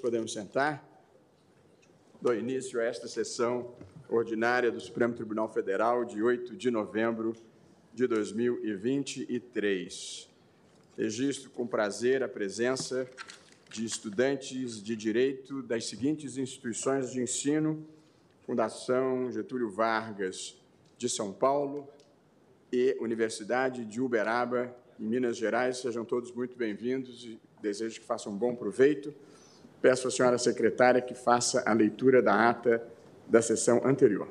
podemos sentar. Dou início a esta sessão ordinária do Supremo Tribunal Federal de 8 de novembro de 2023. Registro com prazer a presença de estudantes de direito das seguintes instituições de ensino: Fundação Getúlio Vargas de São Paulo e Universidade de Uberaba, em Minas Gerais. Sejam todos muito bem-vindos e desejo que façam um bom proveito. Peço à senhora secretária que faça a leitura da ata da sessão anterior.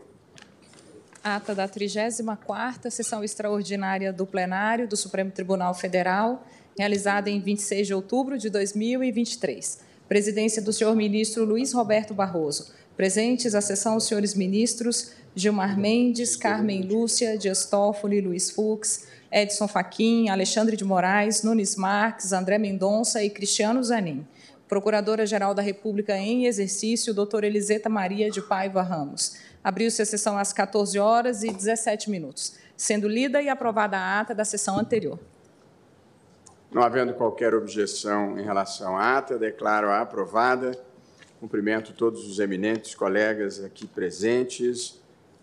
Ata da 34ª sessão extraordinária do plenário do Supremo Tribunal Federal, realizada em 26 de outubro de 2023. Presidência do senhor ministro Luiz Roberto Barroso. Presentes à sessão os senhores ministros Gilmar Mendes, Carmen Lúcia, Dias Toffoli, Luiz Fux, Edson Fachin, Alexandre de Moraes, Nunes Marques, André Mendonça e Cristiano Zanin. Procuradora-Geral da República em exercício, doutora Eliseta Maria de Paiva Ramos. Abriu-se a sessão às 14 horas e 17 minutos, sendo lida e aprovada a ata da sessão anterior. Não havendo qualquer objeção em relação à ata, declaro-a aprovada. Cumprimento todos os eminentes colegas aqui presentes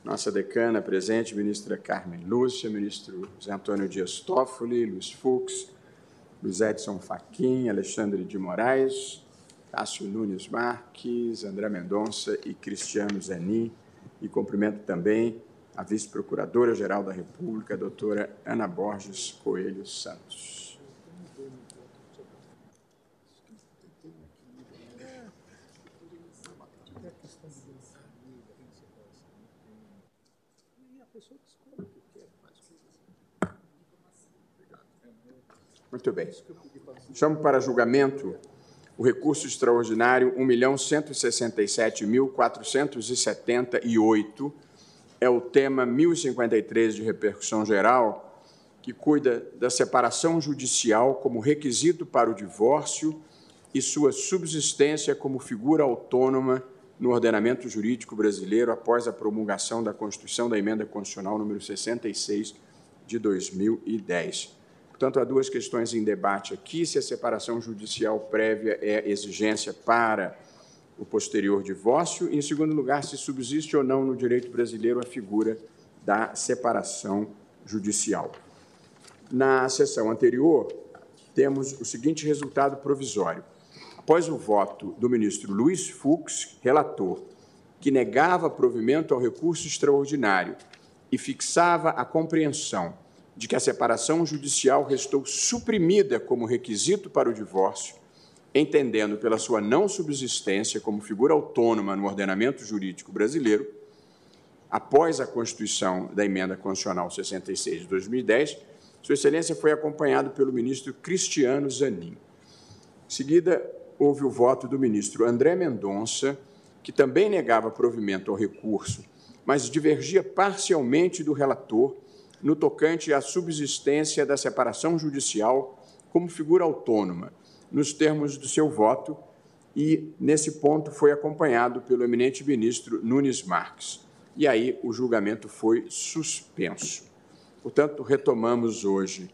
nossa decana presente, ministra Carmen Lúcia, ministro José Antônio Dias Toffoli, Luiz Fux, Luiz Edson Fachin, Alexandre de Moraes, Cássio Nunes Marques, André Mendonça e Cristiano Zeni. E cumprimento também a vice-procuradora-geral da República, a doutora Ana Borges Coelho Santos. Muito bem. Chamo para julgamento o recurso extraordinário 1.167.478, é o tema 1053 de repercussão geral, que cuida da separação judicial como requisito para o divórcio e sua subsistência como figura autônoma no ordenamento jurídico brasileiro após a promulgação da Constituição da Emenda Constitucional número 66 de 2010. Portanto, há duas questões em debate aqui: se a separação judicial prévia é exigência para o posterior divórcio, e, em segundo lugar, se subsiste ou não no direito brasileiro a figura da separação judicial. Na sessão anterior, temos o seguinte resultado provisório. Após o voto do ministro Luiz Fux, relator, que negava provimento ao recurso extraordinário e fixava a compreensão de que a separação judicial restou suprimida como requisito para o divórcio, entendendo pela sua não subsistência como figura autônoma no ordenamento jurídico brasileiro, após a constituição da emenda constitucional 66 de 2010, Sua Excelência foi acompanhado pelo ministro Cristiano Zanin. Em seguida, houve o voto do ministro André Mendonça, que também negava provimento ao recurso, mas divergia parcialmente do relator no tocante à subsistência da separação judicial como figura autônoma, nos termos do seu voto, e nesse ponto foi acompanhado pelo eminente ministro Nunes Marques. E aí o julgamento foi suspenso. Portanto, retomamos hoje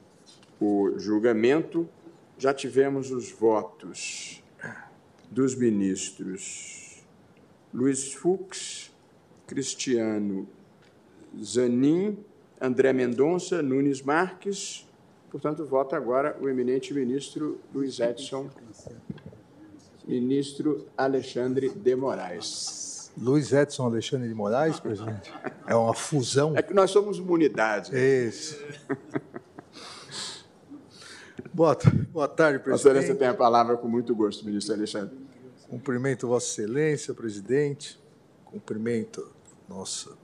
o julgamento. Já tivemos os votos dos ministros Luiz Fux, Cristiano Zanin André Mendonça, Nunes Marques. Portanto, vota agora o eminente ministro Luiz Edson, ministro Alexandre de Moraes. Luiz Edson Alexandre de Moraes, presidente? É uma fusão? É que nós somos uma unidade. Isso. boa, boa tarde, presidente. Vossa Excelência tem a palavra com muito gosto, ministro Alexandre. Cumprimento Vossa Excelência, presidente. Cumprimento nossa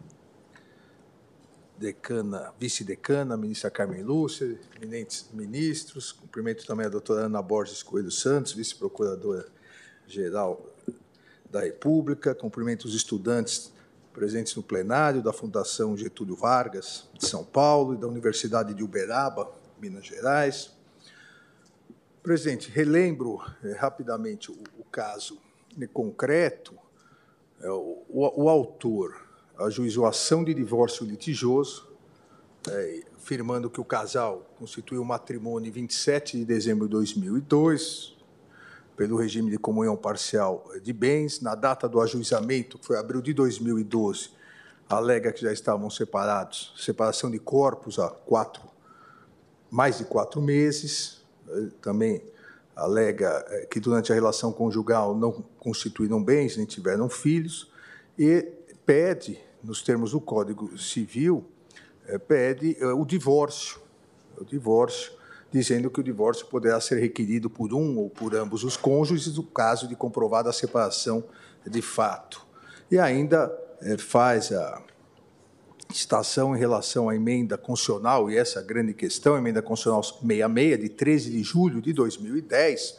decana, vice-decana, ministra Carmen Lúcia, eminentes ministros, cumprimento também a doutora Ana Borges Coelho Santos, vice-procuradora-geral da República, cumprimento os estudantes presentes no plenário da Fundação Getúlio Vargas, de São Paulo, e da Universidade de Uberaba, Minas Gerais. Presidente, relembro eh, rapidamente o, o caso concreto. É, o, o, o autor ajuizou ação de divórcio litigioso, é, afirmando que o casal constituiu um matrimônio em 27 de dezembro de 2002, pelo regime de comunhão parcial de bens. Na data do ajuizamento, que foi abril de 2012, alega que já estavam separados, separação de corpos há quatro, mais de quatro meses. Também alega eh, que durante a relação conjugal não constituíram bens nem tiveram filhos e pede, nos termos do Código Civil, eh, pede eh, o divórcio, o divórcio, dizendo que o divórcio poderá ser requerido por um ou por ambos os cônjuges no caso de comprovada a separação de fato. E ainda faz a estação em relação à emenda constitucional, e essa grande questão, a emenda constitucional 66, de 13 de julho de 2010,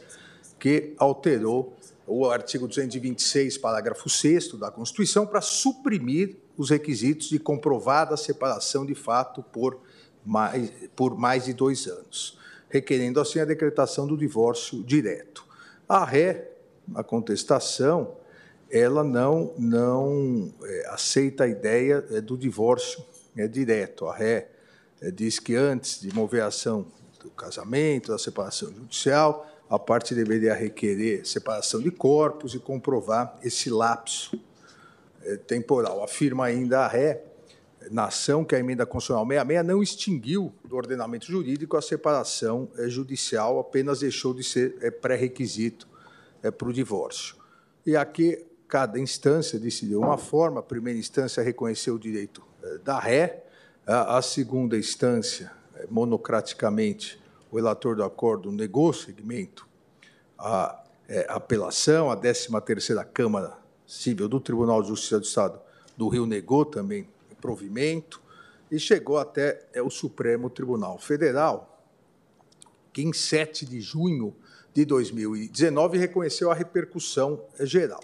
que alterou o artigo 226, parágrafo 6 da Constituição, para suprimir os requisitos de comprovada separação de fato por mais, por mais de dois anos, requerendo assim a decretação do divórcio direto. A ré, a contestação, ela não, não é, aceita a ideia é, do divórcio é, direto. A ré é, diz que antes de mover a ação do casamento, da separação judicial, a parte deveria requerer separação de corpos e comprovar esse lapso temporal. Afirma ainda a ré, na ação que a emenda constitucional 66 não extinguiu do ordenamento jurídico a separação é, judicial, apenas deixou de ser é, pré-requisito para o divórcio. E aqui cada instância decidiu uma forma. A primeira instância reconheceu o direito da ré, a segunda instância, monocraticamente, o relator do acordo negou o segmento, é, apelação, a 13ª Câmara Civil do Tribunal de Justiça do Estado do Rio negou também provimento e chegou até é, o Supremo Tribunal Federal, que em 7 de junho de 2019 reconheceu a repercussão geral.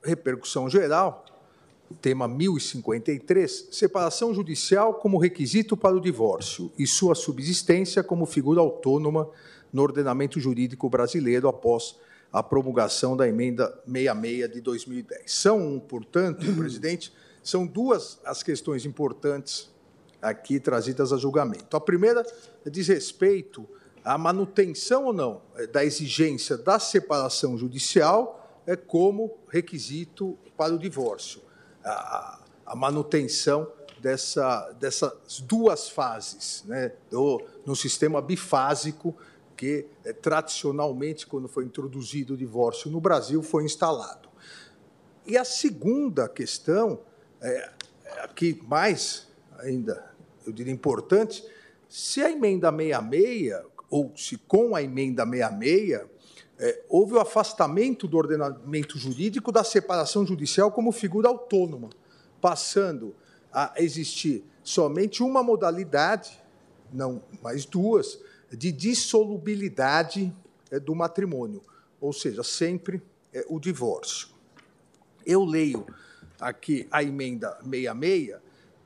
Repercussão geral, tema 1053, separação judicial como requisito para o divórcio e sua subsistência como figura autônoma no ordenamento jurídico brasileiro após a promulgação da emenda 66 de 2010. São, portanto, presidente, são duas as questões importantes aqui trazidas a julgamento. A primeira diz respeito à manutenção ou não da exigência da separação judicial é como requisito para o divórcio, a, a manutenção dessa, dessas duas fases, né, do, no sistema bifásico que é, tradicionalmente, quando foi introduzido o divórcio no Brasil, foi instalado. E a segunda questão, é, mais ainda, eu diria importante, se a emenda 66, ou se com a emenda 66, é, houve o afastamento do ordenamento jurídico da separação judicial como figura autônoma, passando a existir somente uma modalidade, não mais duas, de dissolubilidade é, do matrimônio, ou seja, sempre é, o divórcio. Eu leio aqui a emenda 66,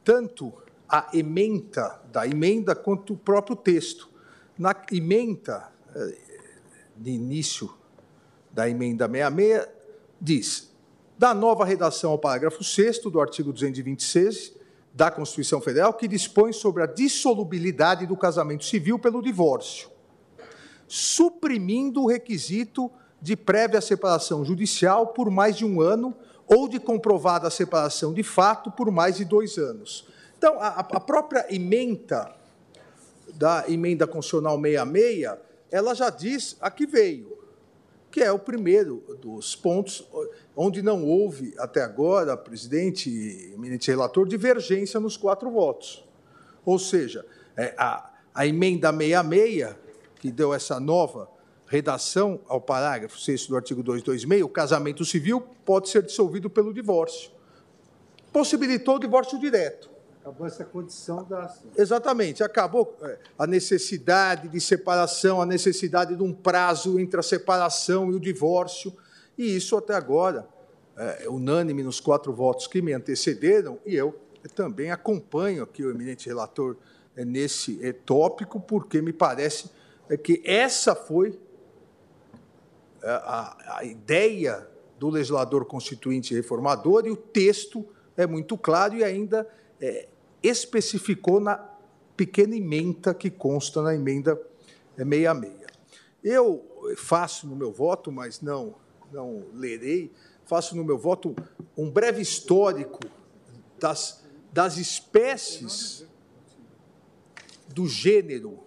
tanto a emenda da emenda quanto o próprio texto. Na emenda é, de início da emenda 66, diz: da nova redação ao parágrafo 6 do artigo 226 da Constituição Federal, que dispõe sobre a dissolubilidade do casamento civil pelo divórcio, suprimindo o requisito de prévia separação judicial por mais de um ano ou de comprovada separação de fato por mais de dois anos. Então, a, a própria emenda da emenda constitucional 66 ela já diz a que veio, que é o primeiro dos pontos onde não houve até agora, presidente e eminente relator, divergência nos quatro votos. Ou seja, é, a, a emenda 66, que deu essa nova redação ao parágrafo 6 do artigo 226, o casamento civil pode ser dissolvido pelo divórcio. Possibilitou o divórcio direto. Acabou essa condição da. Exatamente, acabou é, a necessidade de separação, a necessidade de um prazo entre a separação e o divórcio, e isso até agora, é, é unânime nos quatro votos que me antecederam, e eu também acompanho aqui o eminente relator é, nesse tópico, porque me parece que essa foi a, a ideia do legislador constituinte reformador, e o texto é muito claro e ainda é, especificou na pequena emenda que consta na emenda 66. Eu faço no meu voto, mas não, não lerei, faço no meu voto um breve histórico das, das espécies do gênero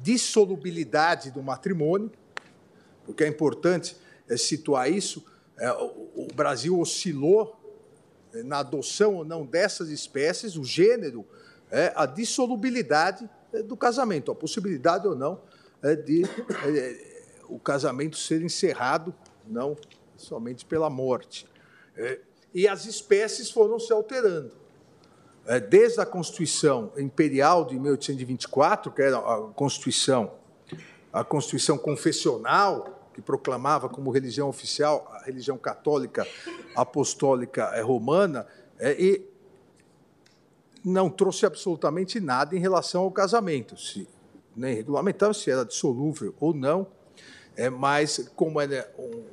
dissolubilidade do matrimônio, porque é importante é, situar isso. É, o, Brasil oscilou é, na adoção ou não dessas espécies, o gênero, é, a dissolubilidade é, do casamento, a possibilidade ou não é, de o casamento ser encerrado, não somente pela morte. e as espécies foram se alterando. É, desde a Constituição Imperial de 1824, que era a Constituição, a Constituição confessional, que proclamava como religião oficial a religião católica apostólica é, romana, é, e não trouxe absolutamente nada em relação ao casamento, se, nem regulamentava se era dissolúvel ou não, é, mas como era um,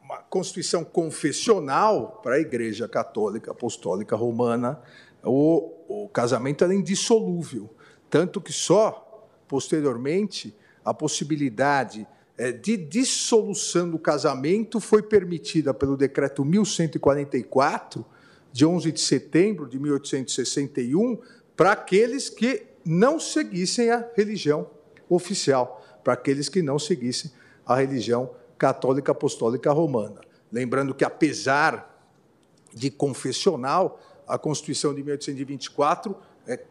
uma constituição confessional para a Igreja Católica Apostólica Romana, o, o casamento era indissolúvel, tanto que só posteriormente a possibilidade é, de dissolução do casamento foi permitida pelo decreto 1144 de 11 de setembro de 1861 para aqueles que não seguissem a religião oficial, para aqueles que não seguissem a religião católica apostólica romana. Lembrando que, apesar de confessional, a Constituição de 1824 é,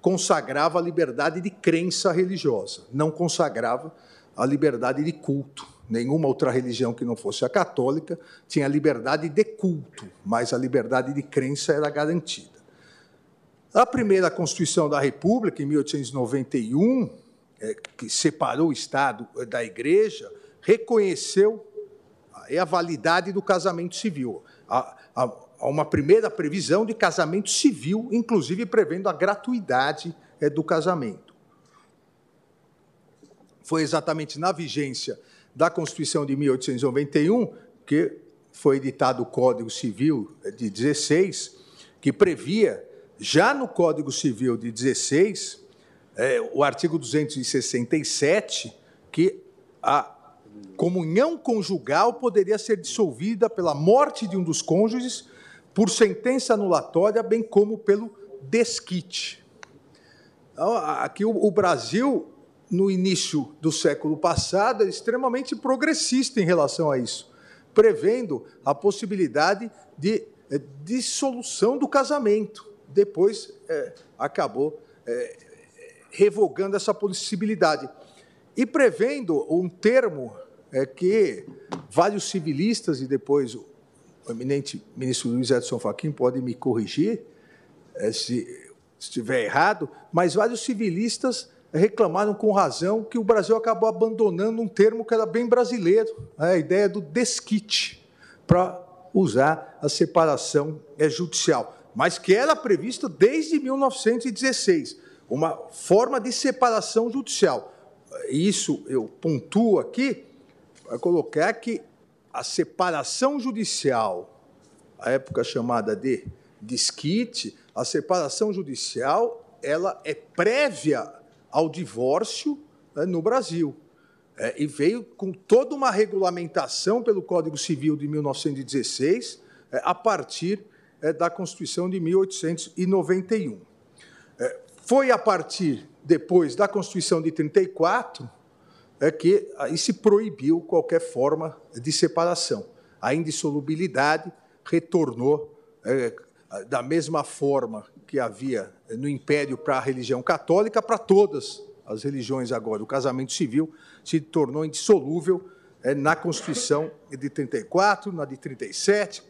consagrava a liberdade de crença religiosa, não consagrava a liberdade de culto. Nenhuma outra religião que não fosse a católica tinha liberdade de culto, mas a liberdade de crença era garantida. A primeira Constituição da República, em 1891, é, que separou o Estado da Igreja, reconheceu é a validade do casamento civil. Há, há uma primeira previsão de casamento civil, inclusive prevendo a gratuidade é, do casamento. Foi exatamente na vigência da Constituição de 1891 que foi editado o Código Civil é, de 16, que previa, já no Código Civil de 16, é, o artigo 267, que a comunhão conjugal poderia ser dissolvida pela morte de um dos cônjuges, por sentença anulatória, bem como pelo desquite. Então, aqui o Brasil, no início do século passado, é extremamente progressista em relação a isso, prevendo a possibilidade de é, dissolução do casamento. Depois é, acabou é, revogando essa possibilidade e prevendo um termo é que vários civilistas, e depois o eminente ministro Luiz Edson Fachin pode me corrigir é, se estiver errado, mas vários civilistas reclamaram com razão que o Brasil acabou abandonando um termo que era bem brasileiro, né, a ideia do desquite, para usar a separação é, judicial, mas que era previsto desde 1916, uma forma de separação judicial. Isso eu pontuo aqui vai colocar que a separação judicial, a época chamada de disquite, a separação judicial ela é prévia ao divórcio né, no Brasil. É, e veio com toda uma regulamentação pelo Código Civil de 1916, é, a partir é, da Constituição de 1891. É, foi a partir, depois da Constituição de 34, é que aí se proibiu qualquer forma de separação. A indissolubilidade retornou é, da mesma forma que havia no Império para a religião católica, para todas as religiões agora. O casamento civil se tornou indissolúvel é, na Constituição de 34, na de 37,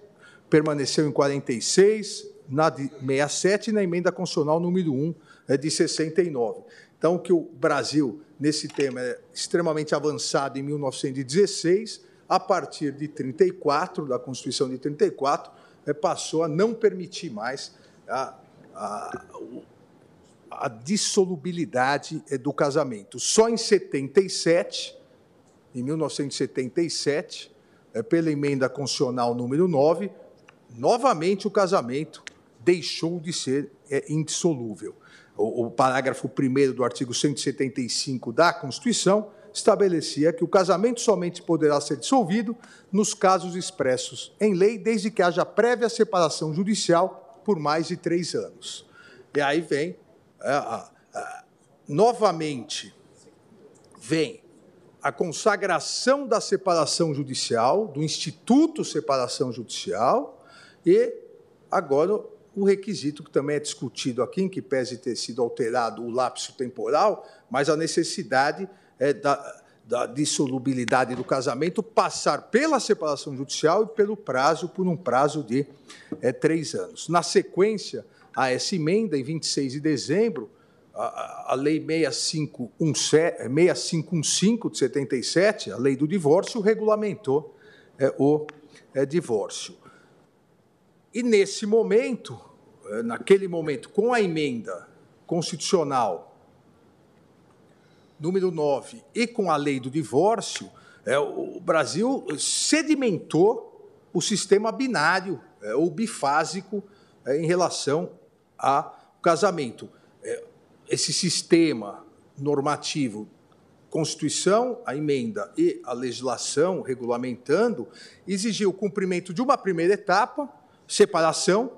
permaneceu em 46, na de 67 e na emenda constitucional número 1 é, de 69. Então, que o Brasil, nesse tema, é extremamente avançado em 1916, a partir de 34, da Constituição de 34, é, passou a não permitir mais a, a, a dissolubilidade é, do casamento. Só em 77, em 1977, é, pela emenda constitucional número 9, novamente o casamento deixou de ser indissolúvel o, o parágrafo 1 do artigo 175 da Constituição estabelecia que o casamento somente poderá ser dissolvido nos casos expressos em lei, desde que haja prévia separação judicial por mais de três anos. E aí vem, é, novamente, vem a consagração da separação judicial, do Instituto Separação Judicial, e agora o requisito que também é discutido aqui, em que pese ter sido alterado o lapso temporal, mas a necessidade é da, da dissolubilidade do casamento passar pela separação judicial e pelo prazo, por um prazo de é, três anos. Na sequência a essa emenda, em 26 de dezembro, a, a Lei 6515 de 77, a Lei do Divórcio, regulamentou é, o é, divórcio. E nesse momento, eh, naquele momento, com a emenda constitucional número 9 e com a lei do divórcio, é, o Brasil sedimentou o sistema binário é, ou bifásico é, em relação ao casamento. Esse sistema normativo, Constituição, a emenda e a legislação regulamentando, exigiu o cumprimento de uma primeira etapa, separação,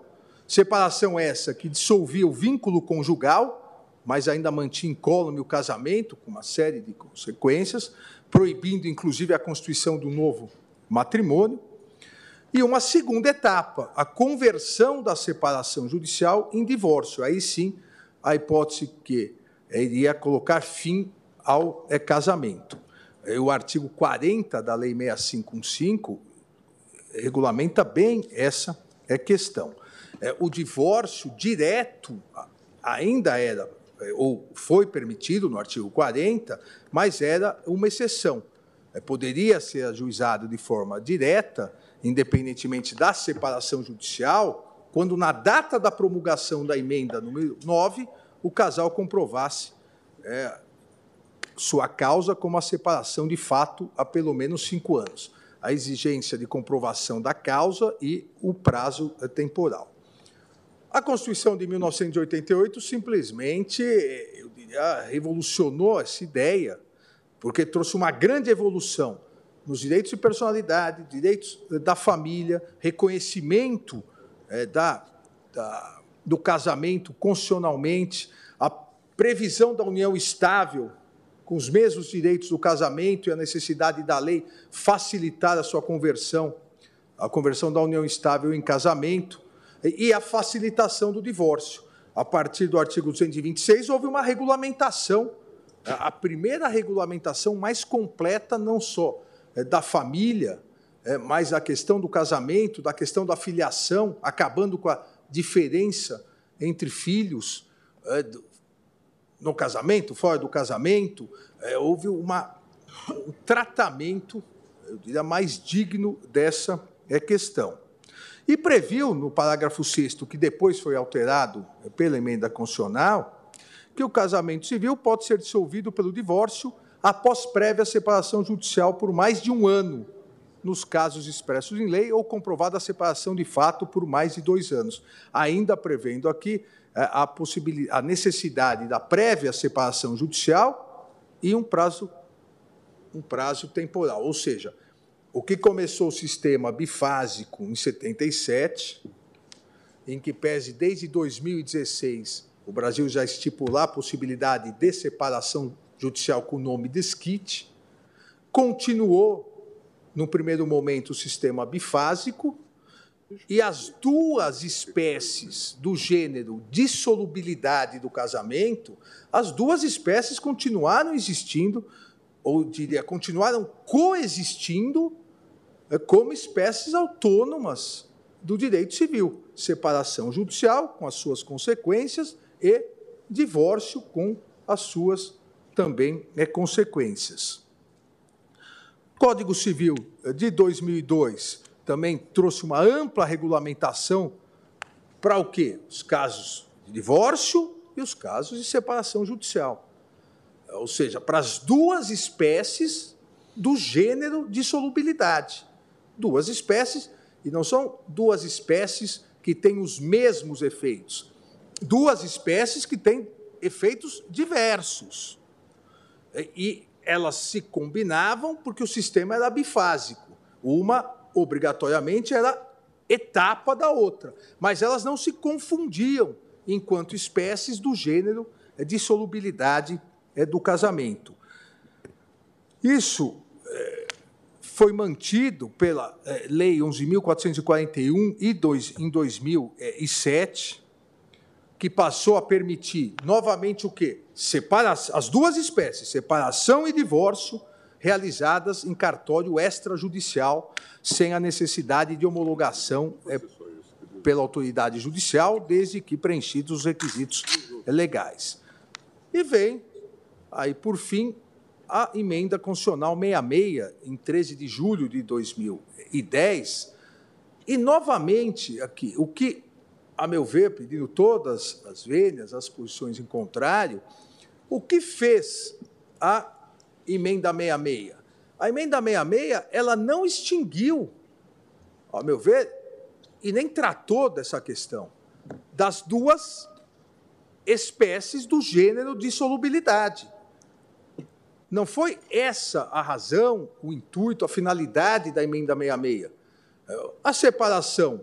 separação essa que dissolvia o vínculo conjugal, mas ainda mantinha incólume o casamento, com uma série de consequências, proibindo inclusive a constituição do novo matrimônio. E uma segunda etapa, a conversão da separação judicial em divórcio. Aí sim, a hipótese que iria colocar fim ao é, casamento. O artigo 40 da Lei 6515 regulamenta bem essa é questão. É, o divórcio direto ainda era, é, ou foi permitido no artigo 40, mas era uma exceção. É, poderia ser ajuizado de forma direta, independentemente da separação judicial, quando na data da promulgação da emenda número 9, o casal comprovasse é, sua causa como a separação de fato há pelo menos cinco anos a exigência de comprovação da causa e o prazo temporal. A Constituição de 1988 simplesmente, eu diria, revolucionou essa ideia, porque trouxe uma grande evolução nos direitos de personalidade, direitos da família, reconhecimento é, da, da, do casamento constitucionalmente, a previsão da união estável com os mesmos direitos do casamento e a necessidade da lei facilitar a sua conversão, a conversão da união estável em casamento e a facilitação do divórcio. A partir do artigo 226, houve uma regulamentação, a primeira regulamentação mais completa, não só é, da família, é, mas a questão do casamento, da questão da filiação, acabando com a diferença entre filhos, é, no casamento, fora do casamento, é, houve uma, um tratamento, eu diria, mais digno dessa é, questão. E previu, no parágrafo 6, que depois foi alterado pela emenda constitucional, que o casamento civil pode ser dissolvido pelo divórcio após prévia separação judicial por mais de um ano, nos casos expressos em lei, ou comprovada a separação de fato por mais de dois anos. Ainda prevendo aqui é, a, possibilidade, a necessidade da prévia separação judicial e um prazo, um prazo temporal. Ou seja, o que começou o sistema bifásico em 77, em que pese desde 2016 o Brasil já estipular a possibilidade de separação judicial com o nome de SKIT, continuou, no primeiro momento, o sistema bifásico, e as duas espécies do gênero dissolubilidade do casamento, as duas espécies continuaram existindo, ou diria, continuaram coexistindo é, como espécies autônomas do direito civil. Separação judicial, com as suas consequências, e divórcio, com as suas também é, consequências. Código Civil de 2002 também trouxe uma ampla regulamentação para o quê? Os casos de divórcio e os casos de separação judicial. Ou seja, para as duas espécies do gênero de solubilidade. Duas espécies, e não são duas espécies que têm os mesmos efeitos. Duas espécies que têm efeitos diversos. E elas se combinavam porque o sistema era bifásico. Uma, obrigatoriamente, era etapa da outra, mas elas não se confundiam enquanto espécies do gênero de solubilidade do casamento. Isso é, foi mantido pela é, Lei 11.441 em 2007, que passou a permitir novamente o quê? Separa as duas espécies, separação e divórcio, realizadas em cartório extrajudicial, sem a necessidade de homologação é, pela autoridade judicial, desde que preenchidos os requisitos legais. E vem, aí por fim, a emenda constitucional 66, em 13 de julho de 2010, e novamente aqui, o que, a meu ver, pedindo todas as velhas, as posições em contrário, o que fez a emenda 66? A emenda 66, ela não extinguiu, a meu ver, e nem tratou dessa questão das duas espécies do gênero de solubilidade. Não foi essa a razão, o intuito, a finalidade da emenda 66. A separação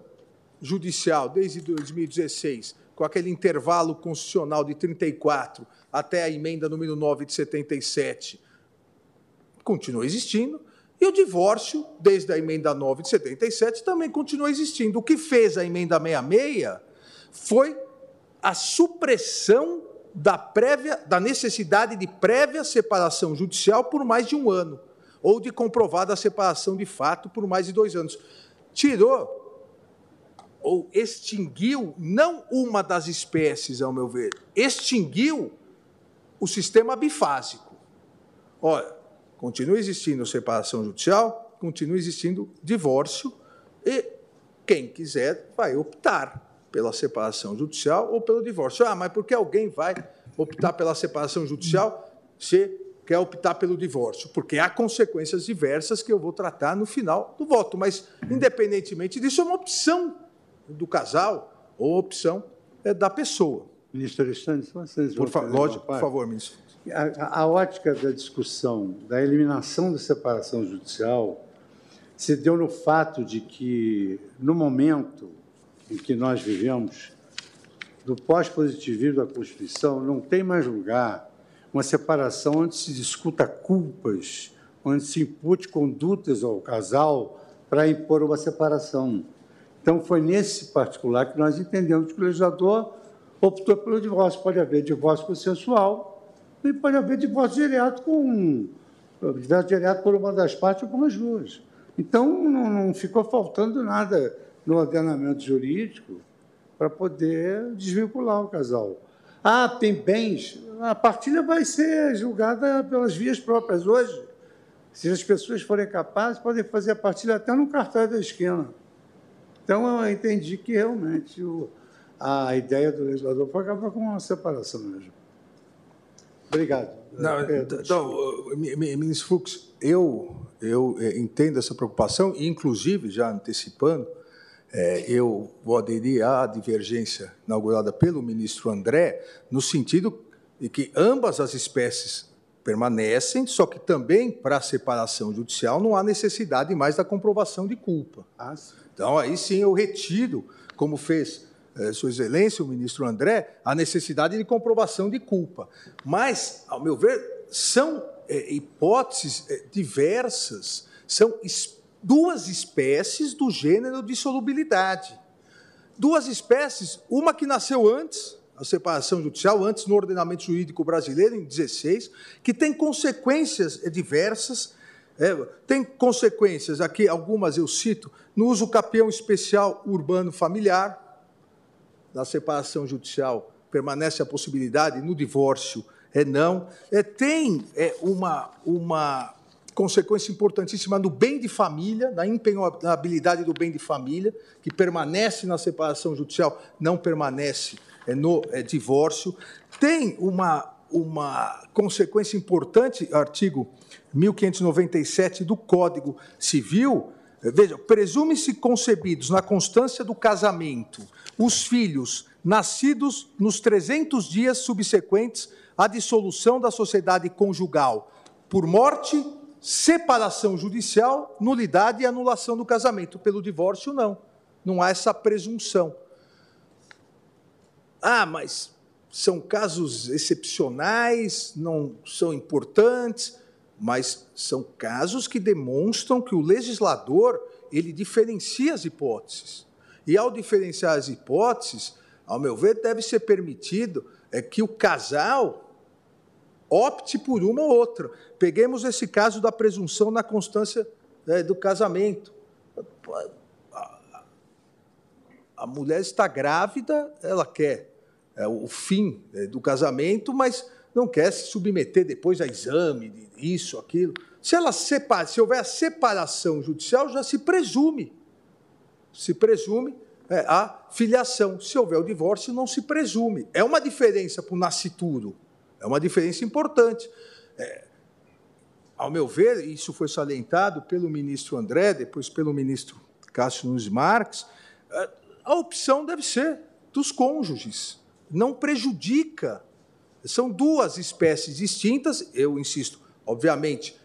judicial desde 2016, com aquele intervalo constitucional de 34 até a emenda número 9 de 77, continua existindo. E o divórcio, desde a emenda 9 de 77, também continua existindo. O que fez a emenda 66 foi a supressão da, prévia, da necessidade de prévia separação judicial por mais de um ano, ou de comprovada separação de fato por mais de dois anos. Tirou ou extinguiu não uma das espécies, ao meu ver, extinguiu o sistema bifásico. Olha, continua existindo separação judicial, continua existindo divórcio, e quem quiser vai optar pela separação judicial ou pelo divórcio. Ah, mas por que alguém vai optar pela separação judicial se quer optar pelo divórcio? Porque há consequências diversas que eu vou tratar no final do voto. Mas, independentemente disso, é uma opção do casal ou opção é da pessoa. Ministro Alexandre, vocês por, fa lógico, por favor, ministro. A, a ótica da discussão da eliminação da separação judicial se deu no fato de que, no momento, em que nós vivemos, do pós-positivismo da Constituição, não tem mais lugar uma separação onde se discuta culpas, onde se impute condutas ao casal para impor uma separação. Então, foi nesse particular que nós entendemos que o legislador optou pelo divórcio. Pode haver divórcio consensual e pode haver divórcio direto com divórcio direto por uma das partes ou por as duas. Então, não, não ficou faltando nada no ordenamento jurídico para poder desvincular o casal. Ah, tem bens. A partilha vai ser julgada pelas vias próprias hoje. Se as pessoas forem capazes, podem fazer a partilha até no cartaz da esquina. Então, eu entendi que realmente o, a ideia do legislador foi acabar com uma separação mesmo. Obrigado. Não, então, ministro Fux, eu, eu eh, entendo essa preocupação, e, inclusive, já antecipando, é, eu vou aderir à divergência inaugurada pelo ministro André, no sentido de que ambas as espécies permanecem, só que também para a separação judicial não há necessidade mais da comprovação de culpa. Ah, então, aí sim eu retiro, como fez é, Sua Excelência, o ministro André, a necessidade de comprovação de culpa. Mas, ao meu ver, são é, hipóteses é, diversas, são espécies duas espécies do gênero de solubilidade. Duas espécies, uma que nasceu antes, a separação judicial, antes no ordenamento jurídico brasileiro, em 16, que tem consequências diversas. É, tem consequências, aqui algumas eu cito, no uso capião especial urbano familiar, na separação judicial permanece a possibilidade, no divórcio é não. É, tem é, uma, uma consequência importantíssima no bem de família, na impenhabilidade do bem de família, que permanece na separação judicial, não permanece é, no é, divórcio. Tem uma, uma consequência importante, artigo 1597 do Código Civil. Veja, presume-se concebidos na constância do casamento os filhos nascidos nos 300 dias subsequentes à dissolução da sociedade conjugal por morte, separação judicial, nulidade e anulação do casamento. Pelo divórcio, não. Não há essa presunção. Ah, mas são casos excepcionais, não são importantes, mas são casos que demonstram que o legislador ele diferencia as hipóteses. E ao diferenciar as hipóteses, ao meu ver, deve ser permitido é que o casal opte por uma ou outra. Peguemos esse caso da presunção na constância é, do casamento. A mulher está grávida, ela quer é, o fim é, do casamento, mas não quer se submeter depois a exame isso, aquilo. Se ela separa, se houver a separação judicial, já se presume, se presume é, a filiação. Se houver o divórcio, não se presume. É uma diferença para o nascituro, é uma diferença importante. É, ao meu ver, isso foi salientado pelo ministro André, depois pelo ministro Cássio Nunes Marques, é, a opção deve ser dos cônjuges não prejudica. São duas espécies distintas, eu insisto, obviamente,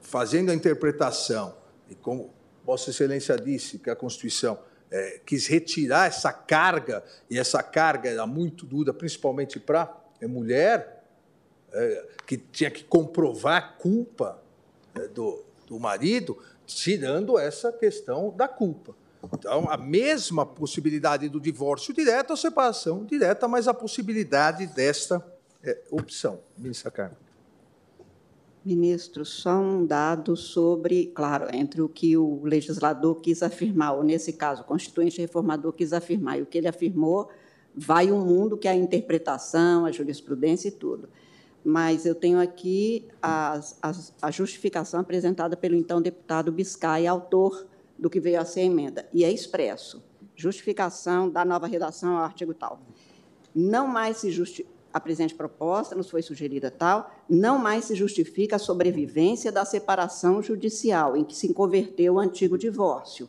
fazendo a interpretação, e como Vossa Excelência disse, que a Constituição é, quis retirar essa carga, e essa carga era muito dura, principalmente para a mulher, é, que tinha que comprovar a culpa é, do, do marido, tirando essa questão da culpa. Então, a mesma possibilidade do divórcio direto ou separação direta, mas a possibilidade desta é, opção. Ministra Carmen. Ministro, só um dado sobre, claro, entre o que o legislador quis afirmar, ou nesse caso, o constituinte reformador quis afirmar, e o que ele afirmou, vai um mundo que é a interpretação, a jurisprudência e tudo. Mas eu tenho aqui a, justificação apresentada pelo então deputado Biscay, autor do que veio a ser emenda, e é expresso. Justificação da nova redação ao artigo tal. Não mais se justifica a presente proposta, nos foi sugerida tal, não mais se justifica a sobrevivência da separação judicial, em que se converteu o antigo divórcio.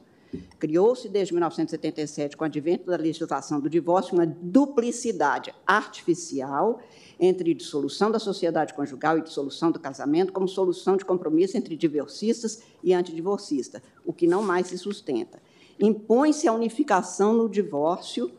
Criou-se desde 1977, com o advento da legislação do divórcio, uma duplicidade artificial entre dissolução da sociedade conjugal e dissolução do casamento como solução de compromisso entre divorcistas e antidivorcistas, o que não mais se sustenta. Impõe-se a unificação no divórcio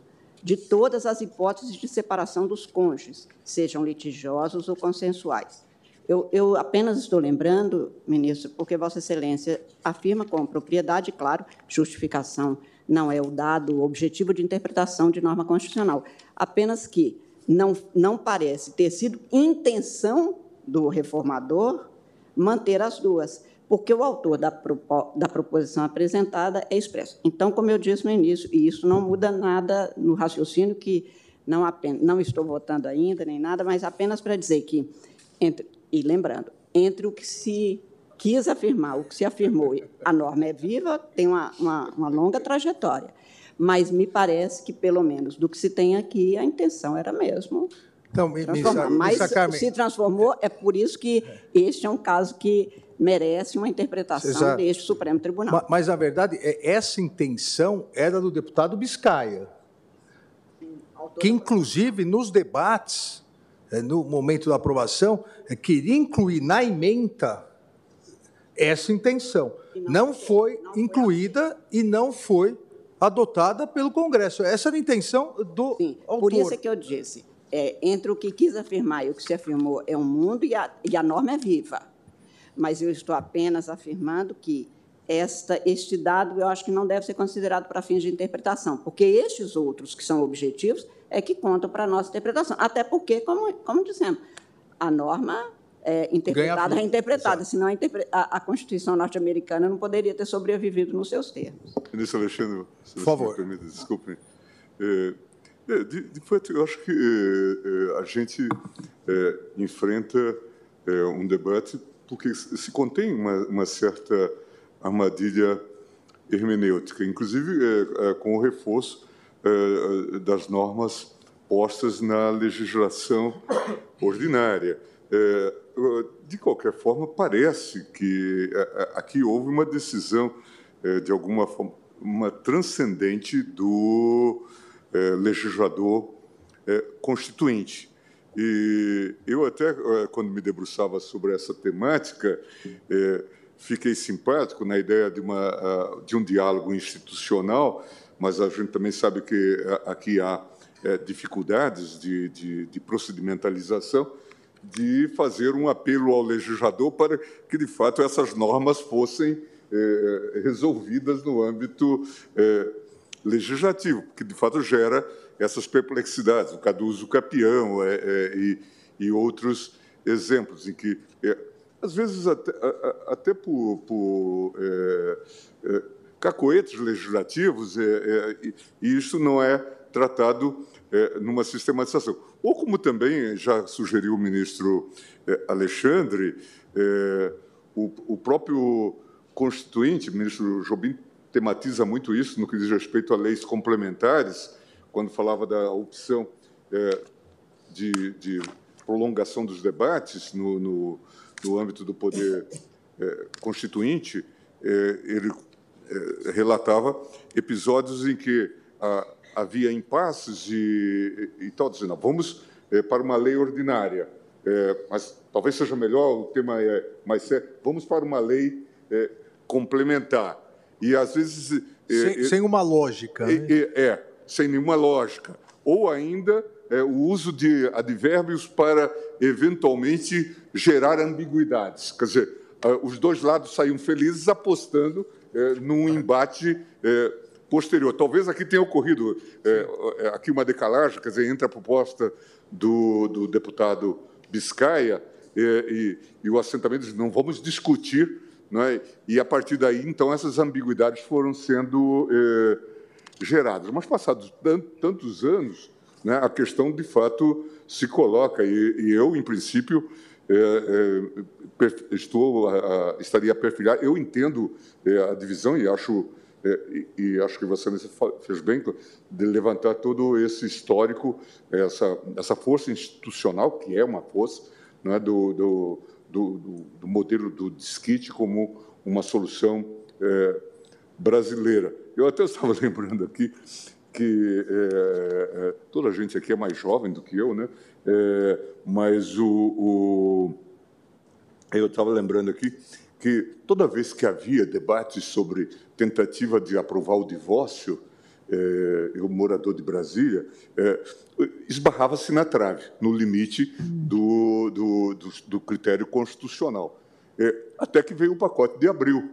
de todas as hipóteses de separação dos cônjuges, sejam litigiosos ou consensuais. Eu, eu, apenas estou lembrando, ministro, porque Vossa Excelência afirma com propriedade, claro, justificação não é o dado o objetivo de interpretação de norma constitucional, apenas que não, não parece ter sido intenção do reformador manter as duas, porque o autor da, da proposição apresentada é expresso. Então, como eu disse no início, e isso não muda nada no raciocínio que não, apenas, não estou votando ainda nem nada, mas apenas para dizer que, entre, e lembrando, entre o que se quis afirmar, o que se afirmou, a norma é viva, tem uma, uma, uma longa trajetória mas me parece que, pelo menos do que se tem aqui, a intenção era mesmo então, transformar. Mas se transformou, é por isso que este é um caso que merece uma interpretação Exato. deste Supremo Tribunal. Mas, mas, na verdade, é, essa intenção era do deputado Biscaia, que, inclusive, nos debates, é, no momento da aprovação, é, queria incluir na emenda essa intenção. Não, não foi, não incluída foi e não foi adotada pelo Congresso. Essa era a intenção do Sim, autor. Por isso é que eu disse, é, entre o que quis afirmar e o que se afirmou é um mundo e a, e a norma é viva. Mas eu estou apenas afirmando que esta, este dado eu acho que não deve ser considerado para fins de interpretação, porque estes outros que são objetivos é que contam para a nossa interpretação. Até porque, como, como dissemos, a norma é, interpretada, reinterpretada, senão a, interpre a, a Constituição norte-americana não poderia ter sobrevivido nos seus termos. Ministro Alexandre, se Por favor. Permite, desculpe. É, é, de, de fato, eu acho que é, é a gente é, enfrenta é, um debate porque se contém uma, uma certa armadilha hermenêutica, inclusive com o reforço das normas postas na legislação ordinária. É, de qualquer forma, parece que é, é, aqui houve uma decisão, de alguma forma, uma transcendente do legislador constituinte. E eu até, eh, quando me debruçava sobre essa temática, é, fiquei simpático na ideia de, uma, ah, de um diálogo institucional, mas a gente também sabe que aqui há é, dificuldades de, de, de procedimentalização, de fazer um apelo ao legislador para que, de fato, essas normas fossem é, resolvidas no âmbito é, legislativo, que, de fato, gera essas perplexidades, o Caduzo Capião é, é, e, e, outros exemplos, em que, é, às vezes, até, até por, por é, é, cacoetes legislativos, é, e isso não é tratado numa sistematização. Ou como também já sugeriu o ministro Alexandre, o, o próprio constituinte, o ministro Jobim, tematiza muito isso no que diz respeito a leis complementares, quando falava da opção é, de, de, prolongação dos debates no, no, no âmbito do poder é, constituinte, é, ele é, relatava episódios em que a, havia impasses e, e, e tal, dizendo, vamos é, para uma lei ordinária, é, mas talvez seja melhor, o tema é mais sério, vamos para uma lei complementar. E às vezes. Sem, sem uma lógica. Né? Sem nenhuma lógica. Ou ainda é, o uso de advérbios para, eventualmente, gerar ambiguidades. Quer dizer, os dois lados saíam felizes apostando é, num embate é, posterior. Talvez aqui tenha ocorrido é, é, aqui uma decalagem, quer dizer, entre a proposta do, do deputado Biscaia é, e, e, o assentamento diz, não vamos discutir, é? e a partir daí, então, essas ambiguidades foram sendo geradas. Mas, passados tantos anos, né, a questão, de fato, se coloca. E, e eu, em princípio, é, é, estou, a, estaria a perfilhar. Eu entendo é, a divisão e acho, é, e, e, acho que você fez bem de levantar todo esse histórico, essa, essa força institucional, que é uma força, né, do, do, do, do, modelo do disquite como uma solução é, brasileira. Eu até estava lembrando aqui que é, é, toda a gente aqui é mais jovem do que eu, né? É, mas o, o eu estava lembrando aqui que toda vez que havia debates sobre tentativa de aprovar o divórcio, é, eu morador de Brasília, é, esbarrava-se na trave, no limite do, do, do, do critério constitucional. Até que veio o pacote de abril,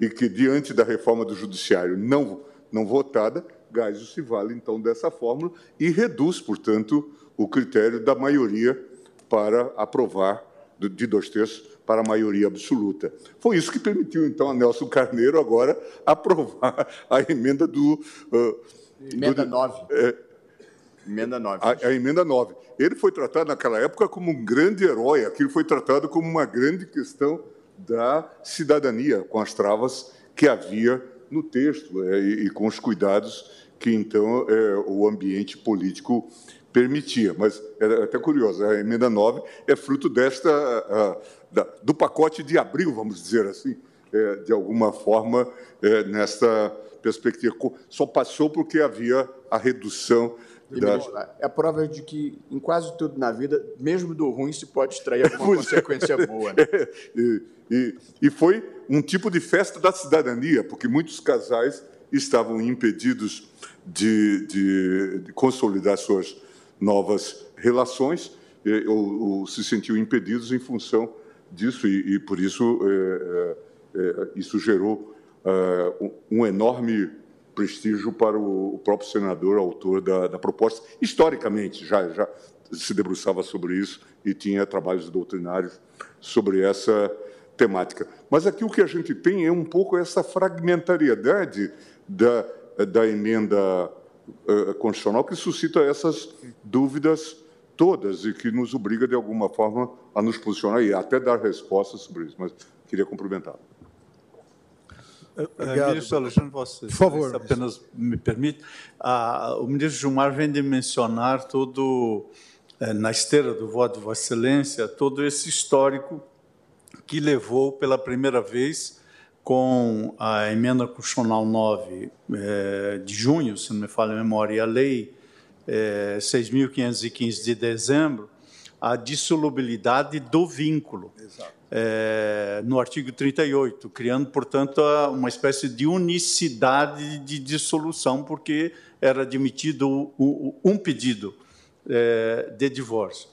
e que, diante da reforma do judiciário não, não votada, Geisel se vale, então, dessa fórmula e reduz, portanto, o critério da maioria para aprovar, de dois terços, para a maioria absoluta. Foi isso que permitiu, então, a Nelson Carneiro agora aprovar a emenda do... Uh, emenda 9. É, emenda 9. A, a, emenda 9. Ele foi tratado, naquela época, como um grande herói. Aquilo foi tratado como uma grande questão da cidadania, com as travas que havia no texto é, e, e, com os cuidados que, então, é, o ambiente político permitia. Mas é até curioso, a emenda 9 é fruto desta, a, da, do pacote de abril, vamos dizer assim, é, de alguma forma, é, nesta perspectiva. Só passou porque havia a redução da... É a prova de que, em quase tudo na vida, mesmo do ruim, se pode extrair alguma é. consequência boa. Né? e, e, e foi um tipo de festa da cidadania, porque muitos casais estavam impedidos de, de, de consolidar suas novas relações ou, ou, se sentiam impedidos em função disso e, e por isso é, é, é isso gerou é, um enorme prestígio para o, próprio senador, autor da, da proposta. Historicamente, já, já se debruçava sobre isso e tinha trabalhos doutrinários sobre essa temática. Mas aqui o que a gente tem é um pouco essa fragmentariedade da, da emenda uh, constitucional que suscita essas dúvidas todas e que nos obriga, de alguma forma, a nos posicionar e até dar respostas sobre isso. Mas queria cumprimentá-lo. Obrigado. Ministro Alexandre, você, Por favor, se apenas me permite. Ah, o ministro Gilmar vem de mencionar todo, eh, na esteira do voto de Vossa Excelência, todo esse histórico que levou pela primeira vez com a emenda constitucional 9 eh, de junho, se não me falha a memória, e a lei eh, 6.515 de dezembro, a dissolubilidade do vínculo. É, no artigo 38, criando, portanto, uma espécie de unicidade de dissolução, porque era admitido um pedido é, de divórcio.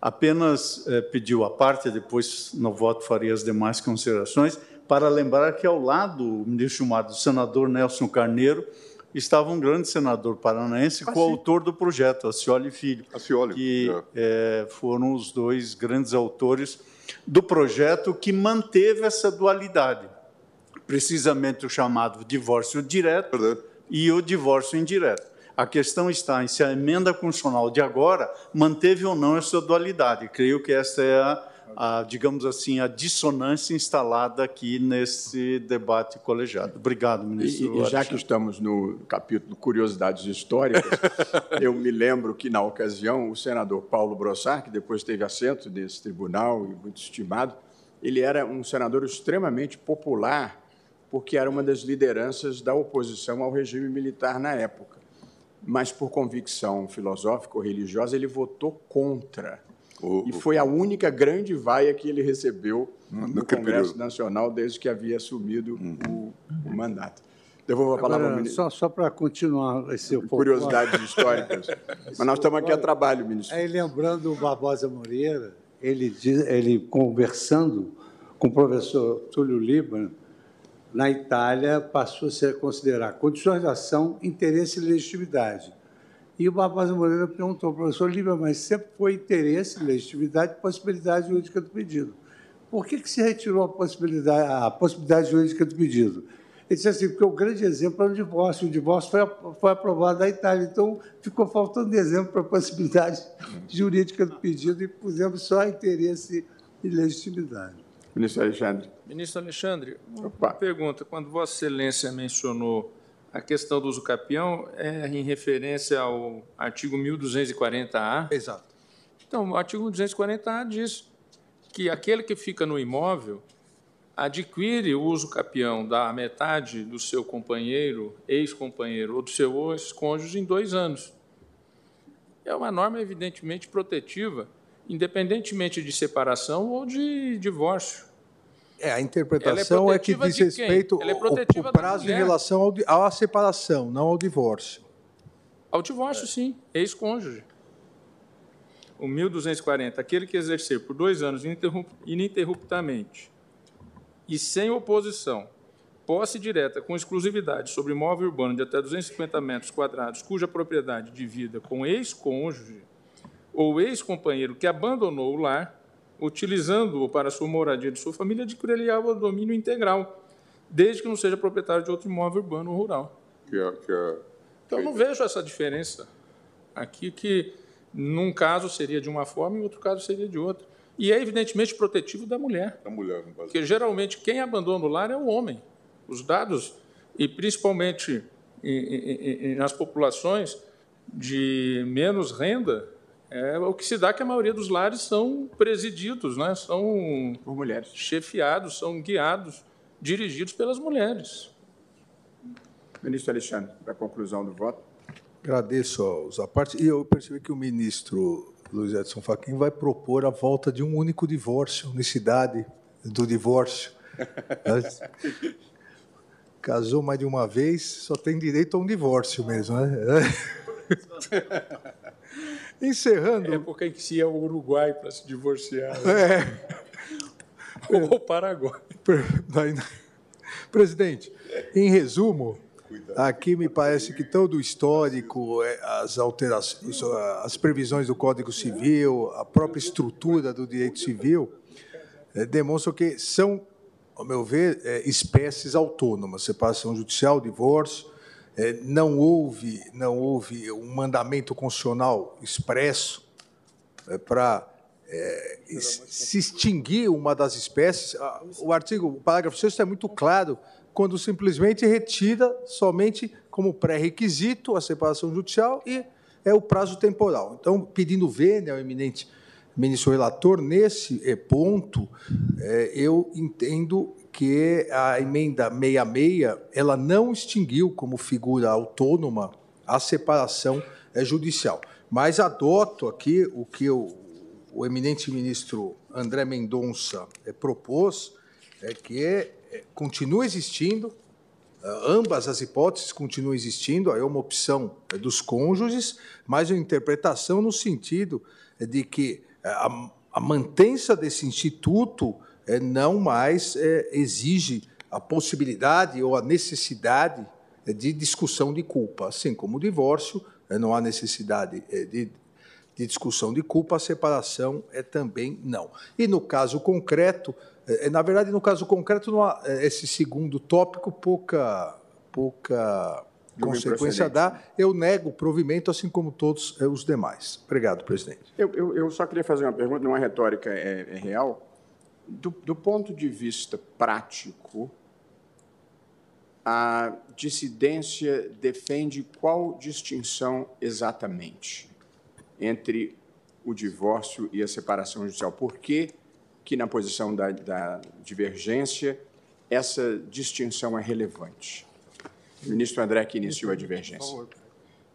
Apenas é, pediu a parte, depois no voto faria as demais considerações, para lembrar que ao lado, o ministro chamado senador Nelson Carneiro, estava um grande senador paranaense, ah, coautor do projeto, Acioli Filho, Acioli, que é. É, foram os dois grandes autores do projeto que manteve essa dualidade, precisamente o chamado divórcio direto e o divórcio indireto. A questão está em se a emenda constitucional de agora manteve ou não essa dualidade. Creio que essa é a a, digamos assim, a dissonância instalada aqui nesse debate colegiado. Obrigado, ministro. E, e já que estamos no capítulo Curiosidades Históricas, eu me lembro que, na ocasião, o senador Paulo Brossard, que depois teve assento nesse tribunal e muito estimado, ele era um senador extremamente popular, porque era uma das lideranças da oposição ao regime militar na época. Mas, por convicção filosófica ou religiosa, ele votou contra o, e foi a única grande vaia que ele recebeu no, no Congresso período? Nacional desde que havia assumido uhum. o, o, mandato. Devolvo a palavra ao ministro. Só, só para continuar esse Curiosidades históricas. Mas nós estamos aqui a trabalho, ministro. Aí, lembrando o Barbosa Moreira, ele, ele conversando com o professor Túlio Líbano, na Itália passou a se considerar condições de ação, interesse e legitimidade. E o Barbosa Moreira perguntou ao professor Lívia, mas sempre foi interesse, legitimidade e possibilidade jurídica do pedido. Por que, que se retirou a possibilidade, a possibilidade jurídica do pedido? Ele disse assim, porque o grande exemplo é o divórcio. O divórcio foi, foi aprovado na Itália, então ficou faltando exemplo para a possibilidade jurídica do pedido e pusemos só interesse e legitimidade. Ministro Alexandre. Ministro Alexandre, uma pergunta. Quando Vossa Excelência mencionou a questão do uso capião é em referência ao artigo 1240-A. Exato. Então, o artigo 240-A diz que aquele que fica no imóvel adquire o uso capião da metade do seu companheiro, ex-companheiro ou do seu ex-cônjuge em dois anos. É uma norma evidentemente protetiva, independentemente de separação ou de divórcio. É, a interpretação é, é que diz respeito é ao prazo em relação ao, à separação, não ao divórcio. Ao divórcio, é. sim, ex-cônjuge. O 1240, aquele que exercer por dois anos ininterruptamente e sem oposição, posse direta com exclusividade sobre imóvel urbano de até 250 metros quadrados, cuja propriedade divida com ex-cônjuge ou ex-companheiro que abandonou o lar, utilizando-o para sua moradia de sua família, adquirirá o domínio integral, desde que não seja proprietário de outro imóvel urbano ou rural. Que é, que é... Então, não vejo essa diferença aqui, que num caso seria de uma forma e em outro caso seria de outra. E é evidentemente protetivo da mulher. Da mulher, Porque geralmente quem abandona o lar é o homem. Os dados, e principalmente nas populações de menos renda, é o que se dá que a maioria dos lares são presididos, né? são por mulheres, chefiados, são guiados, dirigidos pelas mulheres. Ministro Alexandre, para a conclusão do voto. Agradeço aos apartes. E eu percebi que o ministro Luiz Edson Fachin vai propor a volta de um único divórcio, unicidade do divórcio. Casou mais de uma vez, só tem direito a um divórcio mesmo. Né? Encerrando. É porque que se é o Uruguai para se divorciar. Né? É. Ou o Paraguai. Presidente, em resumo, aqui me parece que todo o histórico, é, as alterações, as previsões do Código Civil, a própria estrutura do direito civil, é, demonstram que são, ao meu ver, é, espécies autônomas, separação judicial, divórcio, não houve, não houve um mandamento constitucional expresso é, para é, se extinguir uma das espécies. O artigo, o parágrafo 6 é muito claro quando simplesmente retira somente como pré-requisito a separação judicial e é o prazo temporal. Então, pedindo vênia ao eminente ministro relator, nesse é, ponto, é, eu entendo que a emenda 66 ela não extinguiu como figura autônoma a separação é, judicial. Mas adoto aqui o que o, o eminente ministro André Mendonça é, propôs é que é, continua existindo, ambas as hipóteses continuam existindo, é uma opção dos cônjuges, mas uma interpretação no sentido de que a, a mantença desse instituto não mais exige a possibilidade ou a necessidade de discussão de culpa, assim como o divórcio, não há necessidade de de discussão de culpa, a separação é também não. E no caso concreto, é, é, na verdade, no caso concreto, não há, é, esse segundo tópico pouca, pouca consequência dá. Eu nego o provimento, assim como todos os demais. Obrigado, presidente. Eu, eu, eu só queria fazer uma pergunta, não é retórica, é, é real. Do, do ponto de vista prático, a dissidência defende qual distinção exatamente? entre o divórcio e a separação judicial. Por que, que na posição da, da divergência, essa distinção é relevante? Ministro André que iniciou a divergência.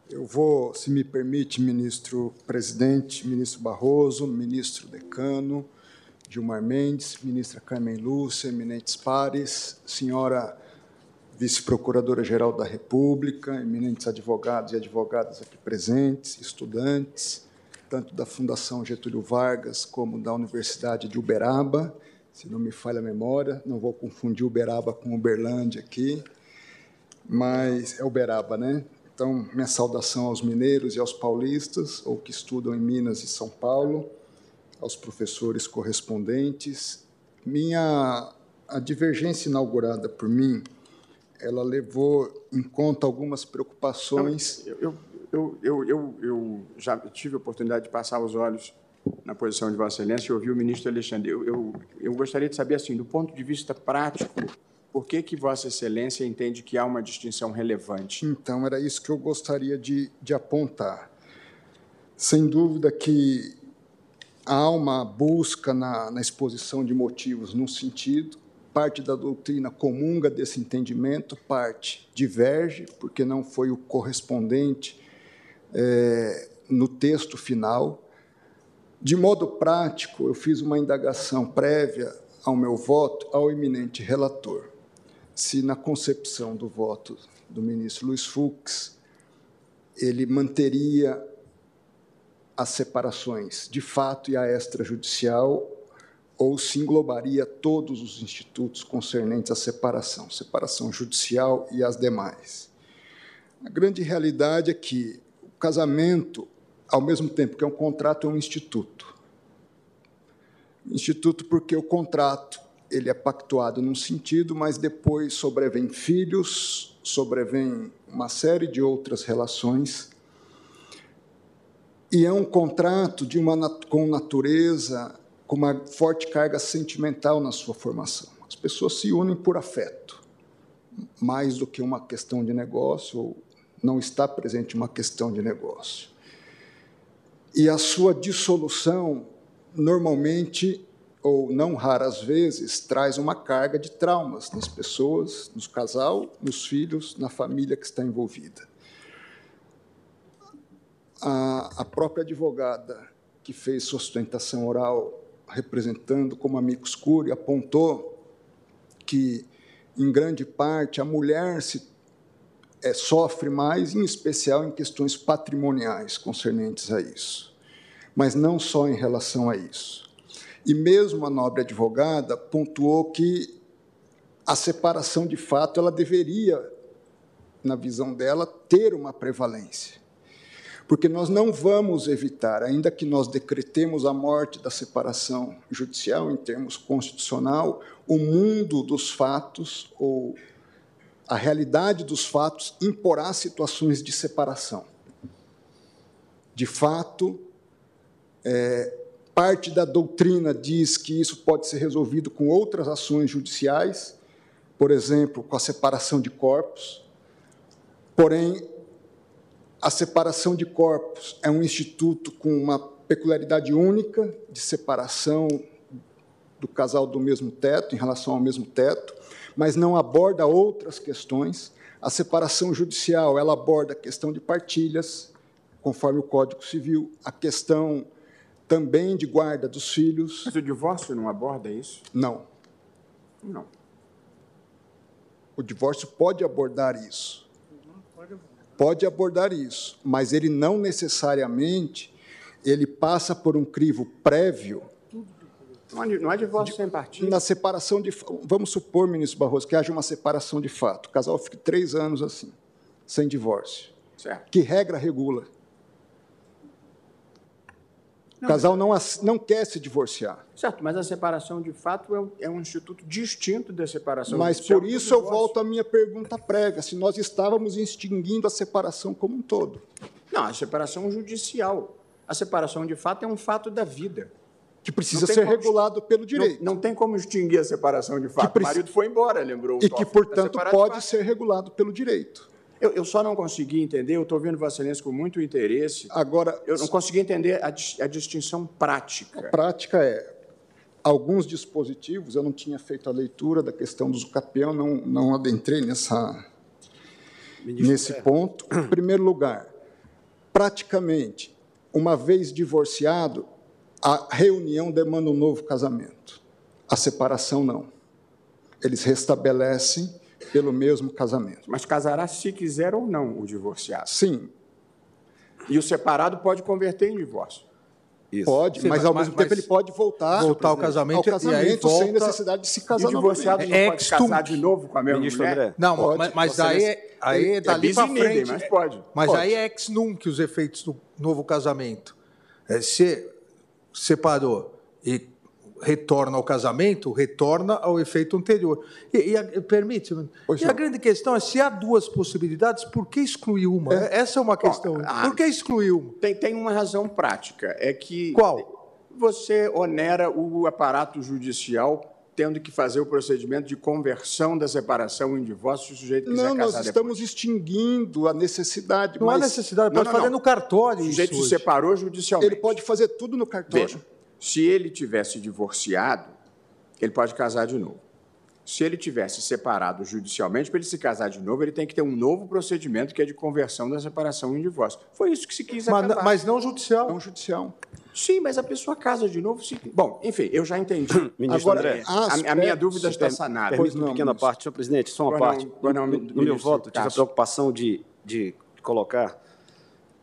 Eu vou, se me permite, ministro presidente, ministro Barroso, ministro decano, Gilmar Mendes, ministra Carmen Lúcia, eminentes pares, senhora vice-procuradora-geral da República, eminentes advogados e advogadas aqui presentes, estudantes, tanto da Fundação Getúlio Vargas como da Universidade de Uberaba, se não me falha a memória, não vou confundir Uberaba com Uberlândia aqui, mas é Uberaba, né? Então, minha saudação aos mineiros e aos paulistas, ou que estudam em Minas e São Paulo, aos professores correspondentes. Minha a divergência inaugurada por mim ela levou em conta algumas preocupações. Eu, eu, eu, eu, eu já tive a oportunidade de passar os olhos na posição de Vossa Excelência e ouvir o ministro Alexandre. Eu, eu, eu gostaria de saber, assim, do ponto de vista prático, por que, que Vossa Excelência entende que há uma distinção relevante? Então, era isso que eu gostaria de, de apontar. Sem dúvida que há uma busca na, na exposição de motivos num sentido, parte da doutrina comunga desse entendimento, parte diverge, porque não foi o correspondente é, no texto final. De modo prático, eu fiz uma indagação prévia ao meu voto ao eminente relator. Se na concepção do voto do ministro Luiz Fux, ele manteria as separações de fato e a extrajudicial ou se englobaria todos os institutos concernentes à separação, separação judicial e as demais. A grande realidade é que o casamento, ao mesmo tempo que é um contrato, é um instituto. Instituto porque o contrato ele é pactuado num sentido, mas depois sobrevém filhos, sobrevém uma série de outras relações. E é um contrato de uma com natureza com uma forte carga sentimental na sua formação. As pessoas se unem por afeto, mais do que uma questão de negócio, ou não está presente uma questão de negócio. E a sua dissolução, normalmente, ou não raras vezes, traz uma carga de traumas nas pessoas, no casal, nos filhos, na família que está envolvida. A, a própria advogada que fez sustentação oral representando como amigo escuro, apontou que, em grande parte, a mulher se, é, sofre mais, em especial em questões patrimoniais concernentes a isso, mas não só em relação a isso. E mesmo a nobre advogada pontuou que a separação de fato ela deveria, na visão dela, ter uma prevalência porque nós não vamos evitar, ainda que nós decretemos a morte da separação judicial em termos constitucional, o mundo dos fatos ou a realidade dos fatos imporá situações de separação. De fato, é, parte da doutrina diz que isso pode ser resolvido com outras ações judiciais, por exemplo, com a separação de corpos. Porém, a separação de corpos é um instituto com uma peculiaridade única de separação do casal do mesmo teto, em relação ao mesmo teto, mas não aborda outras questões. A separação judicial, ela aborda a questão de partilhas, conforme o Código Civil, a questão também de guarda dos filhos. Mas o divórcio não aborda isso? Não. Não. O divórcio pode abordar isso. Pode abordar isso, mas ele não necessariamente ele passa por um crivo prévio. Não há divórcio sem partido. Na separação de. Vamos supor, ministro Barroso, que haja uma separação de fato. O casal fique três anos assim, sem divórcio. Certo. Que regra regula? O casal não, não quer se divorciar. Certo, mas a separação de fato é um, é um instituto distinto da separação Mas por isso eu volto à minha pergunta prévia, se nós estávamos extinguindo a separação como um todo. Não, a separação judicial. A separação de fato é um fato da vida. Que precisa ser como, regulado pelo direito. Não, não, tem como extinguir a separação de fato. Preci... O marido foi embora, lembrou o E que, portanto, pode ser regulado pelo direito. Eu, eu só não consegui entender, eu estou ouvindo Vossa Excelência com muito interesse. Agora. Eu não consegui entender a, a distinção prática. A prática é alguns dispositivos, eu não tinha feito a leitura da questão do Zucapião, não, não adentrei nessa, nesse ponto. Em primeiro lugar, praticamente, uma vez divorciado, a reunião demanda um novo casamento. A separação não. Eles restabelecem pelo mesmo casamento. Mas casará se quiser ou não o divorciado. Sim. E o separado pode converter em divórcio. Isso. Pode, Sim, mas, mas, ao mesmo mas, tempo ele pode voltar, voltar ao casamento, ao casamento volta... sem necessidade de se casar. E o divorciado não é pode casar de novo com a mesma Ministro mulher? André. Não, pode, mas, mas aí, é, aí é dali é para frente. Mas pode. Mas pode. aí é ex nunc os efeitos do novo casamento. É, se separou e retorna ao casamento, retorna ao efeito anterior. E, e permite-me. E a grande questão é se há duas possibilidades, por que excluir uma? É. Essa é uma questão. Ah, por que excluir uma? Tem, tem uma razão prática. É que. Qual? Você onera o aparato judicial tendo que fazer o procedimento de conversão da separação em divórcio se o sujeito quiser não, casar Não, nós estamos depois. extinguindo a necessidade. Não mas... há necessidade, pode não, não, fazer no cartório. O sujeito se separou judicialmente. Ele pode fazer tudo no cartório. Veja, se ele tivesse divorciado, ele pode casar de novo. Se ele tivesse separado judicialmente, para ele se casar de novo, ele tem que ter um novo procedimento que é de conversão da separação em divórcio. Foi isso que se quis mas, acabar. Mas não judicial. Não judicial. Sim, mas a pessoa casa de novo. Se... Bom, enfim, eu já entendi. Ministro Agora, André, a, a, minha dúvida está sanada. Permita uma pequena parte, senhor presidente, só uma parte. Não, não, no, no meu voto, tive a preocupação de, de colocar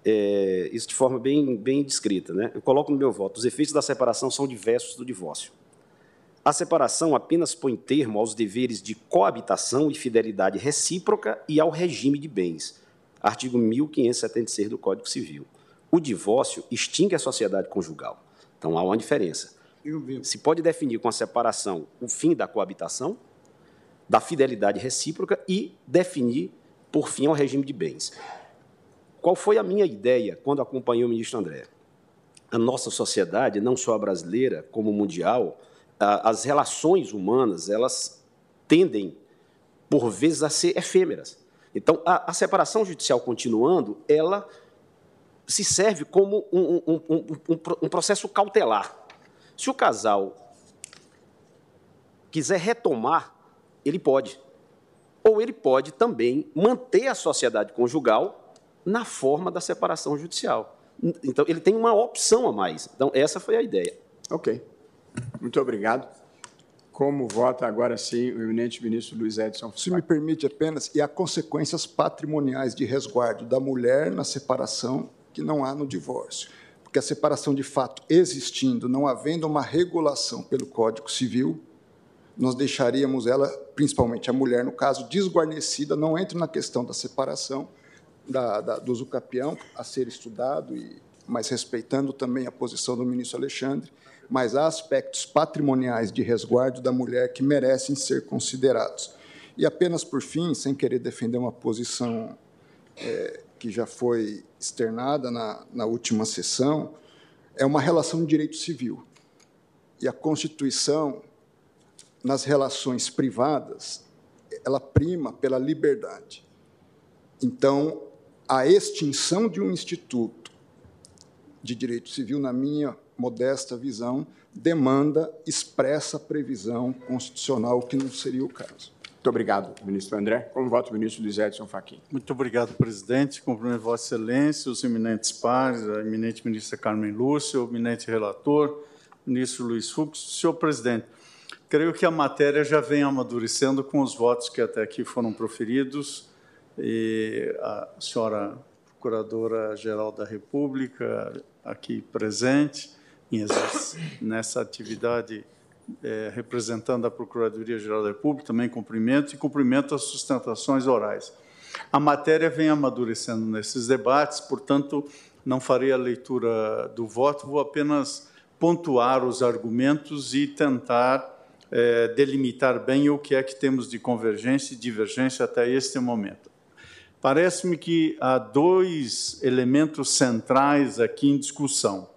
é, isso de forma bem, bem descrita. Né? Eu coloco no meu voto: os efeitos da separação são diversos do divórcio. A separação apenas põe termo aos deveres de coabitação e fidelidade recíproca e ao regime de bens. Artigo 1576 do Código Civil. O divórcio extingue a sociedade conjugal. Então há uma diferença. Se pode definir com a separação o fim da coabitação, da fidelidade recíproca e definir por fim ao regime de bens. Qual foi a minha ideia quando acompanhei o ministro André? A nossa sociedade, não só a brasileira, como mundial, as relações humanas, elas tendem, por vezes, a ser efêmeras. Então, a, a separação judicial continuando, ela se serve como um, um, um, um, processo cautelar. Se o casal quiser retomar, ele pode. Ou ele pode também manter a sociedade conjugal na forma da separação judicial. Então, ele tem uma opção a mais. Então, essa foi a ideia. Ok. Muito obrigado. Como vota agora sim o eminente ministro Luiz Edson? Se me permite apenas, e há consequências patrimoniais de resguardo da mulher na separação que não há no divórcio. Porque a separação de fato existindo, não havendo uma regulação pelo Código Civil, nós deixaríamos ela, principalmente a mulher, no caso, desguarnecida, não entra na questão da separação da, da, do usucapião a ser estudado, e, mas respeitando também a posição do ministro Alexandre, mas há aspectos patrimoniais de resguardo da mulher que merecem ser considerados. E apenas por fim, sem querer defender uma posição é, que já foi externada na, na última sessão, é uma relação de direito civil. E a Constituição, nas relações privadas, ela prima pela liberdade. Então, a extinção de um instituto de direito civil, na minha modesta visão, demanda expressa previsão constitucional, que não seria o caso. Muito obrigado, ministro André. Como voto, o ministro Luiz Edson Fachin. Muito obrigado, presidente. Cumprimento Vossa Excelência, os eminentes pares, a eminente ministra Carmen Lúcia, o eminente relator, ministro Luiz Fux. Senhor presidente, creio que a matéria já vem amadurecendo com os votos que até aqui foram proferidos. E a senhora Procuradora-Geral da República, aqui presente, nessa atividade é, representando a Procuradoria-Geral da República, também cumprimento, e cumprimento as sustentações orais. A matéria vem amadurecendo nesses debates, portanto, não farei a leitura do voto, vou apenas pontuar os argumentos e tentar é, delimitar bem o que é que temos de convergência e divergência até este momento. Parece-me que há dois elementos centrais aqui em discussão.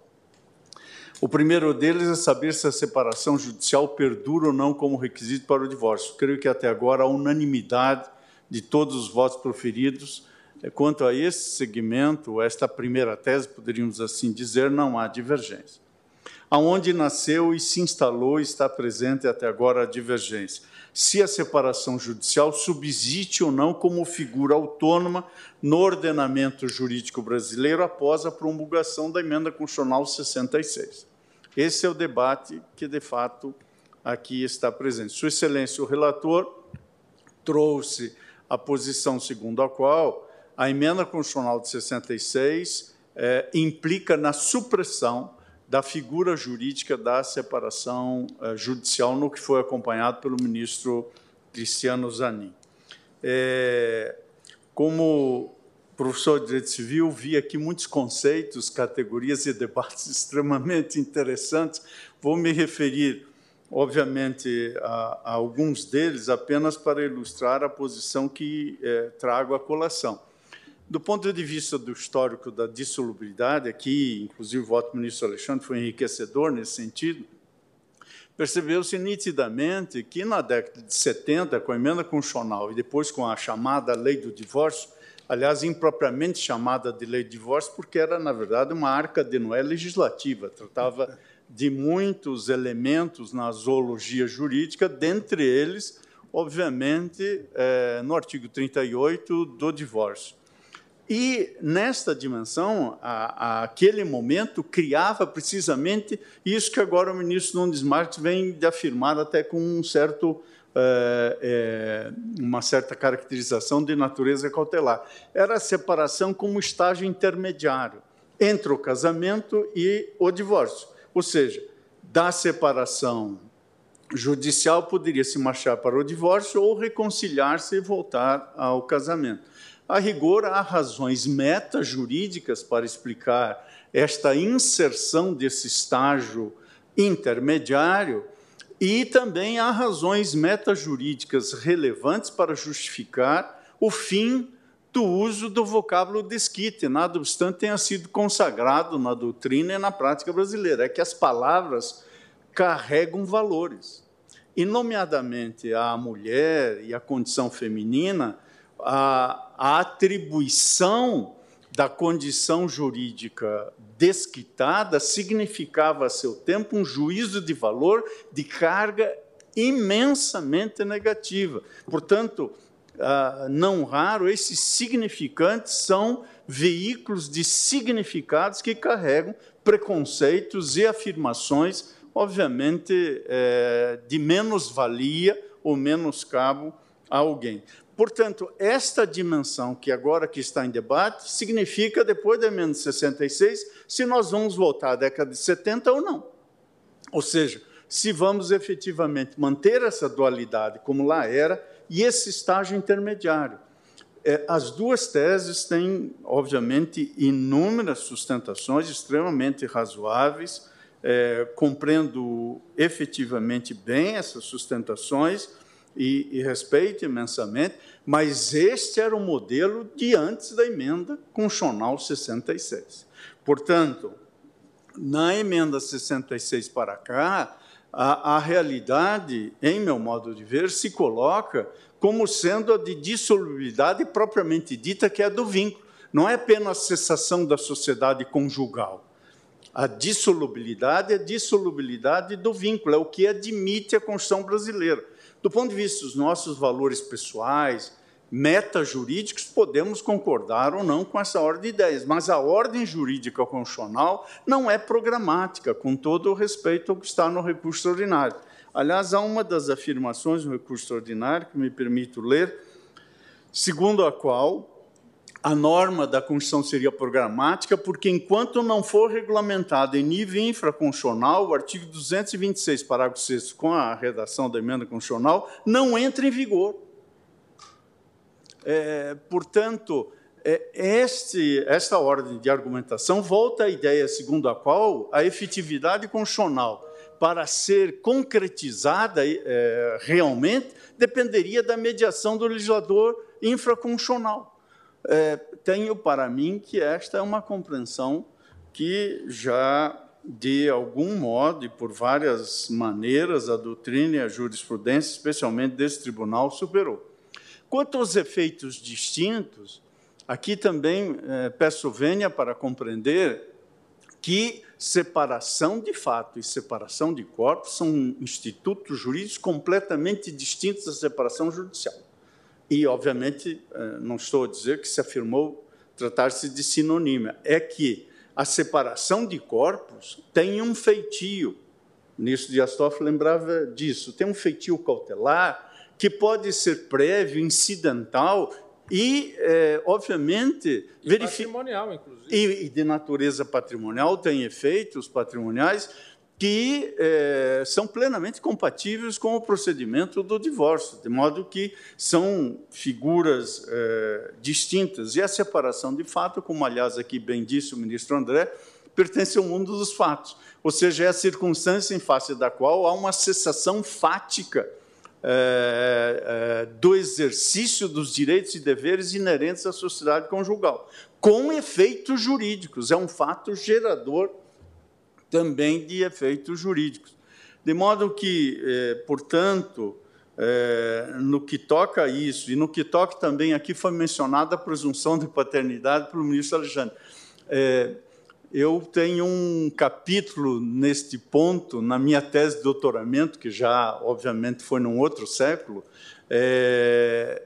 O primeiro deles é saber se a separação judicial perdura ou não como requisito para o divórcio. Creio que até agora a unanimidade de todos os votos proferidos é, quanto a esse segmento, esta primeira tese, poderíamos assim dizer, não há divergência. Aonde nasceu e se instalou está presente até agora a divergência. Se a separação judicial subsiste ou não como figura autônoma no ordenamento jurídico brasileiro após a promulgação da emenda constitucional 66. Esse é o debate que, de fato, aqui está presente. Sua Excelência, o relator trouxe a posição segundo a qual a emenda constitucional de 66 é, implica na supressão da figura jurídica da separação uh, judicial, no que foi acompanhado pelo ministro Cristiano Zanin. É, como professor de Direito Civil, vi aqui muitos conceitos, categorias e debates extremamente interessantes. Vou me referir, obviamente, a, a alguns deles apenas para ilustrar a posição que é, trago à colação. Do ponto de vista do histórico da dissolubilidade, aqui, inclusive, o voto do ministro Alexandre foi enriquecedor nesse sentido, percebeu-se nitidamente que na década de 70, com a emenda constitucional e depois com a chamada lei do divórcio, aliás, impropriamente chamada de lei do divórcio, porque era, na verdade, uma arca de Noé legislativa, tratava de muitos elementos na zoologia jurídica, dentre eles, obviamente, é, no artigo 38 do divórcio. E nesta dimensão, a, a, aquele momento criava precisamente isso que agora o ministro Nunes Marques vem de afirmar até com um certo, é, é, uma certa caracterização de natureza cautelar. Era a separação como estágio intermediário entre o casamento e o divórcio. Ou seja, da separação judicial poderia se marchar para o divórcio ou reconciliar-se e voltar ao casamento. A rigor, há razões metajurídicas para explicar esta inserção desse estágio intermediário e também há razões metajurídicas relevantes para justificar o fim do uso do vocábulo desquite, nada obstante tenha sido consagrado na doutrina e na prática brasileira. É que as palavras carregam valores. E, nomeadamente, a mulher e a condição feminina a, a atribuição da condição jurídica desquitada significava a seu tempo um juízo de valor de carga imensamente negativa. Portanto, ah, não raro, esses significantes são veículos de significados que carregam preconceitos e afirmações, obviamente, eh, de menos valia ou menos cabo a alguém. Portanto, esta dimensão que agora que está em debate significa, depois da emenda 66, se nós vamos voltar à década de 70 ou não. Ou seja, se vamos efetivamente manter essa dualidade como lá era e esse estágio intermediário. É, as duas teses têm, obviamente, inúmeras sustentações extremamente razoáveis, é, compreendo efetivamente bem essas sustentações e, e respeito imensamente, mas este era o modelo de antes da emenda constitucional 66. Portanto, na emenda 66 para cá, a, a, realidade, em meu modo de ver, se coloca como sendo a de dissolubilidade propriamente dita, que é do vínculo. Não é apenas a cessação da sociedade conjugal. A dissolubilidade é a dissolubilidade do vínculo, é o que admite a Constituição brasileira. Do ponto de vista dos nossos valores pessoais, metajurídicos, podemos concordar ou não com essa ordem de ideias, mas a ordem jurídica constitucional não é programática, com todo o respeito ao que está no recurso ordinário. Aliás, há uma das afirmações no recurso ordinário que me permito ler, segundo a qual a norma da Constituição seria programática, porque enquanto não for regulamentado em nível infraconstitucional, o artigo 226, parágrafo 6 com a redação da emenda constitucional, não entra em vigor. É, portanto, é, este, esta ordem de argumentação volta à ideia segundo a qual a efetividade constitucional, para ser concretizada é, realmente, dependeria da mediação do legislador infraconstitucional é, tenho para mim que esta é uma compreensão que já, de algum modo e por várias maneiras, a doutrina e a jurisprudência, especialmente desse tribunal, superou. Quanto aos efeitos distintos, aqui também é, peço vênia para compreender que separação de fato e separação de corpos são institutos jurídicos completamente distintos da separação judicial. E, obviamente, eh, não estou a dizer que se afirmou tratar-se de sinonímia, é que a separação de corpos tem um feitio. Nisso de Astorff lembrava disso. Tem um feitio cautelar que pode ser prévio, incidental e, é, obviamente, e patrimonial, inclusive. E, e de natureza patrimonial, tem efeitos patrimoniais que é, são plenamente compatíveis com o procedimento do divórcio, de modo que são figuras é, distintas. E a separação de fato, como aliás aqui bem disse o ministro André, pertence ao mundo dos fatos, ou seja, é a circunstância em face da qual há uma cessação fática é, do exercício dos direitos e deveres inerentes à sociedade conjugal, com efeitos jurídicos. É um fato gerador também de efeitos jurídicos. De modo que, eh, portanto, eh, no que toca a isso, e no que toca também, aqui foi mencionada a presunção de paternidade pelo ministro Alexandre. Eh, eu tenho um capítulo neste ponto na minha tese de doutoramento, que já, obviamente, foi num outro século,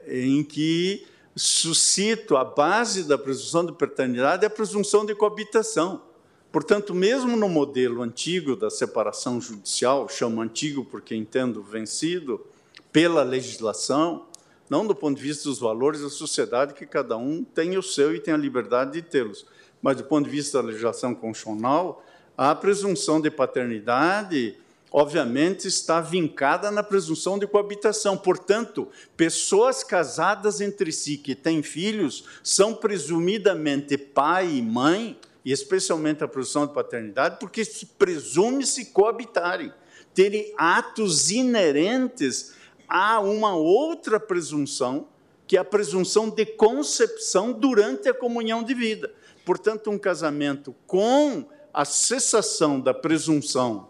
em que suscito a base da presunção de paternidade é a presunção de coabitação. Portanto, mesmo no modelo antigo da separação judicial, chamo antigo porque entendo vencido pela legislação, não do ponto de vista dos valores da sociedade, que cada um tem o seu e tem a liberdade de tê-los, mas do ponto de vista da legislação constitucional, a presunção de paternidade, obviamente, está vincada na presunção de coabitação. Portanto, pessoas casadas entre si que têm filhos são presumidamente pai e mãe e especialmente a presunção de paternidade, porque se presume-se coabitarem, terem atos inerentes a uma outra presunção, que é a presunção de concepção durante a comunhão de vida. Portanto, um casamento com a cessação da presunção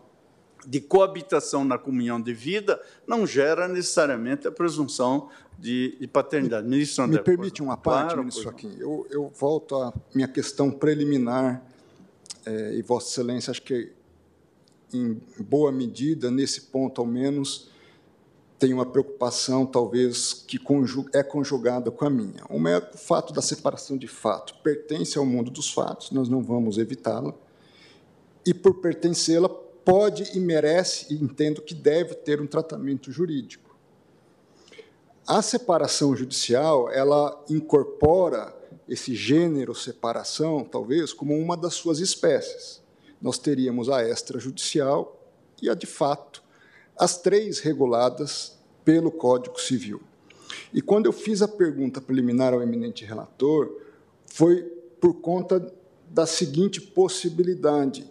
de coabitação na comunhão de vida não gera necessariamente a presunção de, de paternidade. Ministro André, Me permite uma parte, claro, ministro Joaquim. Eu, eu, volto à minha questão preliminar, é, e Vossa Excelência, acho que, em boa medida, nesse ponto ao menos, tem uma preocupação, talvez, que é conjugada com a minha. Uma é o fato da separação de fato. Pertence ao mundo dos fatos, nós não vamos evitá-la, e, por pertencê-la, pode e merece, e entendo que deve ter um tratamento jurídico. A separação judicial, ela incorpora esse gênero separação, talvez, como uma das suas espécies. Nós teríamos a extrajudicial e a de fato, as três reguladas pelo Código Civil. E quando eu fiz a pergunta preliminar ao eminente relator, foi por conta da seguinte possibilidade: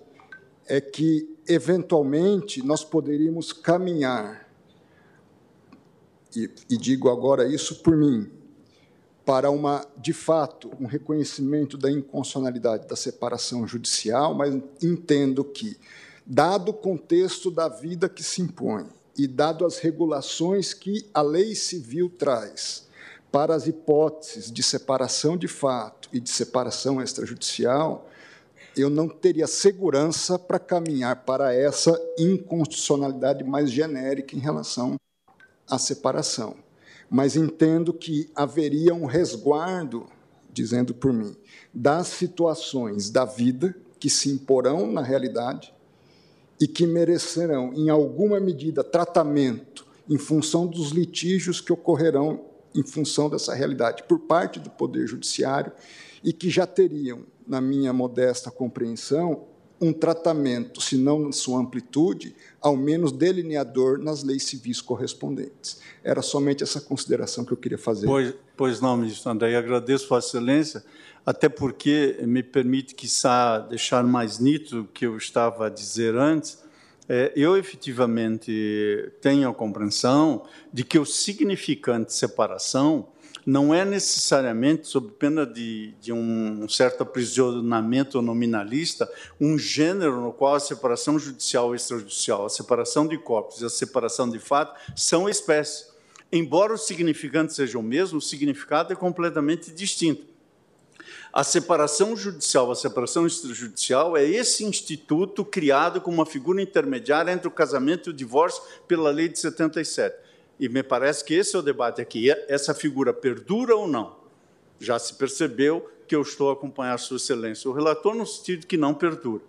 é que, eventualmente, nós poderíamos caminhar. E, e digo agora isso por mim, para uma, de fato, um reconhecimento da inconstitucionalidade da separação judicial, mas entendo que, dado o contexto da vida que se impõe e dado as regulações que a lei civil traz para as hipóteses de separação de fato e de separação extrajudicial, eu não teria segurança para caminhar para essa inconstitucionalidade mais genérica em relação a separação, mas entendo que haveria um resguardo, dizendo por mim, das situações da vida que se imporão na realidade e que merecerão, em alguma medida, tratamento em função dos litígios que ocorrerão em função dessa realidade por parte do Poder Judiciário e que já teriam, na minha modesta compreensão, um tratamento, se não na sua amplitude, ao menos delineador nas leis civis correspondentes. Era somente essa consideração que eu queria fazer. Pois, pois não, ministro André, agradeço Vossa Excelência, até porque me permite, quiçá, deixar mais nítido o que eu estava a dizer antes, é, eu efetivamente tenho a compreensão de que o significante separação não é necessariamente, sob pena de, de um certo aprisionamento nominalista, um gênero no qual a separação judicial e extrajudicial, a separação de corpos e a separação de fato são espécies. Embora o significante seja o mesmo, o significado é completamente distinto. A separação judicial, a separação extrajudicial é esse instituto criado como uma figura intermediária entre o casamento e o divórcio pela lei de 77. E me parece que esse é o debate aqui. Essa figura perdura ou não? Já se percebeu que eu estou a acompanhar Sua Excelência, o relator, no sentido que não perdura.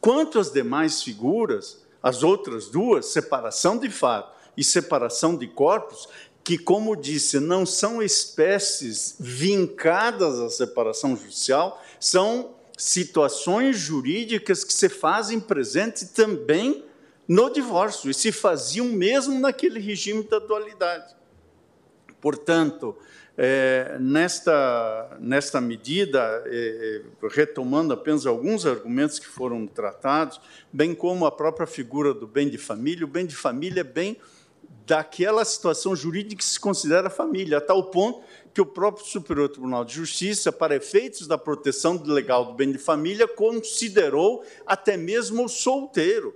Quanto às demais figuras, as outras duas, separação de fato e separação de corpos, que, como disse, não são espécies vincadas à separação judicial, são situações jurídicas que se fazem presente também no divórcio e se faziam mesmo naquele regime da dualidade. Portanto, é, nesta, nesta medida, é, é retomando apenas alguns argumentos que foram tratados, bem como a própria figura do bem de família, o bem de família é bem daquela situação jurídica que se considera família, a tal ponto que o próprio Superior Tribunal de Justiça, para efeitos da proteção legal do bem de família, considerou até mesmo o solteiro,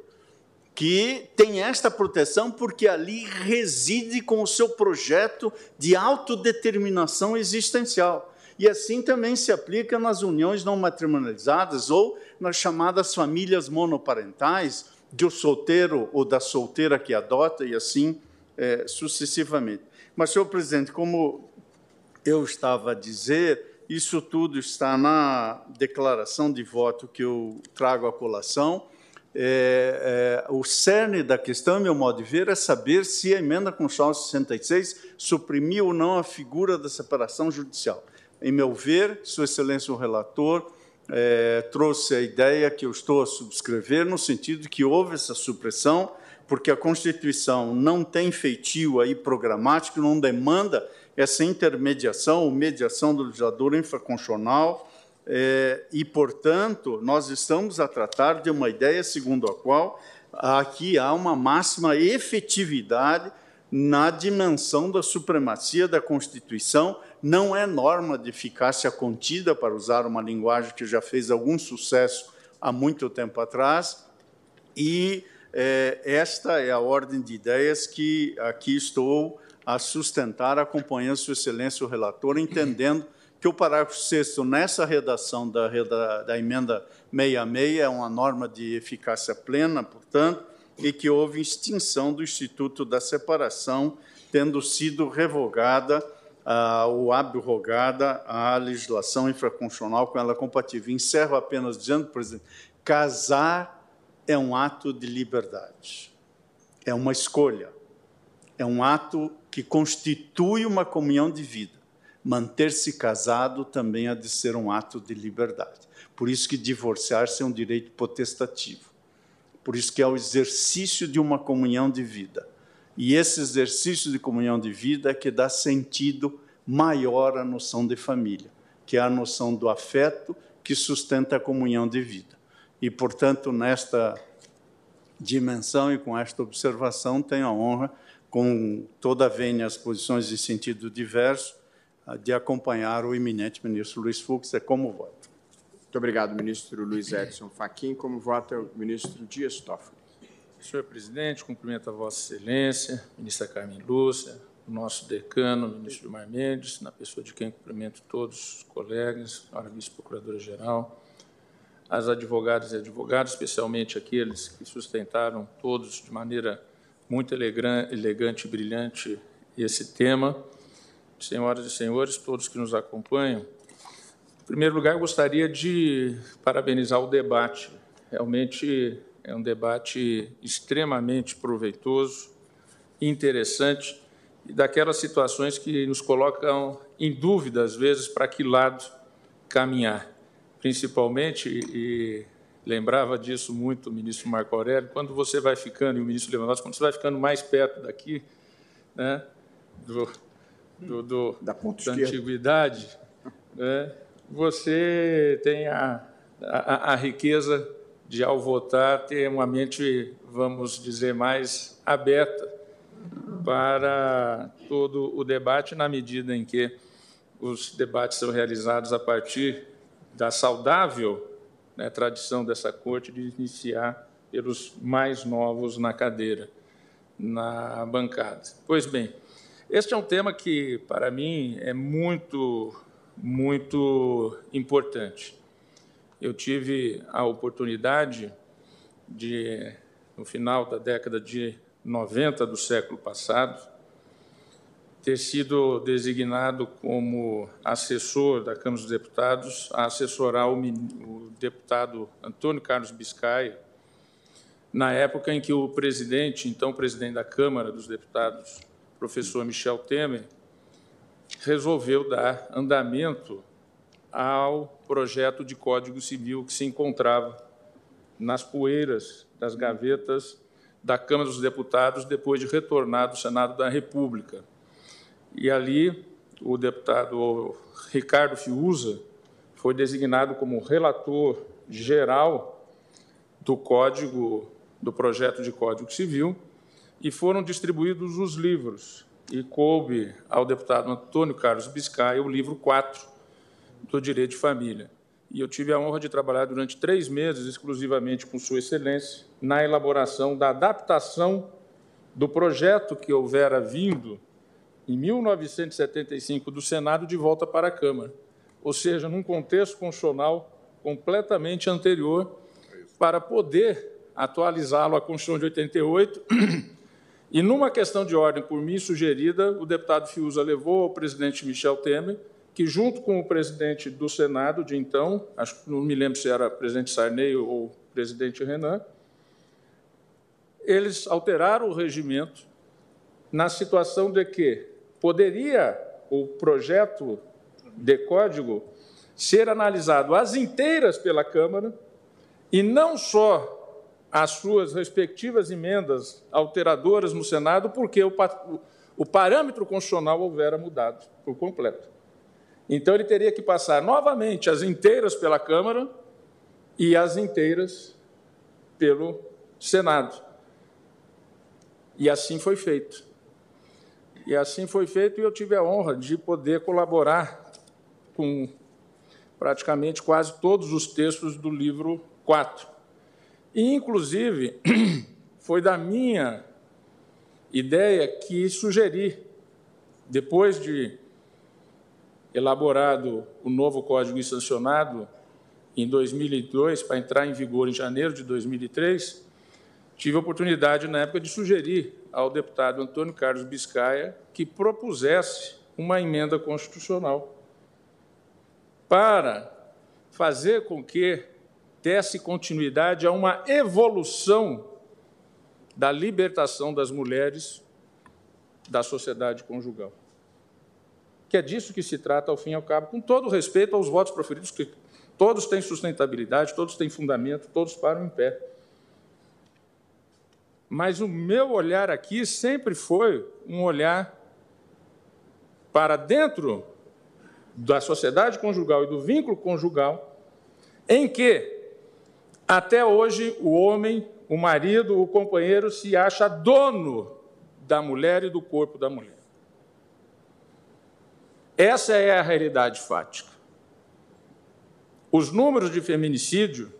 que tem esta proteção porque ali reside com o seu projeto de autodeterminação existencial. E assim também se aplica nas uniões não matrimonializadas ou nas chamadas famílias monoparentais, do solteiro ou da solteira que adota, e assim é, sucessivamente. Mas, senhor presidente, como eu estava a dizer, isso tudo está na declaração de voto que eu trago à colação. É, é, o cerne da questão, meu modo de ver, é saber se a emenda constitucional 66 suprimiu ou não a figura da separação judicial. Em meu ver, Sua Excelência o relator é, trouxe a ideia que eu estou a subscrever, no sentido de que houve essa supressão porque a Constituição não tem feitio aí programático, não demanda essa intermediação ou mediação do legislador infraconstitucional, é, e, portanto, nós estamos a tratar de uma ideia segundo a qual aqui há uma máxima efetividade na dimensão da supremacia da Constituição, não é norma de eficácia contida, para usar uma linguagem que já fez algum sucesso há muito tempo atrás, e é, esta é a ordem de ideias que aqui estou a sustentar, acompanhando Sua Excelência o relator, entendendo que o parágrafo 6 nessa redação da, da emenda 66 é uma norma de eficácia plena, portanto, e que houve extinção do Instituto da Separação, tendo sido revogada ah, ou abrogada a legislação infraconstitucional com ela compatível. Encerro apenas dizendo, presidente, casar é um ato de liberdade, é uma escolha, é um ato que constitui uma comunhão de vida. Manter-se casado também há de ser um ato de liberdade. Por isso que divorciar-se é um direito potestativo. Por isso que é o exercício de uma comunhão de vida. E esse exercício de comunhão de vida é que dá sentido maior à noção de família, que é a noção do afeto que sustenta a comunhão de vida. E, portanto, nesta dimensão e com esta observação, tenho a honra, com toda a vênia as posições de sentido diverso, de acompanhar o eminente ministro Luiz Fux. É como voto. Muito obrigado, ministro Luiz Edson Fachin. Como vota o ministro Dias Toffoli? Senhor presidente, cumprimento a Vossa Excelência, ministra Carmen Lúcia, o nosso decano, ministro Gilmar Mendes, na pessoa de quem cumprimento todos os colegas, a vice-procuradora-geral, as advogadas e advogados, especialmente aqueles que sustentaram todos de maneira muito elegante e brilhante esse tema. Senhoras e senhores, todos que nos acompanham, em primeiro lugar, gostaria de parabenizar o debate. Realmente é um debate extremamente proveitoso, interessante e daquelas situações que nos colocam em dúvida, às vezes, para que lado caminhar. Principalmente, e lembrava disso muito o ministro Marco Aurélio, quando você vai ficando, e o ministro Lewandowski, quando você vai ficando mais perto daqui, né, do, do, do da, da antiguidade, né, você tem a, a, a riqueza de, ao votar, ter uma mente, vamos dizer, mais aberta para todo o debate, na medida em que os debates são realizados a partir da saudável né, tradição dessa corte de iniciar pelos mais novos na cadeira, na bancada. Pois bem, este é um tema que, para mim, é muito, muito importante. Eu tive a oportunidade de, no final da década de 90 do século passado, ter sido designado como assessor da Câmara dos Deputados a assessorar o, deputado Antônio Carlos Biscaia, na época em que o presidente, então presidente da Câmara dos Deputados, professor Michel Temer, resolveu dar andamento ao projeto de Código Civil que se encontrava nas poeiras das gavetas da Câmara dos Deputados depois de retornar do Senado da República. E ali o deputado Ricardo Fiuza foi designado como relator geral do código do projeto de Código Civil e foram distribuídos os livros. E coube ao deputado Antônio Carlos Biscay o livro 4 do Direito de Família. E eu tive a honra de trabalhar durante três meses exclusivamente com Sua Excelência na elaboração da adaptação do projeto que houvera vindo em 1975 do Senado de volta para a Câmara, ou seja, num contexto constitucional completamente anterior, para poder atualizá-lo à Constituição de 88. E numa questão de ordem por mim sugerida, o deputado Fiuza levou ao presidente Michel Temer que, junto com o presidente do Senado de então, acho que não me lembro se era presidente Sarney ou presidente Renan, eles alteraram o regimento na situação de que poderia o projeto de código ser analisado às inteiras pela Câmara e não só as suas respectivas emendas alteradoras no Senado, porque o, o parâmetro constitucional houvera mudado por completo. Então, ele teria que passar novamente as inteiras pela Câmara e as inteiras pelo Senado. E assim foi feito. E assim foi feito, e eu tive a honra de poder colaborar com praticamente quase todos os textos do livro 4. E, inclusive, foi da minha ideia que sugeri, depois de elaborado o novo Código sancionado em 2002 para entrar em vigor em janeiro de 2003, tive a oportunidade, na época, de sugerir ao deputado Antônio Carlos Biscaia que propusesse uma emenda constitucional para fazer com que desse continuidade a uma evolução da libertação das mulheres da sociedade conjugal que é disso que se trata, ao fim e ao cabo, com todo respeito aos votos proferidos, que todos têm sustentabilidade, todos têm fundamento, todos param em pé. Mas o meu olhar aqui sempre foi um olhar para dentro da sociedade conjugal e do vínculo conjugal, em que, até hoje, o homem, o marido, o companheiro se acha dono da mulher e do corpo da mulher. Essa é a realidade fática. Os números de feminicídio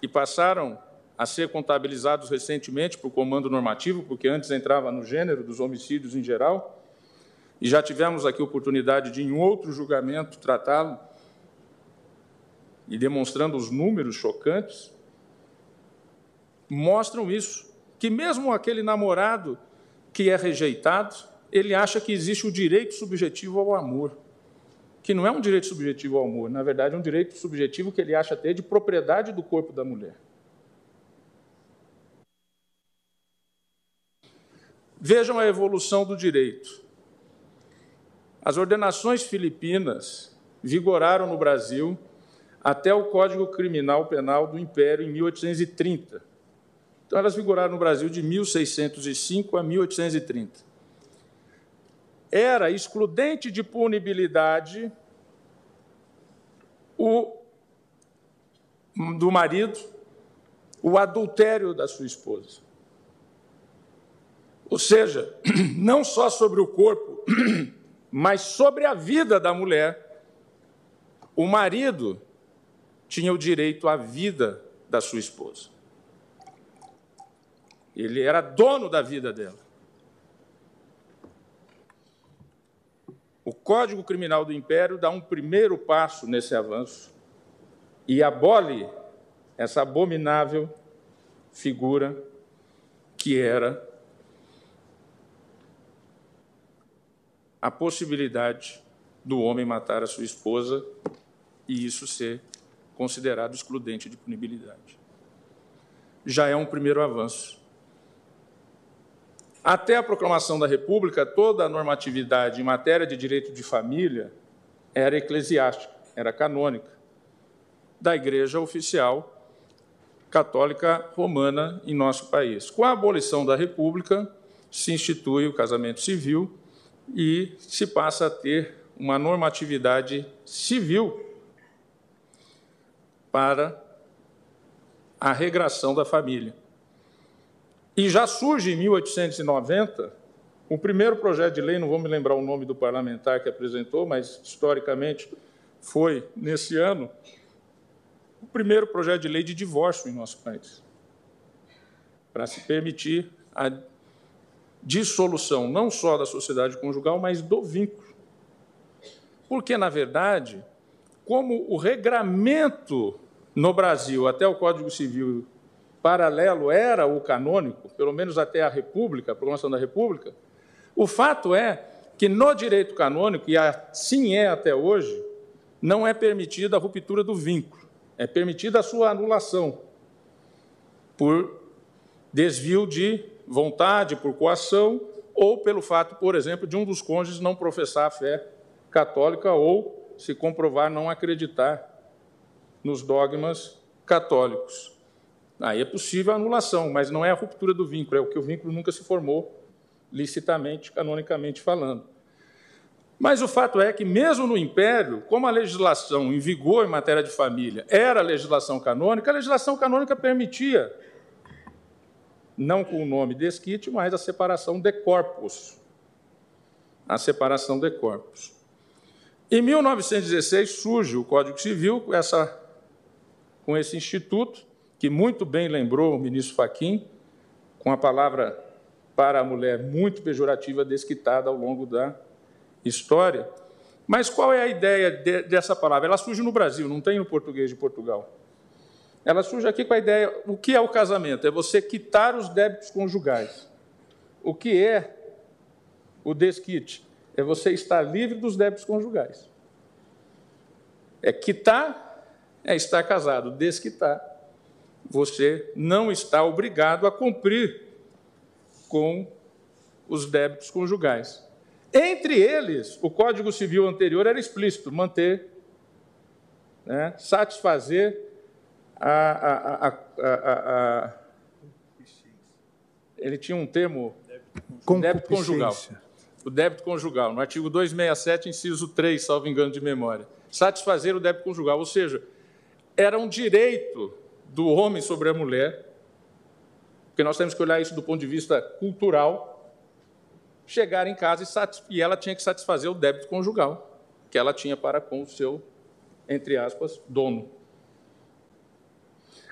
que passaram a ser contabilizados recentemente por comando normativo, porque antes entrava no gênero dos homicídios em geral, e já tivemos aqui oportunidade de, em outro julgamento, tratá-lo e demonstrando os números chocantes. mostram isso, que mesmo aquele namorado que é rejeitado, ele acha que existe o direito subjetivo ao amor, que não é um direito subjetivo ao amor, na verdade é um direito subjetivo que ele acha ter de propriedade do corpo da mulher. Vejam a evolução do direito. As ordenações filipinas vigoraram no Brasil até o Código Criminal Penal do Império em 1830. Então, elas vigoraram no Brasil de 1605 a 1830. Era excludente de punibilidade o do marido o adultério da sua esposa. Ou seja, não só sobre o corpo, mas sobre a vida da mulher, o marido tinha o direito à vida da sua esposa. Ele era dono da vida dela. O Código Criminal do Império dá um primeiro passo nesse avanço e abole essa abominável figura que era a possibilidade do homem matar a sua esposa e isso ser considerado excludente de punibilidade. Já é um primeiro avanço. Até a proclamação da República, toda a normatividade em matéria de direito de família era eclesiástica, era canônica, da Igreja Oficial Católica Romana em nosso país. Com a abolição da República, se institui o casamento civil e se passa a ter uma normatividade civil para a regração da família. E já surge em 1890 o primeiro projeto de lei, não vou me lembrar o nome do parlamentar que apresentou, mas historicamente foi nesse ano, o primeiro projeto de lei de divórcio em nosso país, para se permitir a dissolução não só da sociedade conjugal, mas do vínculo. Porque, na verdade, como o regramento no Brasil, até o Código Civil paralelo era o canônico, pelo menos até a República, a proclamação da República, o fato é que no direito canônico, e assim é até hoje, não é permitida a ruptura do vínculo, é permitida a sua anulação por desvio de vontade, por coação, ou pelo fato, por exemplo, de um dos cônjuges não professar a fé católica ou, se comprovar, não acreditar nos dogmas católicos. Aí é possível a anulação, mas não é a ruptura do vínculo, é o que o vínculo nunca se formou licitamente, canonicamente falando. Mas o fato é que, mesmo no Império, como a legislação em vigor em matéria de família era a legislação canônica, a legislação canônica permitia não com o nome desquite, mas a separação de corpos. A separação de corpos. Em 1916 surge o Código Civil com, essa, com esse instituto, que muito bem lembrou o ministro Faquim, com a palavra para a mulher muito pejorativa desquitada ao longo da história. Mas qual é a ideia de, dessa palavra? Ela surge no Brasil, não tem no português de Portugal. Ela surge aqui com a ideia: o que é o casamento? É você quitar os débitos conjugais. O que é o desquite? É você estar livre dos débitos conjugais. É quitar, é estar casado. Desquitar, você não está obrigado a cumprir com os débitos conjugais. Entre eles, o Código Civil anterior era explícito: manter, né, satisfazer a, a, a, ele tinha um termo, débito conjugal. O débito conjugal, no artigo 267, inciso 3, salvo engano de memória. Satisfazer o débito conjugal, ou seja, era um direito do homem sobre a mulher, porque nós temos que olhar isso do ponto de vista cultural, chegar em casa e, e ela tinha que satisfazer o débito conjugal que ela tinha para com o seu, entre aspas, dono.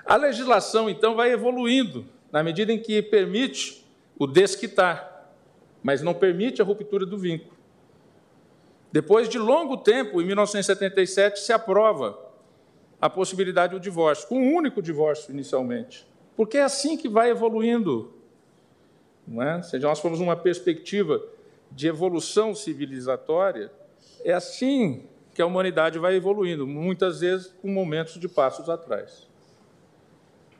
A legislação, então, vai evoluindo na medida em que permite o desquitar, mas não permite a ruptura do vínculo. Depois de longo tempo, em 1977, se aprova a possibilidade do divórcio, com um único divórcio inicialmente, Porque é assim que vai evoluindo. Não é? Se nós formos uma perspectiva de evolução civilizatória, é assim que a humanidade vai evoluindo, muitas vezes com momentos de passos atrás.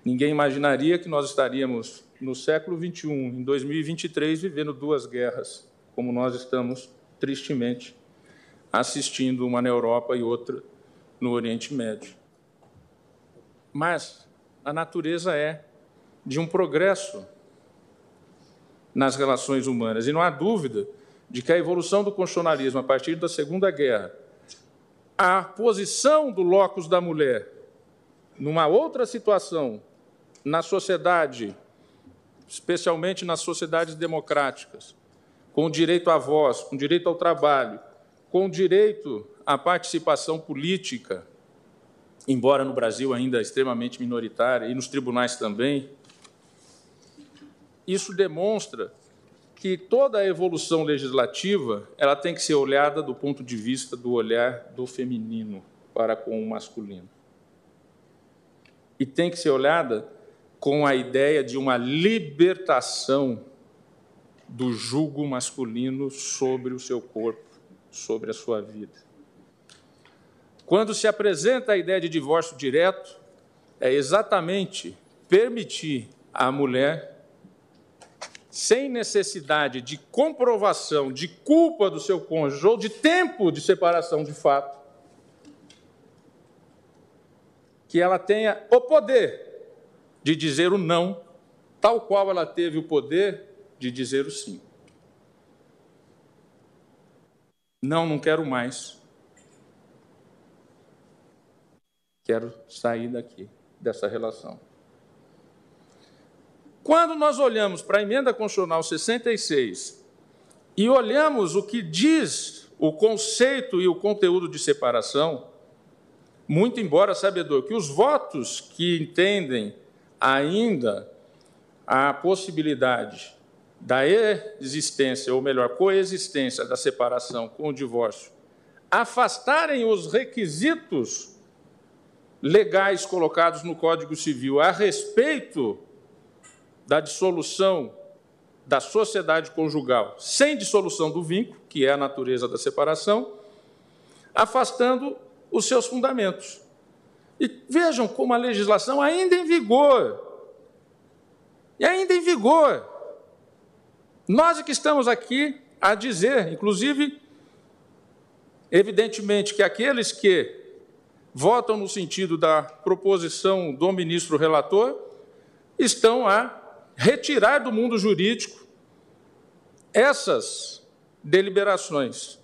Ninguém imaginaria que nós estaríamos no século XXI, em 2023, vivendo duas guerras, como nós estamos tristemente assistindo uma na Europa e outra no Oriente Médio. Mas a natureza é de um progresso nas relações humanas. E não há dúvida de que a evolução do constitucionalismo a partir da Segunda Guerra, a posição do locus da mulher numa outra situação na sociedade, especialmente nas sociedades democráticas, com direito à voz, com direito ao trabalho, com direito à participação política, embora no Brasil ainda extremamente minoritária, e nos tribunais também, isso demonstra que toda a evolução legislativa ela tem que ser olhada do ponto de vista do olhar do feminino para com o masculino. E tem que ser olhada com a ideia de uma libertação do jugo masculino sobre o seu corpo, sobre a sua vida. Quando se apresenta a ideia de divórcio direto, é exatamente permitir à mulher sem necessidade de comprovação de culpa do seu cônjuge ou de tempo de separação de fato, que ela tenha o poder de dizer o não, tal qual ela teve o poder de dizer o sim. Não, não quero mais. Quero sair daqui, dessa relação. Quando nós olhamos para a emenda constitucional 66 e olhamos o que diz o conceito e o conteúdo de separação, muito embora sabedor que os votos que entendem ainda a possibilidade da existência, ou melhor, coexistência da separação com o divórcio, afastarem os requisitos legais colocados no Código Civil a respeito da dissolução da sociedade conjugal sem dissolução do vínculo, que é a natureza da separação, afastando os seus fundamentos. E vejam como a legislação ainda em vigor, e ainda em vigor. Nós que estamos aqui a dizer, inclusive, evidentemente, que aqueles que votam no sentido da proposição do ministro relator estão a retirar do mundo jurídico essas deliberações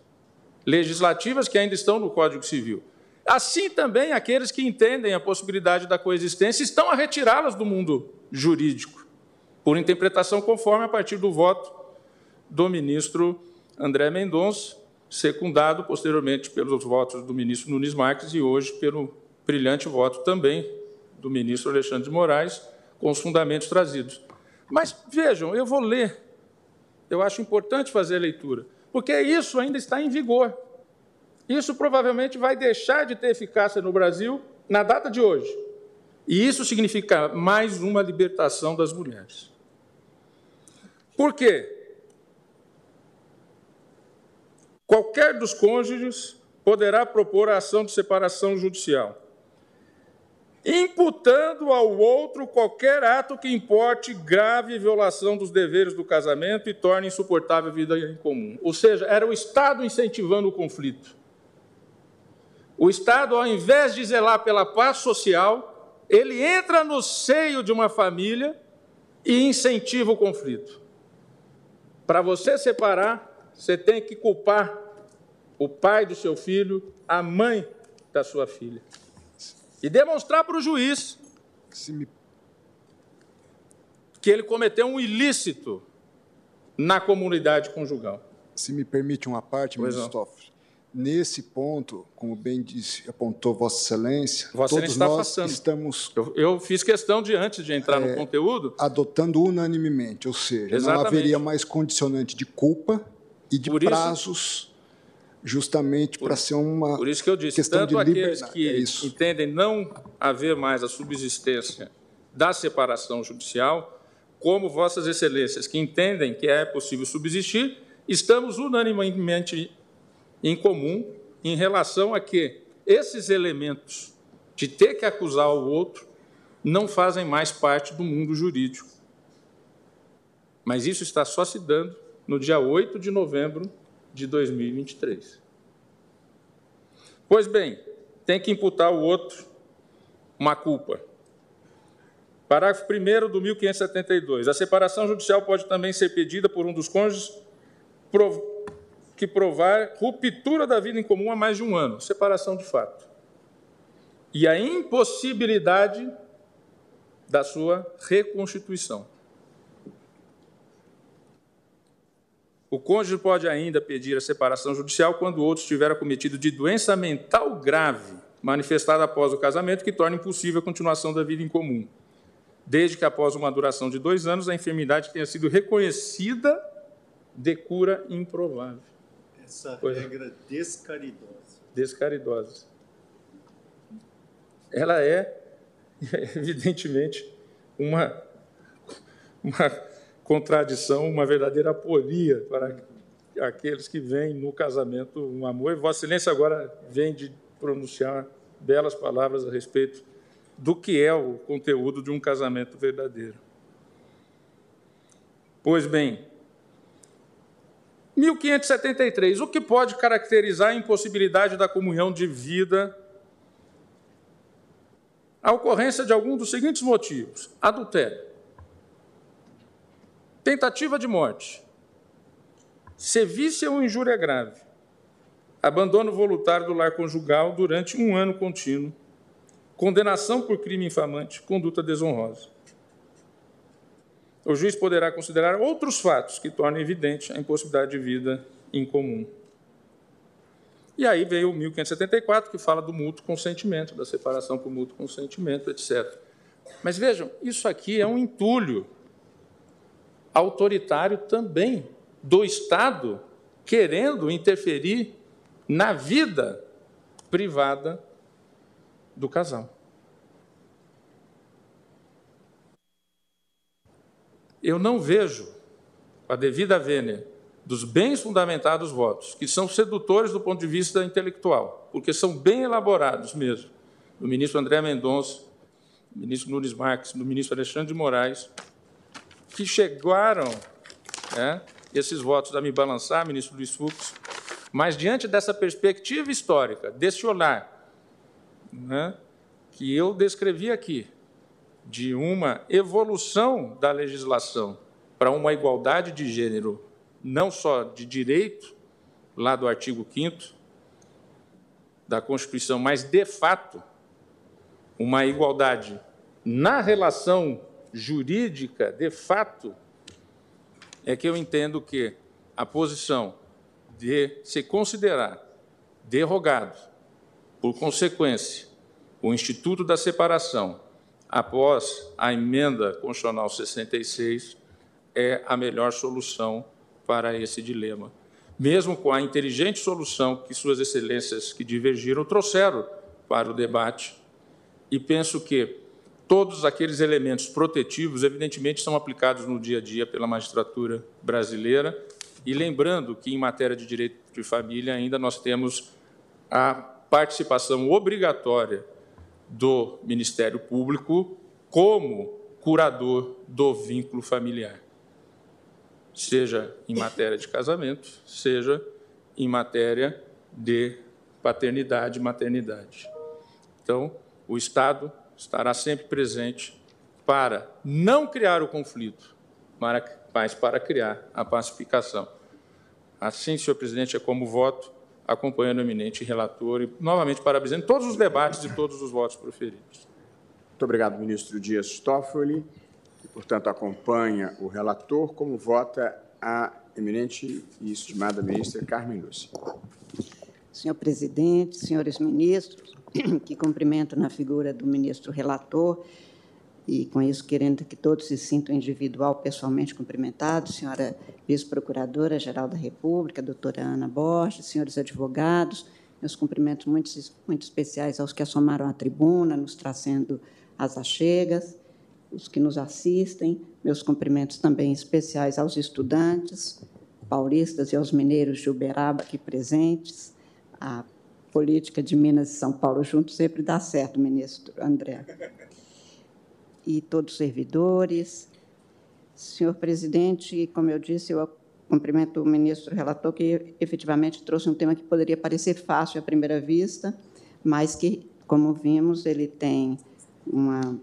legislativas que ainda estão no Código Civil. Assim também aqueles que entendem a possibilidade da coexistência estão a retirá-las do mundo jurídico, por interpretação conforme a partir do voto do ministro André Mendonça, secundado posteriormente pelos votos do ministro Nunes Marques e hoje pelo brilhante voto também do ministro Alexandre de Moraes, com os fundamentos trazidos. Mas vejam, eu vou ler. Eu acho importante fazer a leitura, porque isso ainda está em vigor. Isso provavelmente vai deixar de ter eficácia no Brasil na data de hoje. E isso significa mais uma libertação das mulheres. Por quê? Qualquer dos cônjuges poderá propor a ação de separação judicial imputando ao outro qualquer ato que importe grave violação dos deveres do casamento e torne insuportável a vida em comum. Ou seja, era o Estado incentivando o conflito. O Estado, ao invés de zelar pela paz social, ele entra no seio de uma família e incentiva o conflito. Para você separar, você tem que culpar o pai do seu filho, a mãe da sua filha e demonstrar para o juiz que ele cometeu um ilícito na comunidade conjugal. Se me permite uma parte, ministro Toffoli. Nesse ponto, como bem disse, apontou Vossa Excelência, Vossa todos Excelência nós estamos. Eu, eu, fiz questão de, antes de entrar é, no conteúdo. Adotando unanimemente, ou seja, Exatamente. não haveria mais condicionante de culpa e de Por prazos. Isso, justamente para ser uma Por isso que eu disse, questão tanto de aqueles que é entendem não haver mais a subsistência da separação judicial, como Vossas Excelências, que entendem que é possível subsistir, estamos unanimemente em comum em relação a que esses elementos de ter que acusar o outro não fazem mais parte do mundo jurídico. Mas isso está só se dando no dia 8 de novembro de 2023. Pois bem, tem que imputar ao outro uma culpa. Parágrafo 1 do 1572. A separação judicial pode também ser pedida por um dos cônjuges que provar ruptura da vida em comum há mais de um ano, separação de fato. E a impossibilidade da sua reconstituição. O cônjuge pode ainda pedir a separação judicial quando o outro estiver acometido de doença mental grave, manifestada após o casamento, que torna impossível a continuação da vida em comum, desde que após uma duração de dois anos a enfermidade tenha sido reconhecida de cura improvável. Essa pois, regra descaridosa. Descaridosa. Ela é, evidentemente, uma, uma contradição, uma verdadeira aporia para aqueles que veem no casamento um amor. E Vossa Excelência agora vem de pronunciar belas palavras a respeito do que é o conteúdo de um casamento verdadeiro. Pois bem, 1573. O que pode caracterizar a impossibilidade da comunhão de vida? A ocorrência de algum dos seguintes motivos: adultério, tentativa de morte, sevícia ou injúria grave, abandono voluntário do lar conjugal durante um ano contínuo, condenação por crime infamante, conduta desonrosa. O juiz poderá considerar outros fatos que tornem evidente a impossibilidade de vida em comum. E aí veio o 1574, que fala do mútuo consentimento, da separação por mútuo consentimento, etc. Mas vejam, isso aqui é um entulho autoritário também do Estado querendo interferir na vida privada do casal. Eu não vejo, a devida vênia, dos bens fundamentados votos, que são sedutores do ponto de vista intelectual, porque são bem elaborados mesmo, do ministro André Mendonça, do ministro Nunes Marques, do ministro Alexandre de Moraes, que chegaram né, esses votos a me balançar, ministro Luiz Fux, mas diante dessa perspectiva histórica, desse olhar né, que eu descrevi aqui, de uma evolução da legislação para uma igualdade de gênero, não só de direito, lá do artigo 5 da Constituição, mas de fato, uma igualdade na relação jurídica, de fato, é que eu entendo que a posição de se considerar derrogado, por consequência, o Instituto da Separação, após a emenda constitucional 66, é a melhor solução para esse dilema. Mesmo com a inteligente solução que Suas Excelências que divergiram trouxeram para o debate, e penso que todos aqueles elementos protetivos, evidentemente, são aplicados no dia a dia pela magistratura brasileira. E lembrando que, em matéria de direito de família, ainda nós temos a participação obrigatória do Ministério Público como curador do vínculo familiar, seja em matéria de casamento, seja em matéria de paternidade e maternidade. Então, o Estado estará sempre presente para não criar o conflito, mas para criar a pacificação. Assim, senhor presidente, é como voto, acompanhando o eminente relator e, novamente, parabenizando todos os debates e todos os votos proferidos. Muito obrigado, ministro Dias Toffoli, que, portanto, acompanha o relator, como vota a eminente e estimada ministra Carmen Lúcia. Senhor presidente, senhores ministros, que cumprimento na figura do ministro relator, e com isso querendo que todos se sintam individual, pessoalmente cumprimentados, senhora vice-procuradora-geral da República, doutora Ana Borges, senhores advogados, meus cumprimentos muito, muito especiais aos que assomaram a tribuna, nos trazendo as achegas, os que nos assistem, meus cumprimentos também especiais aos estudantes, paulistas e aos mineiros de Uberaba aqui presentes. A política de Minas e São Paulo juntos sempre dá certo, ministro André. E todos os servidores. Senhor presidente, como eu disse, eu cumprimento o ministro relator, que efetivamente trouxe um tema que poderia parecer fácil à primeira vista, mas que, como vimos, ele tem uma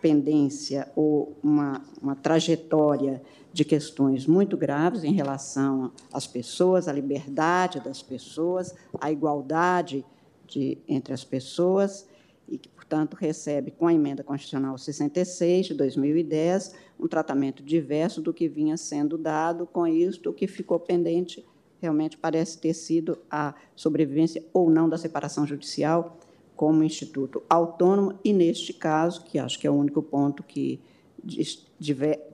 pendência ou uma, uma trajetória de questões muito graves em relação às pessoas, à liberdade das pessoas, à igualdade de, entre as pessoas, e que, portanto, recebe, com a emenda constitucional 66 de 2010, um tratamento diverso do que vinha sendo dado. Com isto, o que ficou pendente realmente parece ter sido a sobrevivência ou não da separação judicial como instituto autônomo, e neste caso, que acho que é o único ponto que,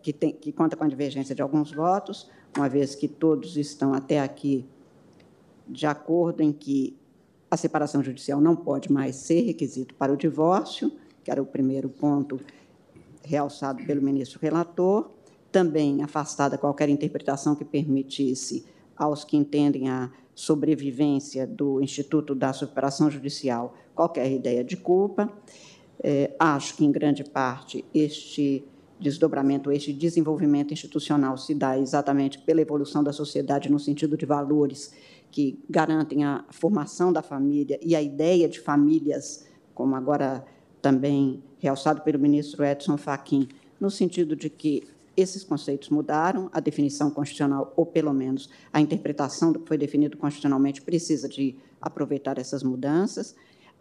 que, tem, que conta com a divergência de alguns votos, uma vez que todos estão até aqui de acordo em que a separação judicial não pode mais ser requisito para o divórcio, que era o primeiro ponto realçado pelo ministro relator, também afastada qualquer interpretação que permitisse aos que entendem a sobrevivência do Instituto da Superação Judicial qualquer ideia de culpa. É, acho que, em grande parte, este desdobramento, este desenvolvimento institucional se dá exatamente pela evolução da sociedade no sentido de valores que garantem a formação da família e a ideia de famílias, como agora também realçado pelo ministro Edson Fachin, no sentido de que esses conceitos mudaram, a definição constitucional, ou pelo menos a interpretação do que foi definido constitucionalmente, precisa de aproveitar essas mudanças.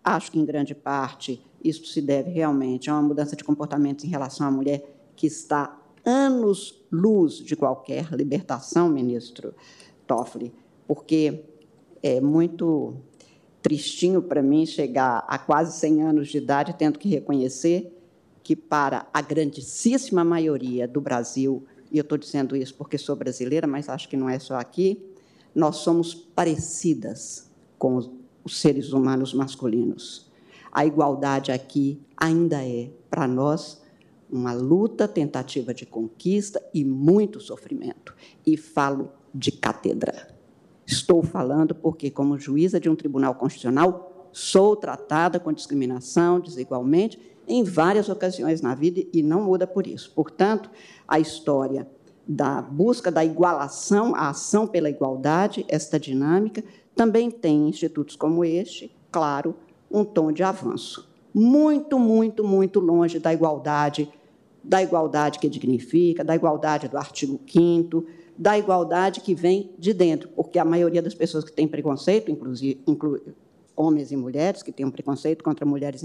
Acho que, em grande parte, isso se deve realmente a uma mudança de comportamentos em relação à mulher que está anos-luz de qualquer libertação, ministro Toffoli, porque é muito tristinho para mim chegar a quase 100 anos de idade tendo que reconhecer que, para a grandíssima maioria do Brasil, e eu estou dizendo isso porque sou brasileira, mas acho que não é só aqui, nós somos parecidas com os seres humanos masculinos. A igualdade aqui ainda é, para nós, uma luta, tentativa de conquista e muito sofrimento. E falo de cátedra. Estou falando porque, como juíza de um tribunal constitucional, sou tratada com discriminação desigualmente em várias ocasiões na vida e não muda por isso. Portanto, a história da busca da igualação, a ação pela igualdade, esta dinâmica, também tem institutos como este, claro, um tom de avanço. Muito, muito, muito longe da igualdade, da igualdade que dignifica, da igualdade do artigo 5 da igualdade que vem de dentro, porque a maioria das pessoas que têm preconceito, inclusive homens e mulheres que têm um preconceito contra mulheres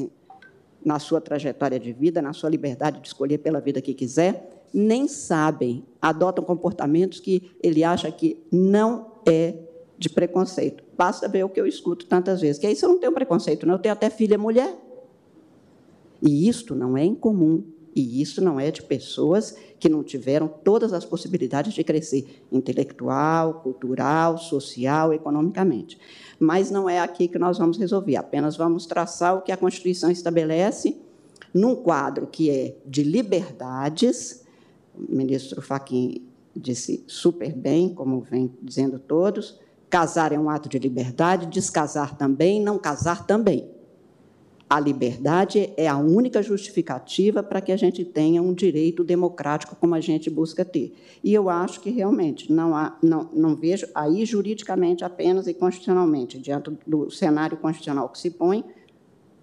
na sua trajetória de vida, na sua liberdade de escolher pela vida que quiser, nem sabem, adotam comportamentos que ele acha que não é de preconceito. Basta ver o que eu escuto tantas vezes, que aí você não tem um preconceito, não, eu tenho até filha mulher. E isto não é incomum, e isso não é de pessoas que não tiveram todas as possibilidades de crescer intelectual, cultural, social, economicamente mas não é aqui que nós vamos resolver, apenas vamos traçar o que a Constituição estabelece num quadro que é de liberdades. O ministro Fachin disse super bem, como vem dizendo todos, casar é um ato de liberdade, descasar também, não casar também. A liberdade é a única justificativa para que a gente tenha um direito democrático como a gente busca ter. E eu acho que realmente não há, não, não vejo aí juridicamente apenas e constitucionalmente, diante do cenário constitucional que se põe,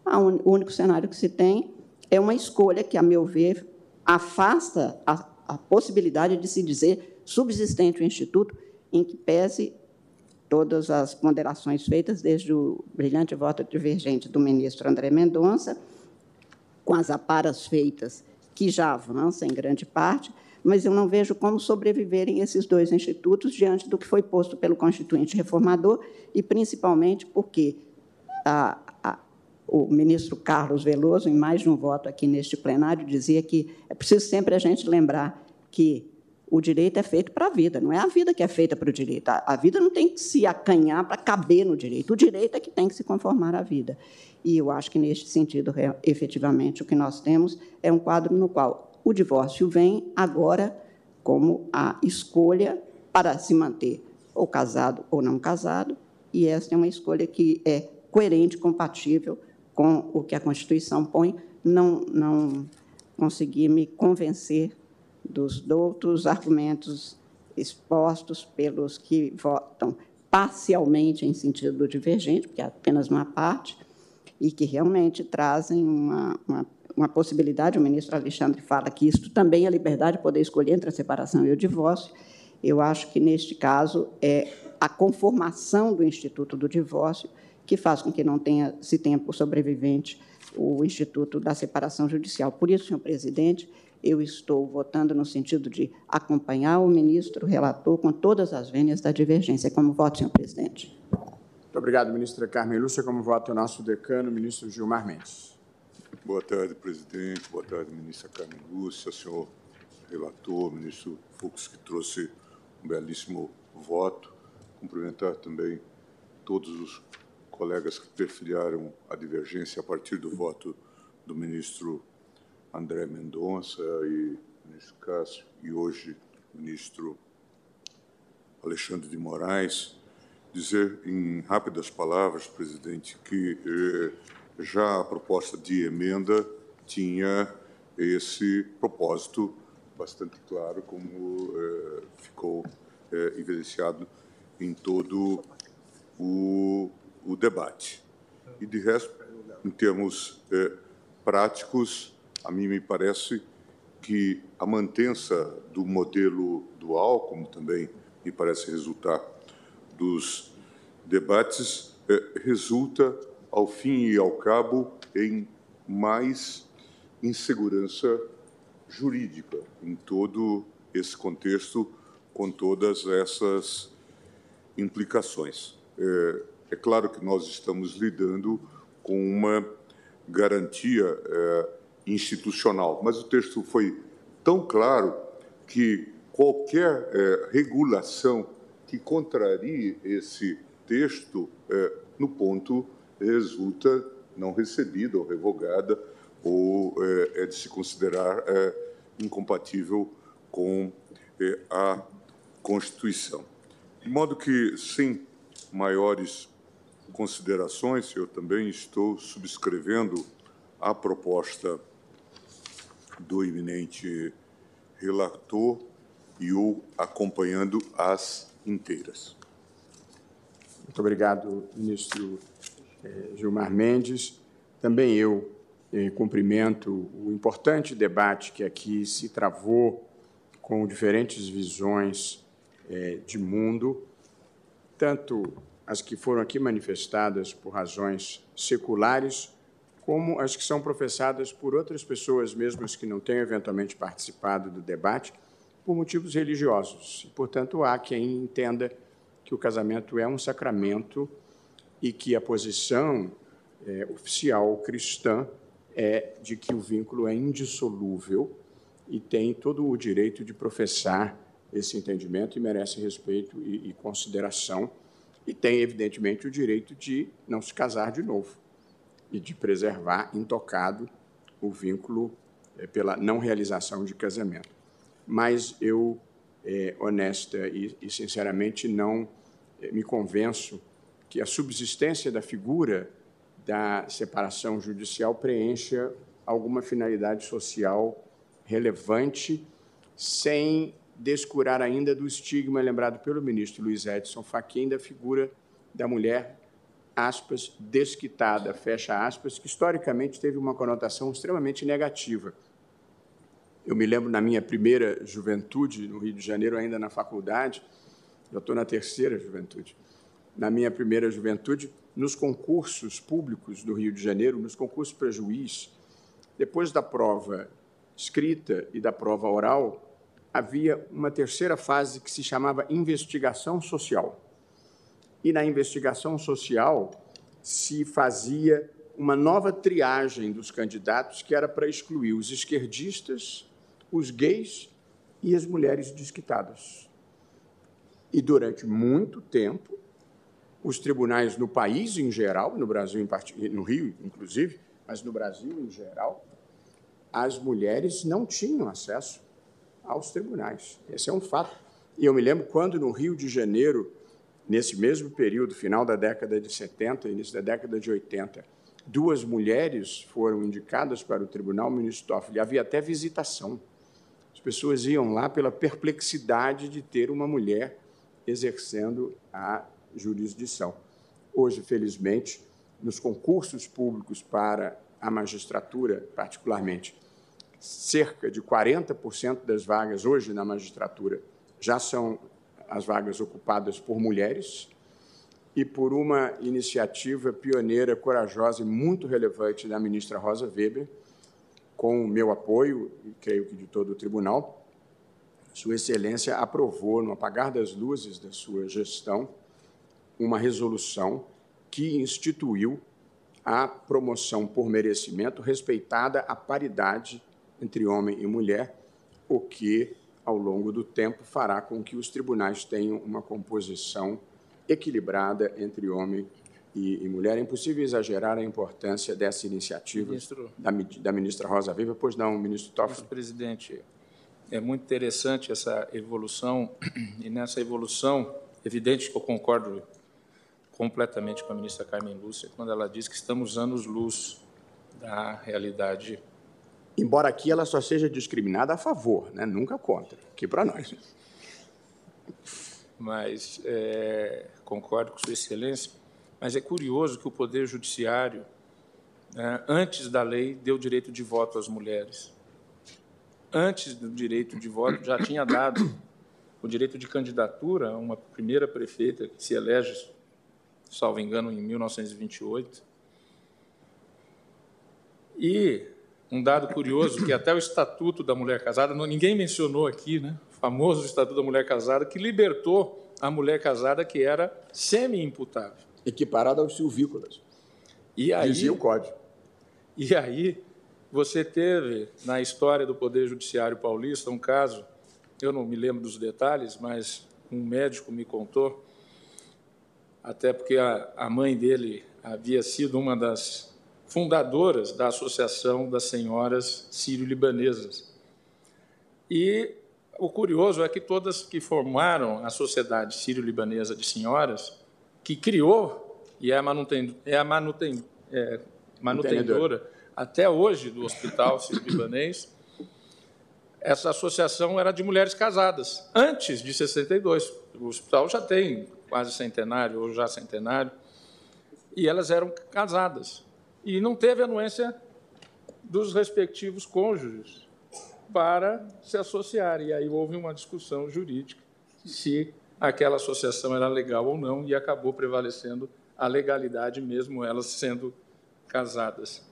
un, o único cenário que se tem é uma escolha que, a meu ver, afasta a, a possibilidade de se dizer subsistente o instituto em que pese todas as ponderações feitas desde o brilhante voto divergente do ministro André Mendonça, com as aparas feitas, que já avança em grande parte, mas eu não vejo como sobreviverem esses dois institutos diante do que foi posto pelo Constituinte Reformador, e principalmente porque a, a, o ministro Carlos Veloso, em mais de um voto aqui neste plenário, dizia que é preciso sempre a gente lembrar que o direito é feito para a vida, não é a vida que é feita para o direito. A, vida não tem que se acanhar para caber no direito. O direito é que tem que se conformar à vida. E eu acho que, neste sentido, efetivamente, o que nós temos é um quadro no qual o divórcio vem agora como a escolha para se manter ou casado ou não casado, e essa é uma escolha que é coerente, compatível com o que a Constituição põe. Não, não consegui me convencer dos outros argumentos expostos pelos que votam parcialmente em sentido divergente, porque é apenas uma parte, e que realmente trazem uma, uma, uma, possibilidade. O ministro Alexandre fala que isto também é liberdade de poder escolher entre a separação e o divórcio. Eu acho que, neste caso, é a conformação do Instituto do Divórcio que faz com que não tenha, se tenha por sobrevivente o Instituto da Separação Judicial. Por isso, senhor presidente, eu estou votando no sentido de acompanhar o ministro relator com todas as vênias da divergência. Como voto, senhor presidente? Muito obrigado, ministra Carmen Lúcia. Como voto o nosso decano, ministro Gilmar Mendes. Boa tarde, presidente. Boa tarde, ministra Carmen Lúcia, senhor relator, ministro Fux, que trouxe um belíssimo voto. Cumprimentar também todos os colegas que perfilharam a divergência a partir do voto do ministro André Mendonça e ministro Cássio, e hoje ministro Alexandre de Moraes, dizer em rápidas palavras, presidente, que eh, já a proposta de emenda tinha esse propósito bastante claro, como eh, ficou eh, evidenciado em todo o, o, debate. E, de resto, em termos eh, práticos, a mim me parece que a mantença do modelo dual, como também me parece resultar dos debates, eh, resulta, ao fim e ao cabo, em mais insegurança jurídica em todo esse contexto, com todas essas implicações. É, é claro que nós estamos lidando com uma garantia é, institucional, mas o texto foi tão claro que qualquer é, regulação que contrarie esse texto, é, no ponto, resulta não recebida ou revogada, ou é, é de se considerar é, incompatível com é, a Constituição. De modo que, sem maiores considerações, eu também estou subscrevendo a proposta do eminente relator e o acompanhando as inteiras. Muito obrigado, ministro eh, Gilmar Mendes. Também eu eh, cumprimento o importante debate que aqui se travou com diferentes visões eh, de mundo, tanto as que foram aqui manifestadas por razões seculares, como as que são professadas por outras pessoas, mesmo as que não tenham eventualmente participado do debate, por motivos religiosos. E, portanto, há quem entenda que o casamento é um sacramento e que a posição é, oficial cristã é de que o vínculo é indissolúvel e tem todo o direito de professar esse entendimento e merece respeito e, e consideração, e tem, evidentemente, o direito de não se casar de novo e de preservar intocado o vínculo é, pela não realização de casamento. Mas eu, é, honesta e, e, sinceramente, não é, me convenço que a subsistência da figura da separação judicial preencha alguma finalidade social relevante, sem descurar ainda do estigma lembrado pelo ministro Luiz Edson Fachin da figura da mulher aspas, desquitada, fecha aspas, que historicamente teve uma conotação extremamente negativa. Eu me lembro na minha primeira juventude, no Rio de Janeiro, ainda na faculdade, eu estou na terceira juventude, na minha primeira juventude, nos concursos públicos do Rio de Janeiro, nos concursos para juiz, depois da prova escrita e da prova oral, havia uma terceira fase que se chamava investigação social e na investigação social se fazia uma nova triagem dos candidatos que era para excluir os esquerdistas, os gays e as mulheres desquitadas. E durante muito tempo, os tribunais no país em geral, no Brasil em part... no Rio inclusive, mas no Brasil em geral, as mulheres não tinham acesso aos tribunais. Esse é um fato. E eu me lembro quando, no Rio de Janeiro, nesse mesmo período, final da década de 70, início da década de 80, duas mulheres foram indicadas para o tribunal, ministro Toffoli, havia até visitação. As pessoas iam lá pela perplexidade de ter uma mulher exercendo a jurisdição. Hoje, felizmente, nos concursos públicos para a magistratura, particularmente, cerca de 40% das vagas hoje na magistratura já são as vagas ocupadas por mulheres e por uma iniciativa pioneira, corajosa e muito relevante da ministra Rosa Weber, com o meu apoio, e creio que de todo o tribunal, Sua Excelência aprovou, no apagar das luzes da sua gestão, uma resolução que instituiu a promoção por merecimento, respeitada a paridade entre homem e mulher, o que, ao longo do tempo, fará com que os tribunais tenham uma composição equilibrada entre homem e, e mulher. É impossível exagerar a importância dessa iniciativa ministro, da, da, ministra Rosa Viva. Pois não, ministro Toffoli. Presidente, é muito interessante essa evolução, e nessa evolução, evidente que eu concordo completamente com a ministra Carmen Lúcia quando ela diz que estamos anos-luz da realidade. Embora aqui ela só seja discriminada a favor, né? nunca contra, aqui para nós. Mas é, concordo com Sua Excelência mas é curioso que o Poder Judiciário, né, antes da lei, deu direito de voto às mulheres. Antes do direito de voto, já tinha dado o direito de candidatura a uma primeira prefeita que se elege, salvo engano, em 1928. E um dado curioso, que até o Estatuto da Mulher Casada, ninguém mencionou aqui, né? o famoso Estatuto da Mulher Casada, que libertou a mulher casada que era semi-imputável equiparada aos silvícolas. E aí, Dizia o código. E aí, você teve, na história do Poder Judiciário paulista, um caso, eu não me lembro dos detalhes, mas um médico me contou, até porque a, a mãe dele havia sido uma das fundadoras da Associação das Senhoras Sírio-Libanesas. E o curioso é que todas que formaram a Sociedade Sírio-Libanesa de Senhoras que criou e é a, manuten, é a manuten, é, até hoje do Hospital Sírio-Libanês, essa associação era de mulheres casadas, antes de 62. O hospital já tem quase centenário, ou já centenário, e elas eram casadas. E não teve anuência dos respectivos cônjuges para se associar. E aí houve uma discussão jurídica se aquela associação era legal ou não, e acabou prevalecendo a legalidade, mesmo elas sendo casadas.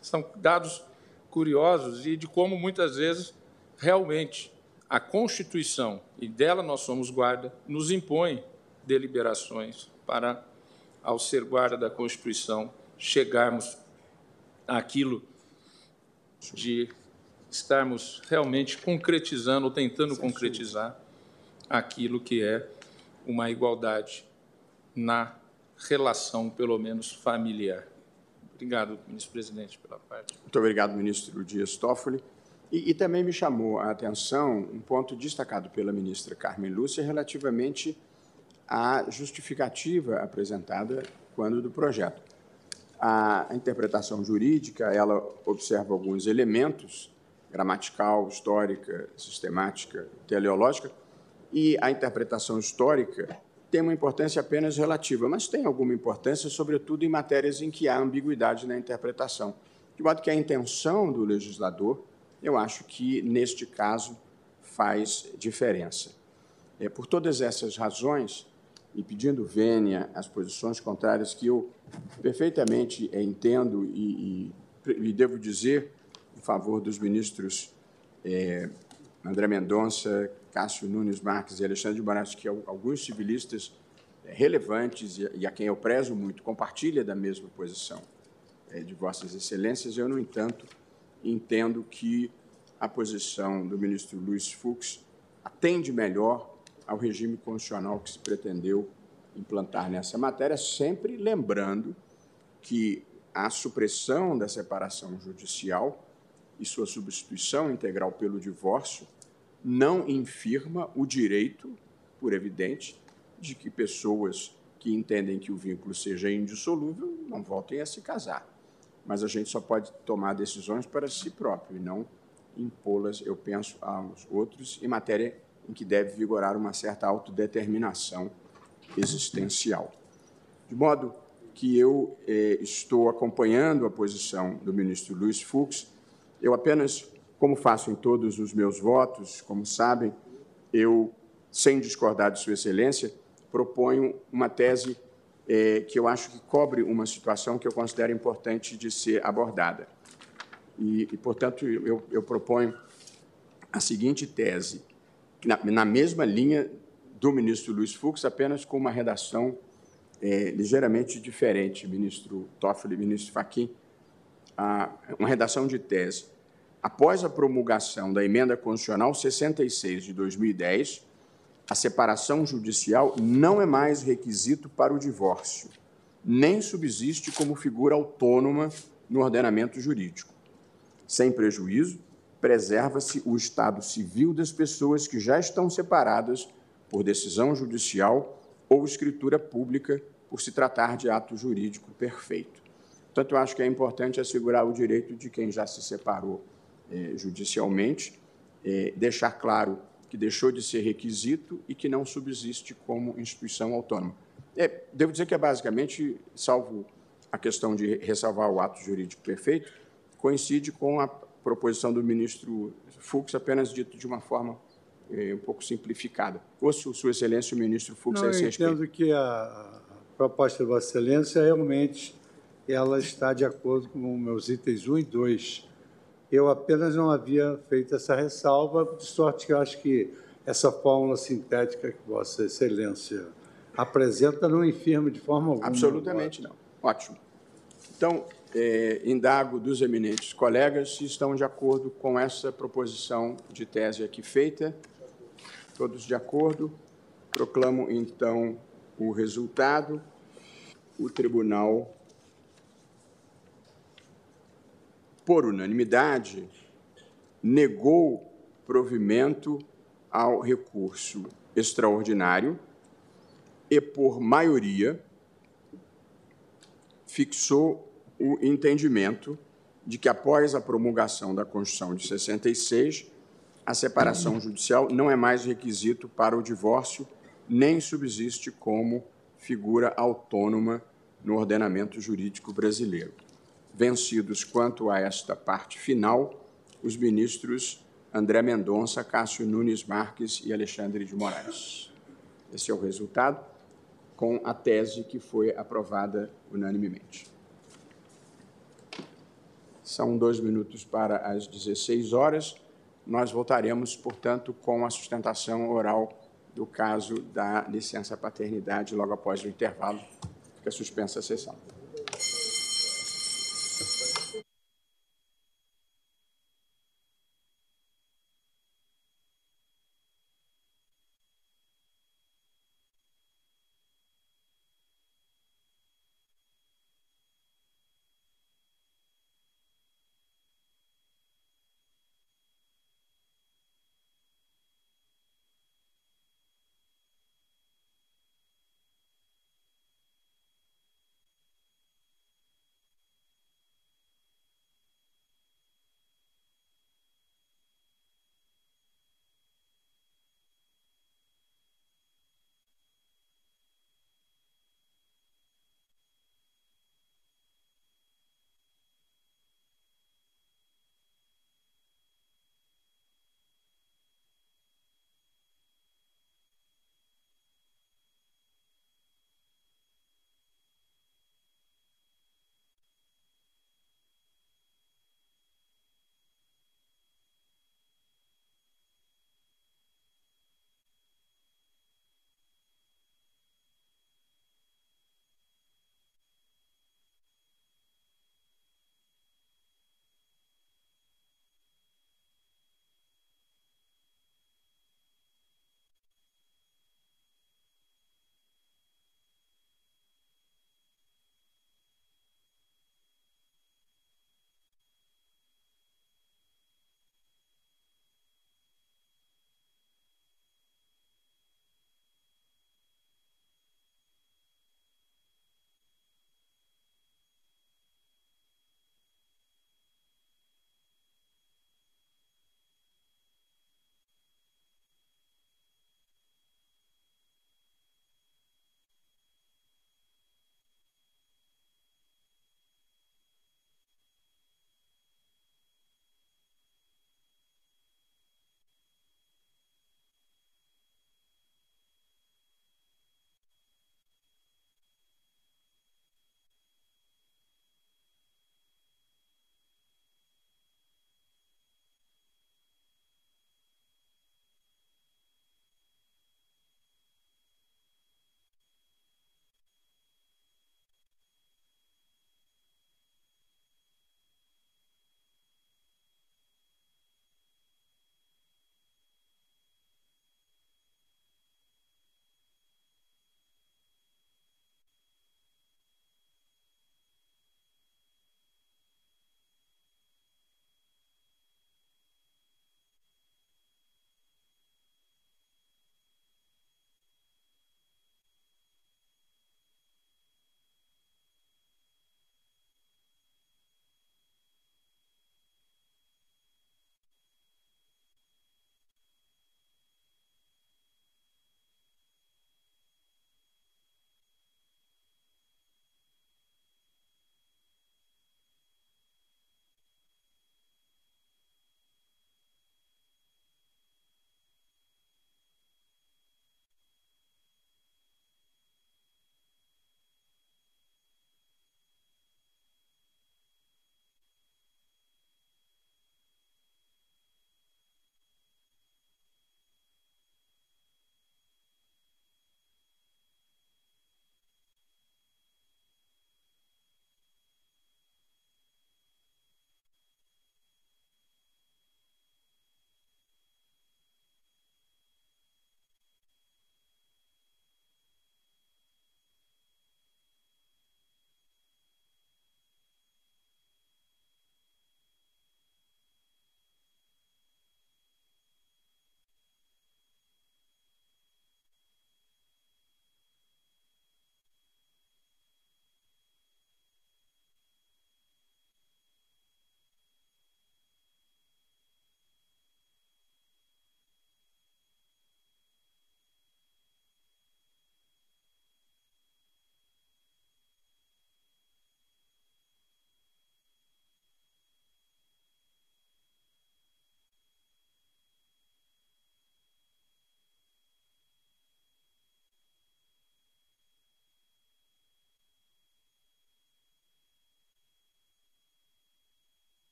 São dados curiosos e de como muitas vezes realmente a Constituição, e dela nós somos guarda, nos impõe deliberações para, ao ser guarda da Constituição, chegarmos àquilo de estarmos realmente concretizando, ou tentando concretizar aquilo que é uma igualdade na relação, pelo menos familiar. Obrigado, ministro presidente, pela parte. Muito obrigado, ministro Dias Toffoli. E, e, também me chamou a atenção um ponto destacado pela ministra Carmen Lúcia relativamente à justificativa apresentada quando do projeto. A, interpretação jurídica, ela observa alguns elementos, gramatical, histórica, sistemática, teleológica, e a interpretação histórica tem uma importância apenas relativa, mas tem alguma importância, sobretudo em matérias em que há ambiguidade na interpretação. De modo que a intenção do legislador, eu acho que, neste caso, faz diferença. É, por todas essas razões, e pedindo vênia às posições contrárias que eu perfeitamente entendo e, e, e devo dizer em favor dos ministros é, André Mendonça, Cássio Nunes Marques e Alexandre de Moraes, que alguns civilistas eh, relevantes e a quem eu prezo muito compartilha da mesma posição eh, de Vossas Excelências. Eu, no entanto, entendo que a posição do ministro Luiz Fux atende melhor ao regime constitucional que se pretendeu implantar nessa matéria, sempre lembrando que a supressão da separação judicial e sua substituição integral pelo divórcio não infirma o direito, por evidente, de que pessoas que entendem que o vínculo seja indissolúvel não voltem a se casar. Mas a gente só pode tomar decisões para si próprio e não impô-las, eu penso, aos outros, em matéria em que deve vigorar uma certa autodeterminação existencial. De modo que eu eh, estou acompanhando a posição do ministro Luiz Fux, eu apenas, como faço em todos os meus votos, como sabem, eu, sem discordar de Sua Excelência, proponho uma tese eh, que eu acho que cobre uma situação que eu considero importante de ser abordada. E, e portanto, eu, eu, proponho a seguinte tese, na, na, mesma linha do ministro Luiz Fux, apenas com uma redação é, ligeiramente diferente, ministro Toffoli e ministro Fachin, uma redação de tese. Após a promulgação da emenda constitucional 66 de 2010, a separação judicial não é mais requisito para o divórcio, nem subsiste como figura autônoma no ordenamento jurídico. Sem prejuízo, preserva-se o estado civil das pessoas que já estão separadas por decisão judicial ou escritura pública, por se tratar de ato jurídico perfeito. Portanto, eu acho que é importante assegurar o direito de quem já se separou eh, judicialmente, eh, deixar claro que deixou de ser requisito e que não subsiste como instituição autônoma. É, devo dizer que é basicamente, salvo a questão de ressalvar o ato jurídico perfeito, coincide com a proposição do ministro Fux, apenas dito de uma forma é, um pouco simplificada. Ouço, Sua Excelência, o ministro Fux não, a esse eu entendo que a proposta da Vossa Excelência realmente ela está de acordo com meus itens 1 e 2. Eu apenas não havia feito essa ressalva, de sorte que eu acho que essa fórmula sintética que Vossa Excelência apresenta não infirma de forma alguma. Absolutamente não. Ótimo. Então, é, indago dos eminentes colegas se estão de acordo com essa proposição de tese aqui feita. Todos de acordo? Proclamo, então, o resultado. O tribunal, por unanimidade, negou provimento ao recurso extraordinário e, por maioria, fixou o entendimento de que, após a promulgação da Constituição de 66, a separação judicial não é mais requisito para o divórcio, nem subsiste como figura autônoma no ordenamento jurídico brasileiro. Vencidos quanto a esta parte final, os ministros André Mendonça, Cássio Nunes Marques e Alexandre de Moraes. Esse é o resultado, com a tese que foi aprovada unanimemente. São dois minutos para as 16 horas. Nós voltaremos, portanto, com a sustentação oral do caso da licença paternidade logo após o intervalo. Fica suspensa a sessão.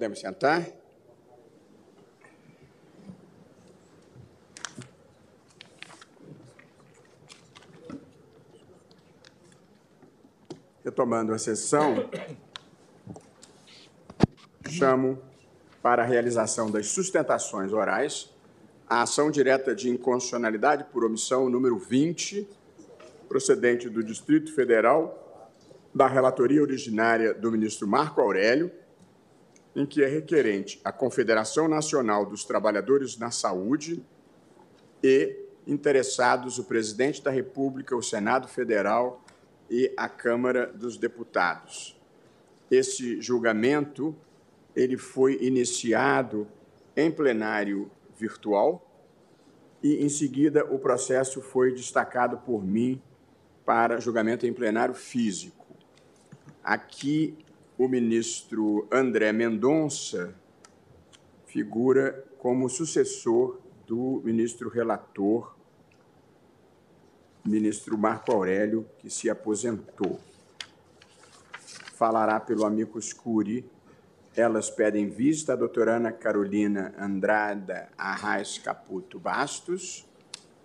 Podemos sentar? Retomando a sessão, chamo para a realização das sustentações orais a ação direta de inconstitucionalidade por omissão número 20, procedente do Distrito Federal, da relatoria originária do ministro Marco Aurélio, em que é requerente a Confederação Nacional dos Trabalhadores na Saúde e interessados o Presidente da República, o Senado Federal e a Câmara dos Deputados. Esse julgamento ele foi iniciado em plenário virtual e, em seguida, o processo foi destacado por mim para julgamento em plenário físico. Aqui o ministro André Mendonça figura como sucessor do ministro relator, ministro Marco Aurélio, que se aposentou. Falará pelo amigo Curi. Elas pedem vista a doutora Ana Carolina Andrada Arraes Caputo Bastos.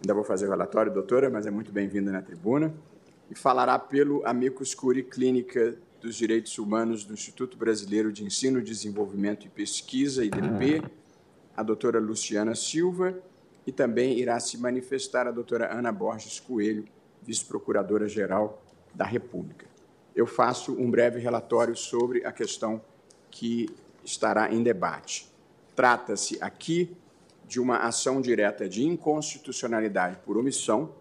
Ainda vou fazer o relatório, doutora, mas é muito bem-vinda na tribuna. E falará pelo amigo Curi Clínica dos Direitos Humanos do Instituto Brasileiro de Ensino, Desenvolvimento e Pesquisa, IDP, a doutora Luciana Silva, e também irá se manifestar a doutora Ana Borges Coelho, vice-procuradora-geral da República. Eu faço um breve relatório sobre a questão que estará em debate. Trata-se aqui de uma ação direta de inconstitucionalidade por omissão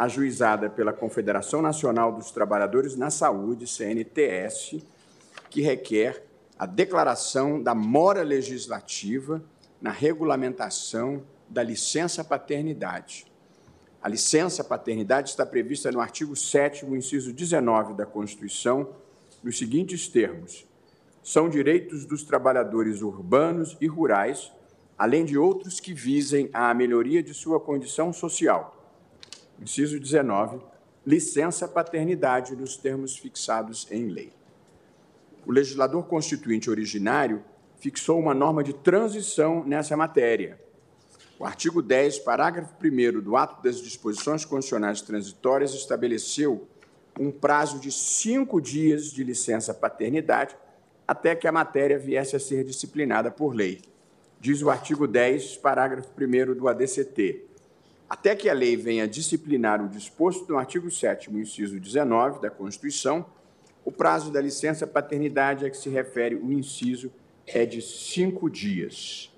ajuizada pela Confederação Nacional dos Trabalhadores na Saúde, CNTS, que requer a declaração da mora legislativa na regulamentação da licença paternidade. A licença paternidade está prevista no artigo 7 inciso 19 da Constituição, nos seguintes termos: são direitos dos trabalhadores urbanos e rurais, além de outros que visem à melhoria de sua condição social Inciso 19. Licença paternidade nos termos fixados em lei. O legislador constituinte originário fixou uma norma de transição nessa matéria. O artigo 10, parágrafo 1 do ato das disposições constitucionais transitórias estabeleceu um prazo de cinco dias de licença paternidade até que a matéria viesse a ser disciplinada por lei. Diz o artigo 10, parágrafo 1 do ADCT até que a lei venha disciplinar o disposto no artigo 7 inciso 19 da Constituição, o prazo da licença paternidade a que se refere o inciso é de cinco dias.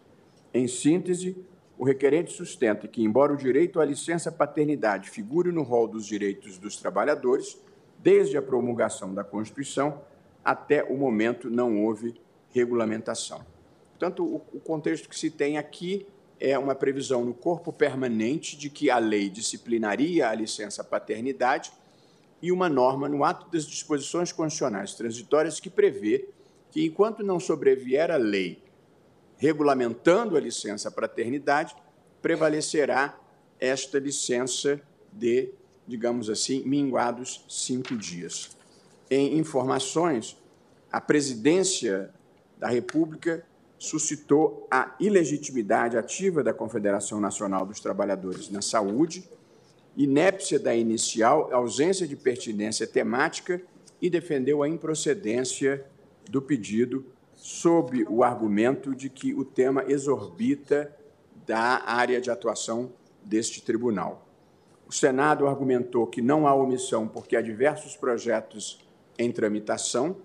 Em síntese, o requerente sustenta que, embora o direito à licença paternidade figure no rol dos direitos dos trabalhadores, desde a promulgação da Constituição até o momento não houve regulamentação. Portanto, o contexto que se tem aqui é uma previsão no corpo permanente de que a lei disciplinaria a licença paternidade e uma norma no ato das disposições constitucionais transitórias que prevê que, enquanto não sobrevier a lei regulamentando a licença paternidade, prevalecerá esta licença de, digamos assim, minguados cinco dias. Em informações, a presidência da República suscitou a ilegitimidade ativa da Confederação Nacional dos Trabalhadores na Saúde, inépcia da inicial, ausência de pertinência temática e defendeu a improcedência do pedido sob o argumento de que o tema exorbita da área de atuação deste tribunal. O Senado argumentou que não há omissão porque há diversos projetos em tramitação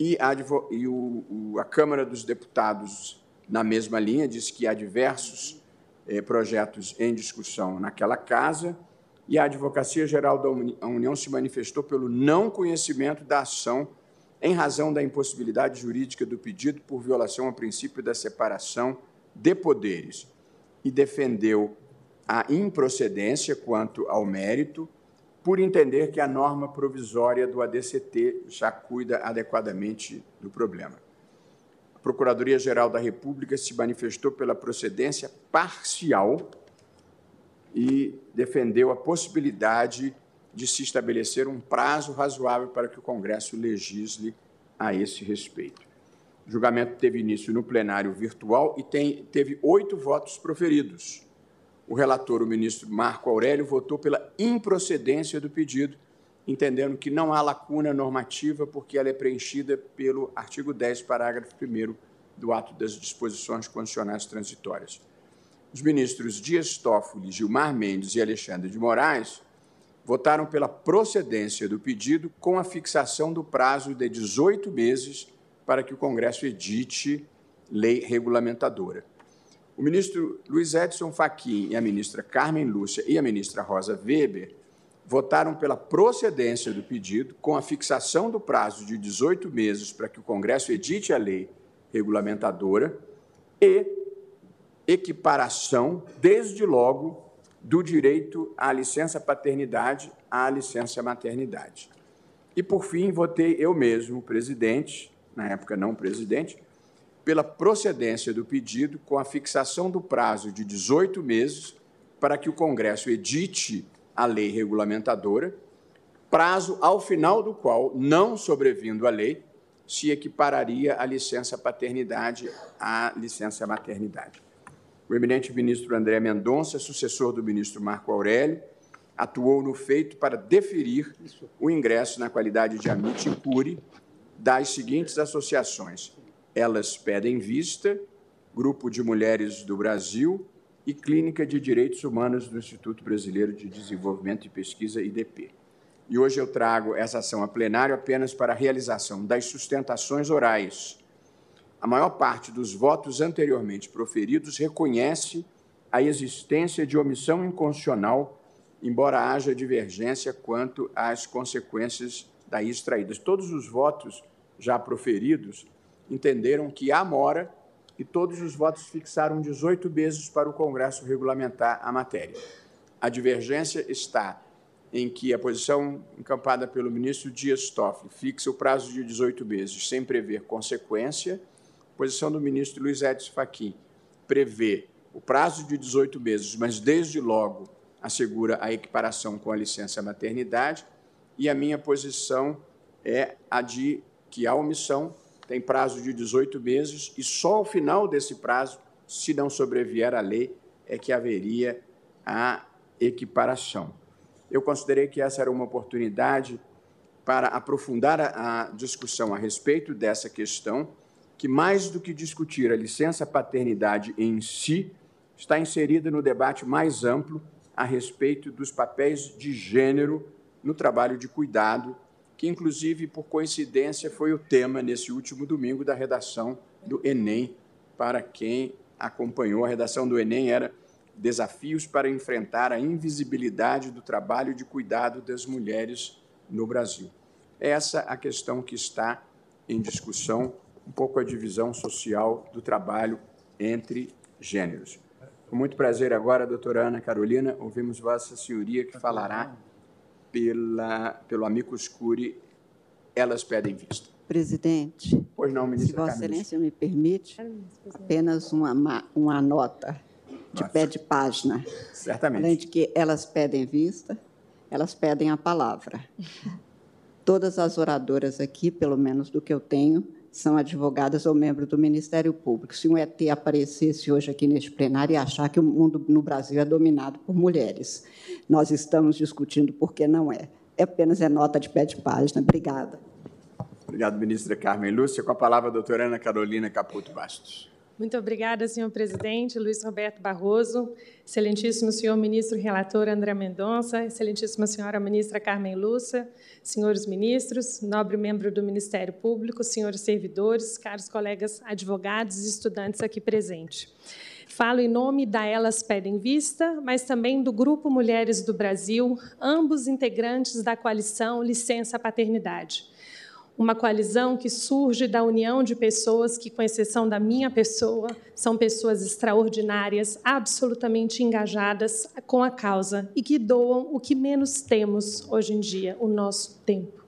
e, a, e o, o, a Câmara dos Deputados, na mesma linha, diz que há diversos eh, projetos em discussão naquela casa, e a Advocacia Geral da União se manifestou pelo não conhecimento da ação em razão da impossibilidade jurídica do pedido por violação ao princípio da separação de poderes e defendeu a improcedência quanto ao mérito, por entender que a norma provisória do ADCT já cuida adequadamente do problema. A Procuradoria-Geral da República se manifestou pela procedência parcial e defendeu a possibilidade de se estabelecer um prazo razoável para que o Congresso legisle a esse respeito. O julgamento teve início no plenário virtual e tem, teve oito votos proferidos. O relator, o ministro Marco Aurélio, votou pela improcedência do pedido, entendendo que não há lacuna normativa, porque ela é preenchida pelo artigo 10, parágrafo 1 do ato das disposições condicionais transitórias. Os ministros Dias Toffoli, Gilmar Mendes e Alexandre de Moraes votaram pela procedência do pedido com a fixação do prazo de 18 meses para que o Congresso edite lei regulamentadora. O ministro Luiz Edson Fachin e a ministra Carmen Lúcia e a ministra Rosa Weber votaram pela procedência do pedido com a fixação do prazo de 18 meses para que o Congresso edite a lei regulamentadora e equiparação, desde logo, do direito à licença paternidade à licença maternidade. E, por fim, votei eu mesmo, presidente, na época não presidente, pela procedência do pedido com a fixação do prazo de 18 meses para que o Congresso edite a lei regulamentadora, prazo ao final do qual, não sobrevindo a lei, se equipararia a licença paternidade à licença maternidade. O eminente ministro André Mendonça, sucessor do ministro Marco Aurélio, atuou no feito para deferir o ingresso na qualidade de amici curi das seguintes associações: Elas Pedem Vista, Grupo de Mulheres do Brasil e Clínica de Direitos Humanos do Instituto Brasileiro de Desenvolvimento e Pesquisa, IDP. E hoje eu trago essa ação a plenário apenas para a realização das sustentações orais a maior parte dos votos anteriormente proferidos reconhece a existência de omissão inconstitucional, embora haja divergência quanto às consequências daí extraídas. Todos os votos já proferidos entenderam que há mora e todos os votos fixaram 18 meses para o Congresso regulamentar a matéria. A divergência está em que a posição encampada pelo ministro Dias Toffoli fixa o prazo de 18 meses sem prever consequência posição do ministro Luiz Edson Fachin prevê o prazo de 18 meses, mas desde logo assegura a equiparação com a licença maternidade, e a minha posição é a de que a omissão tem prazo de 18 meses e só ao final desse prazo, se não sobrevier a lei, é que haveria a equiparação. Eu considerei que essa era uma oportunidade para aprofundar a, discussão a respeito dessa questão que, mais do que discutir a licença paternidade em si, está inserida no debate mais amplo a respeito dos papéis de gênero no trabalho de cuidado, que, inclusive, por coincidência, foi o tema nesse último domingo da redação do Enem. Para quem acompanhou, a redação do Enem era Desafios para enfrentar a invisibilidade do trabalho de cuidado das mulheres no Brasil. Essa é a questão que está em discussão um pouco a divisão social do trabalho entre gêneros. Com muito prazer agora, doutora Ana Carolina, ouvimos Vossa Senhoria que falará pela, pelo Amicus Curi, Elas Pedem Vista. Presidente, pois não, ministra se Vossa Excelência me permite, apenas uma, uma nota de Nossa. pé de página. Certamente. Além de que elas pedem vista, elas pedem a palavra. Todas as oradoras aqui, pelo menos do que eu tenho, são advogadas ou membros do Ministério Público. Se um ET aparecesse hoje aqui neste plenário e achar que o mundo no Brasil é dominado por mulheres, nós estamos discutindo por que não é. É apenas é nota de pé de página. Obrigada. Obrigado, ministra Carmen Lúcia. Com a palavra, a doutora Ana Carolina Caputo Bastos. Muito obrigada, senhor presidente, Luiz Roberto Barroso, excelentíssimo senhor ministro relator André Mendonça, excelentíssima senhora ministra Carmen Lúcia, senhores ministros, nobre membro do Ministério Público, senhores servidores, caros colegas advogados e estudantes aqui presentes. Falo em nome da Elas Pedem Vista, mas também do Grupo Mulheres do Brasil, ambos integrantes da coalição Licença Paternidade uma coalizão que surge da união de pessoas que, com exceção da minha pessoa, são pessoas extraordinárias, absolutamente engajadas com a causa e que doam o que menos temos hoje em dia, o nosso tempo.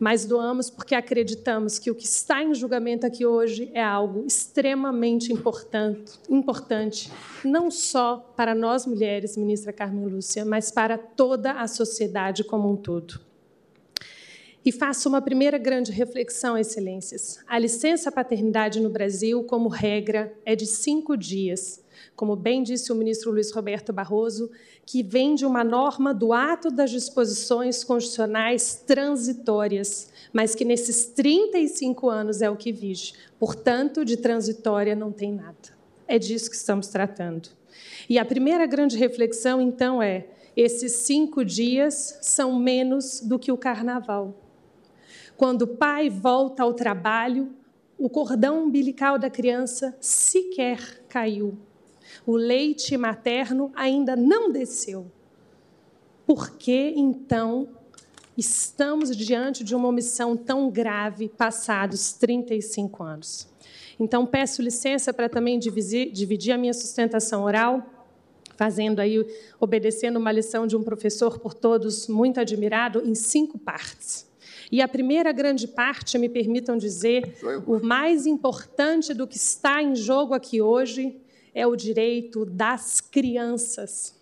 Mas doamos porque acreditamos que o que está em julgamento aqui hoje é algo extremamente importante, importante não só para nós mulheres, ministra Carmen Lúcia, mas para toda a sociedade como um todo. E faço uma primeira grande reflexão, Excelências. A licença paternidade no Brasil, como regra, é de cinco dias. Como bem disse o ministro Luiz Roberto Barroso, que vem de uma norma do ato das disposições constitucionais transitórias, mas que nesses 35 anos é o que vige. Portanto, de transitória não tem nada. É disso que estamos tratando. E a primeira grande reflexão, então, é: esses cinco dias são menos do que o carnaval. Quando o pai volta ao trabalho, o cordão umbilical da criança sequer caiu. O leite materno ainda não desceu. Por que então estamos diante de uma omissão tão grave passados 35 anos? Então, peço licença para também dividir, dividir a minha sustentação oral, fazendo aí, obedecendo uma lição de um professor por todos muito admirado, em cinco partes. E a primeira grande parte, me permitam dizer, o mais importante do que está em jogo aqui hoje é o direito das crianças.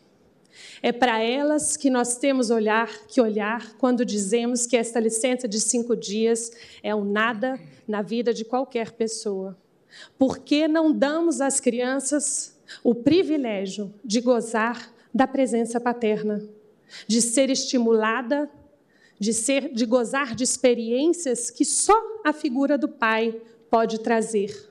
É para elas que nós temos olhar, que olhar quando dizemos que esta licença de cinco dias é um nada na vida de qualquer pessoa. Por que não damos às crianças o privilégio de gozar da presença paterna, de ser estimulada de ser, de gozar de experiências que só a figura do Pai pode trazer.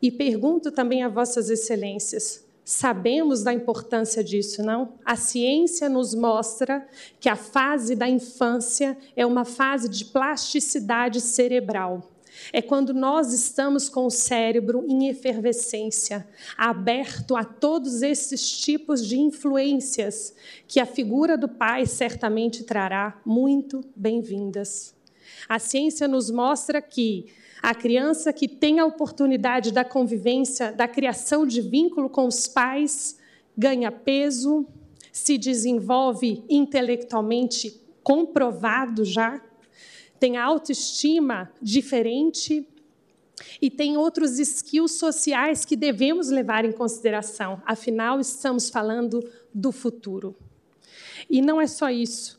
E pergunto também a vossas excelências, sabemos da importância disso, não? A ciência nos mostra que a fase da infância é uma fase de plasticidade cerebral. É quando nós estamos com o cérebro em efervescência, aberto a todos esses tipos de influências que a figura do pai certamente trará muito bem-vindas. A ciência nos mostra que a criança que tem a oportunidade da convivência, da criação de vínculo com os pais, ganha peso, se desenvolve intelectualmente comprovado já, tem autoestima diferente e tem outros skills sociais que devemos levar em consideração. Afinal, estamos falando do futuro. E não é só isso.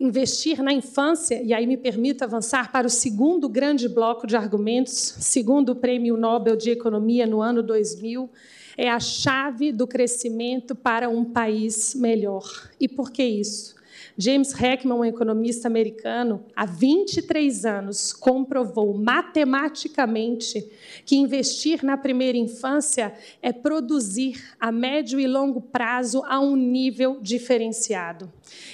Investir na infância, e aí me permito avançar para o segundo grande bloco de argumentos, segundo o Prêmio Nobel de Economia no ano 2000, é a chave do crescimento para um país melhor. E por que isso? James Heckman, um economista americano, há 23 anos comprovou matematicamente que investir na primeira infância é produzir a médio e longo prazo a um nível diferenciado.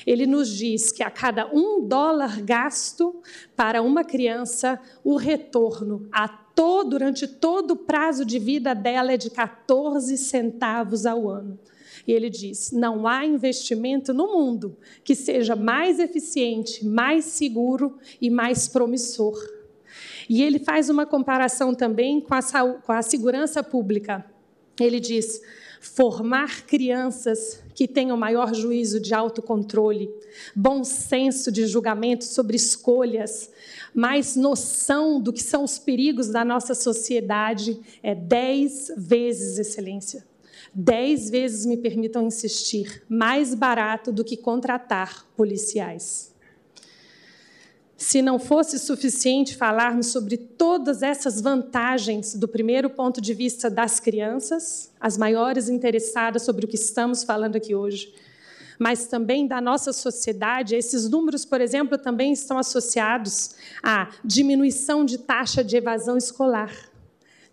Ele nos diz que a cada um dólar gasto para uma criança, o retorno a todo, durante todo o prazo de vida dela é de 14 centavos ao ano. E ele diz: não há investimento no mundo que seja mais eficiente, mais seguro e mais promissor. E ele faz uma comparação também com a, com a segurança pública. Ele diz: formar crianças que tenham maior juízo de autocontrole, bom senso de julgamento sobre escolhas, mais noção do que são os perigos da nossa sociedade, é dez vezes excelência dez vezes, me permitam insistir, mais barato do que contratar policiais. Se não fosse suficiente falarmos sobre todas essas vantagens do primeiro ponto de vista das crianças, as maiores interessadas sobre o que estamos falando aqui hoje, mas também da nossa sociedade, esses números, por exemplo, também estão associados à diminuição de taxa de evasão escolar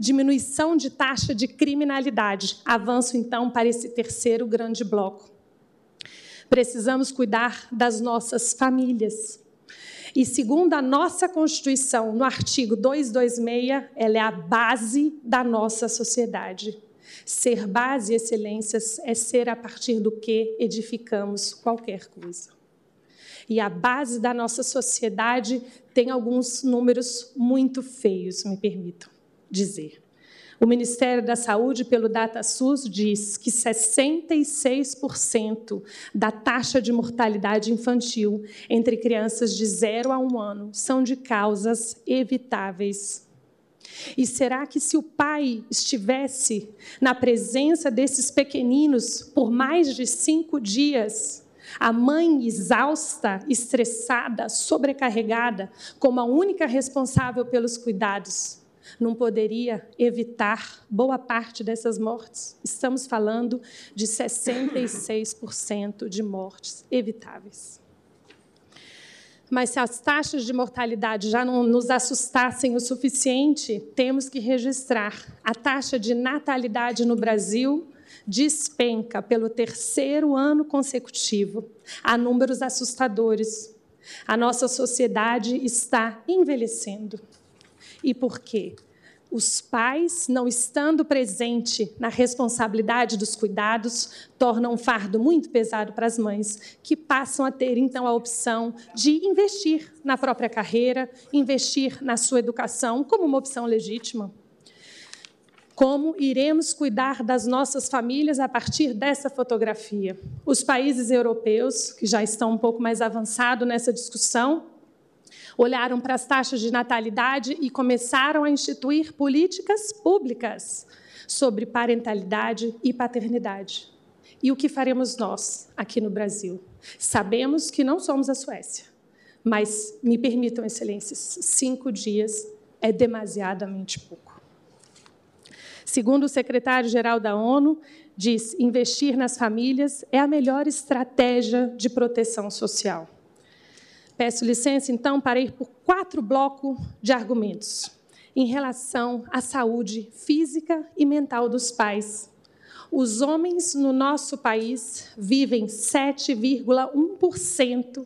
diminuição de taxa de criminalidade. Avanço então para esse terceiro grande bloco. Precisamos cuidar das nossas famílias. E segundo a nossa Constituição, no artigo 226, ela é a base da nossa sociedade. Ser base, excelências, é ser a partir do que edificamos qualquer coisa. E a base da nossa sociedade tem alguns números muito feios, me permitam dizer. O Ministério da Saúde, pelo DataSUS, diz que 66% da taxa de mortalidade infantil entre crianças de 0 a 1 ano são de causas evitáveis. E será que se o pai estivesse na presença desses pequeninos por mais de cinco dias, a mãe exausta, estressada, sobrecarregada, como a única responsável pelos cuidados, não poderia evitar boa parte dessas mortes. Estamos falando de 66% de mortes evitáveis. Mas se as taxas de mortalidade já não nos assustassem o suficiente, temos que registrar a taxa de natalidade no Brasil despenca pelo terceiro ano consecutivo a números assustadores. A nossa sociedade está envelhecendo. E por quê? Os pais, não estando presente na responsabilidade dos cuidados, tornam um fardo muito pesado para as mães, que passam a ter então a opção de investir na própria carreira, investir na sua educação como uma opção legítima. Como iremos cuidar das nossas famílias a partir dessa fotografia? Os países europeus, que já estão um pouco mais avançados nessa discussão, olharam para as taxas de natalidade e começaram a instituir políticas públicas sobre parentalidade e paternidade. E o que faremos nós aqui no Brasil? Sabemos que não somos a Suécia, mas me permitam, excelências, cinco dias é demasiadamente pouco. Segundo o secretário-geral da ONU, diz: investir nas famílias é a melhor estratégia de proteção social. Peço licença, então, para ir por quatro blocos de argumentos em relação à saúde física e mental dos pais. Os homens no nosso país vivem 7,1%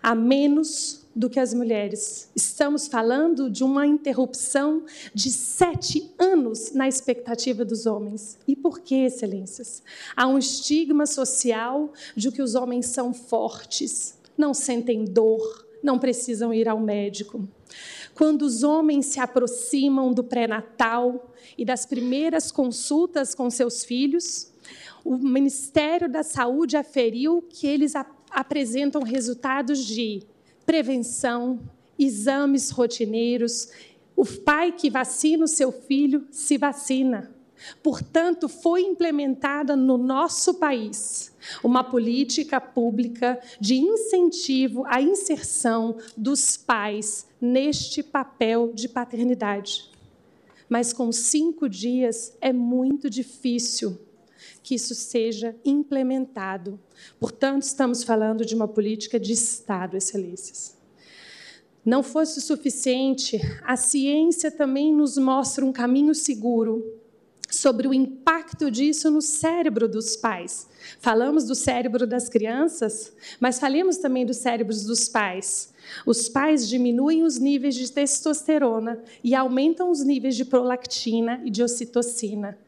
a menos do que as mulheres. Estamos falando de uma interrupção de sete anos na expectativa dos homens. E por que, excelências? Há um estigma social de que os homens são fortes, não sentem dor, não precisam ir ao médico. Quando os homens se aproximam do pré-natal e das primeiras consultas com seus filhos, o Ministério da Saúde aferiu que eles ap apresentam resultados de prevenção, exames rotineiros. O pai que vacina o seu filho se vacina. Portanto, foi implementada no nosso país uma política pública de incentivo à inserção dos pais neste papel de paternidade. Mas com cinco dias é muito difícil que isso seja implementado. Portanto, estamos falando de uma política de Estado, excelências. Não fosse suficiente, a ciência também nos mostra um caminho seguro sobre o impacto disso no cérebro dos pais. Falamos do cérebro das crianças, mas falemos também dos cérebros dos pais. Os pais diminuem os níveis de testosterona e aumentam os níveis de prolactina e de ocitocina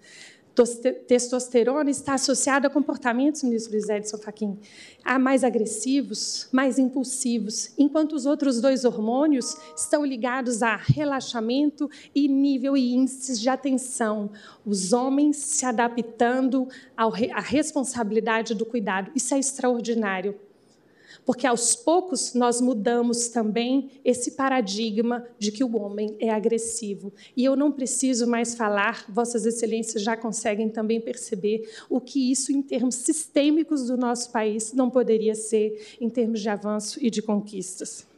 testosterona está associada a comportamentos, ministro Luiz Edson Fachin, a mais agressivos, mais impulsivos, enquanto os outros dois hormônios estão ligados a relaxamento e nível e índices de atenção. Os homens se adaptando à responsabilidade do cuidado. Isso é extraordinário porque aos poucos nós mudamos também esse paradigma de que o homem é agressivo. E eu não preciso mais falar, Vossas Excelências já conseguem também perceber o que isso, em termos sistêmicos do nosso país, não poderia ser em termos de avanço e de conquistas.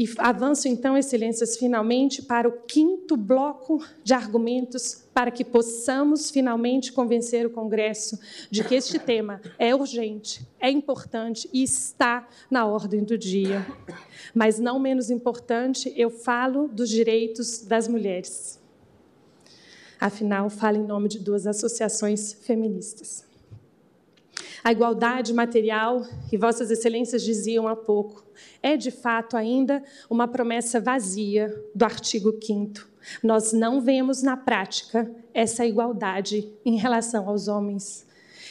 E avanço então, Excelências, finalmente para o quinto bloco de argumentos para que possamos finalmente convencer o Congresso de que este tema é urgente, é importante e está na ordem do dia. Mas não menos importante, eu falo dos direitos das mulheres. Afinal, falo em nome de duas associações feministas. A igualdade material, que Vossas Excelências diziam há pouco, é de fato ainda uma promessa vazia do artigo 5. Nós não vemos na prática essa igualdade em relação aos homens.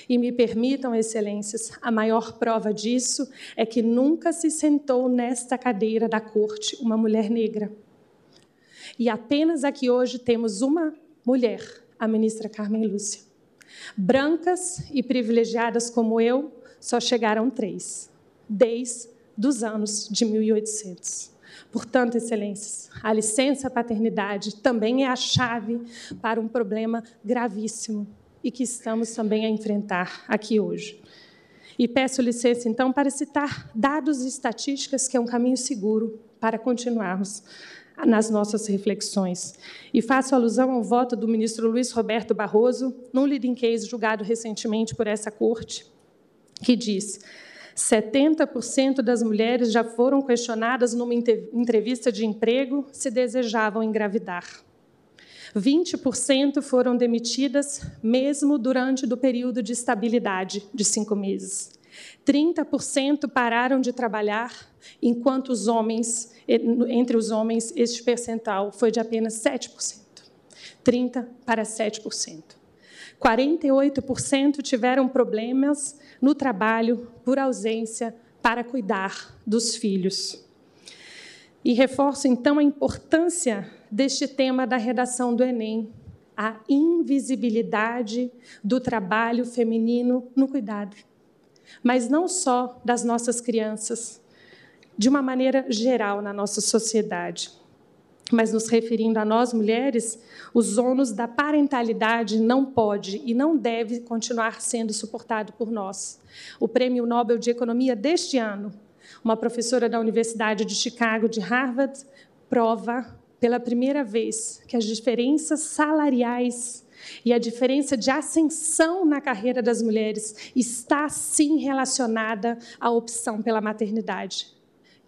E me permitam, excelências, a maior prova disso é que nunca se sentou nesta cadeira da corte uma mulher negra. E apenas aqui hoje temos uma mulher, a ministra Carmen Lúcia. Brancas e privilegiadas como eu, só chegaram três, desde os anos de 1800. Portanto, excelências, a licença paternidade também é a chave para um problema gravíssimo e que estamos também a enfrentar aqui hoje. E peço licença, então, para citar dados e estatísticas, que é um caminho seguro para continuarmos nas nossas reflexões. E faço alusão ao voto do ministro Luiz Roberto Barroso, num leading case julgado recentemente por essa corte, que diz: 70% das mulheres já foram questionadas numa entrevista de emprego se desejavam engravidar. 20% foram demitidas mesmo durante o período de estabilidade de cinco meses. 30% pararam de trabalhar, enquanto os homens, entre os homens, este percentual foi de apenas 7%. 30% para 7%. 48% tiveram problemas no trabalho por ausência para cuidar dos filhos. E reforço então a importância deste tema da redação do Enem, a invisibilidade do trabalho feminino no cuidado. Mas não só das nossas crianças, de uma maneira geral na nossa sociedade. Mas nos referindo a nós mulheres, os ônus da parentalidade não pode e não deve continuar sendo suportado por nós. O Prêmio Nobel de Economia deste ano, uma professora da Universidade de Chicago, de Harvard, prova pela primeira vez que as diferenças salariais e a diferença de ascensão na carreira das mulheres está sim relacionada à opção pela maternidade.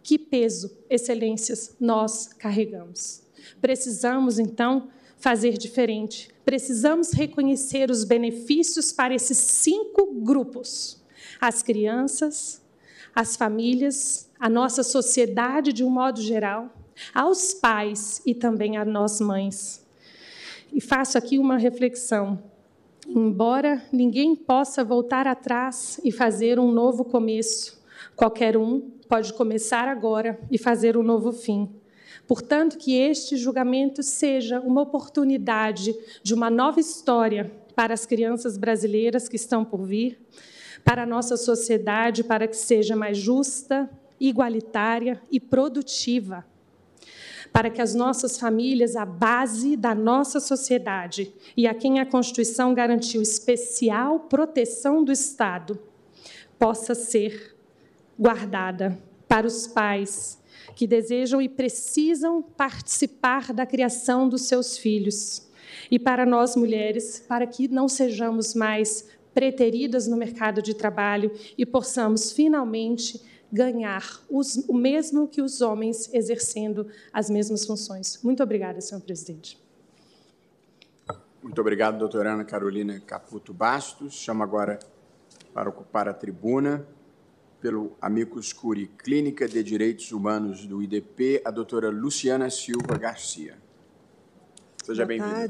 Que peso, excelências, nós carregamos. Precisamos, então, fazer diferente. Precisamos reconhecer os benefícios para esses cinco grupos: as crianças, as famílias, a nossa sociedade de um modo geral, aos pais e também a nós mães. E faço aqui uma reflexão. Embora ninguém possa voltar atrás e fazer um novo começo, qualquer um pode começar agora e fazer um novo fim. Portanto, que este julgamento seja uma oportunidade de uma nova história para as crianças brasileiras que estão por vir, para a nossa sociedade, para que seja mais justa, igualitária e produtiva. Para que as nossas famílias, a base da nossa sociedade e a quem a Constituição garantiu especial proteção do Estado, possa ser guardada para os pais que desejam e precisam participar da criação dos seus filhos. E para nós mulheres, para que não sejamos mais preteridas no mercado de trabalho e possamos finalmente ganhar os, o mesmo que os homens exercendo as mesmas funções. Muito obrigada, senhor presidente. Muito obrigado, doutora Ana Carolina Caputo Bastos. Chamo agora para ocupar a tribuna, pelo Amicus Curi Clínica de Direitos Humanos do IDP, a doutora Luciana Silva Garcia. Seja bem-vinda.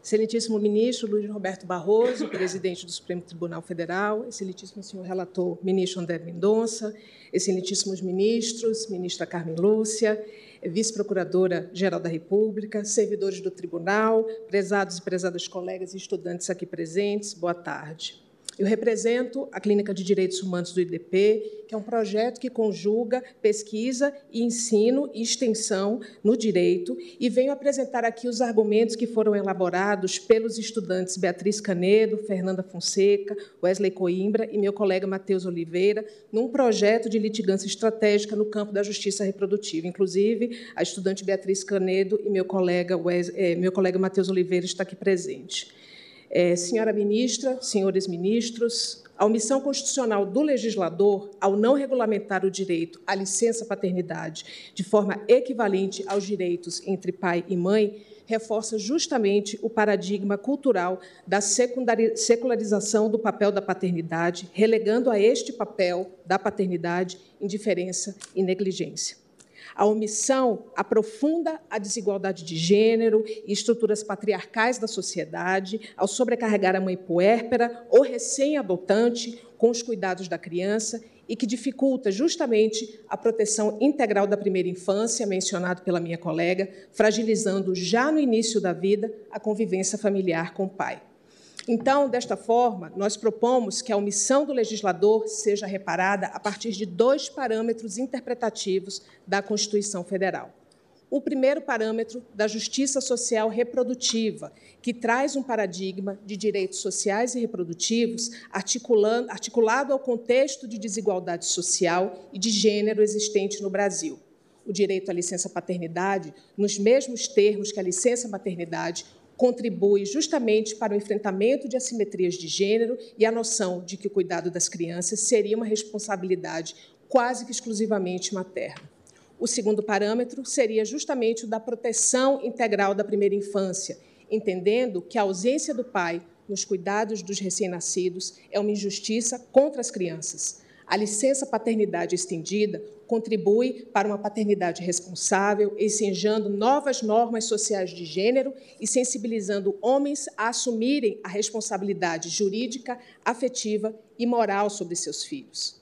Excelentíssimo ministro Luiz Roberto Barroso, presidente do Supremo Tribunal Federal, excelentíssimo senhor relator, ministro André Mendonça, excelentíssimos ministros, ministra Carmen Lúcia, vice-procuradora-geral da República, servidores do tribunal, prezados e prezadas colegas e estudantes aqui presentes, boa tarde. Eu represento a Clínica de Direitos Humanos do IDP, que é um projeto que conjuga pesquisa ensino e extensão no direito, e venho apresentar aqui os argumentos que foram elaborados pelos estudantes Beatriz Canedo, Fernanda Fonseca, Wesley Coimbra e meu colega Matheus Oliveira, num projeto de litigância estratégica no campo da justiça reprodutiva. Inclusive, a estudante Beatriz Canedo e meu colega, eh, colega Matheus Oliveira está aqui presente. É, senhora ministra, senhores ministros, a omissão constitucional do legislador ao não regulamentar o direito à licença paternidade de forma equivalente aos direitos entre pai e mãe reforça justamente o paradigma cultural da secularização do papel da paternidade, relegando a este papel da paternidade indiferença e negligência. A omissão aprofunda a desigualdade de gênero e estruturas patriarcais da sociedade, ao sobrecarregar a mãe puérpera ou recém-adotante com os cuidados da criança e que dificulta justamente a proteção integral da primeira infância, mencionado pela minha colega, fragilizando já no início da vida a convivência familiar com o pai. Então, desta forma, nós propomos que a omissão do legislador seja reparada a partir de dois parâmetros interpretativos da Constituição Federal. O primeiro parâmetro da justiça social reprodutiva, que traz um paradigma de direitos sociais e reprodutivos articulado ao contexto de desigualdade social e de gênero existente no Brasil. O direito à licença paternidade, nos mesmos termos que a licença maternidade, contribui justamente para o enfrentamento de assimetrias de gênero e a noção de que o cuidado das crianças seria uma responsabilidade quase que exclusivamente materna. O segundo parâmetro seria justamente o da proteção integral da primeira infância, entendendo que a ausência do pai nos cuidados dos recém-nascidos é uma injustiça contra as crianças. A licença paternidade estendida contribui para uma paternidade responsável, ensinjando novas normas sociais de gênero e sensibilizando homens a assumirem a responsabilidade jurídica, afetiva e moral sobre seus filhos.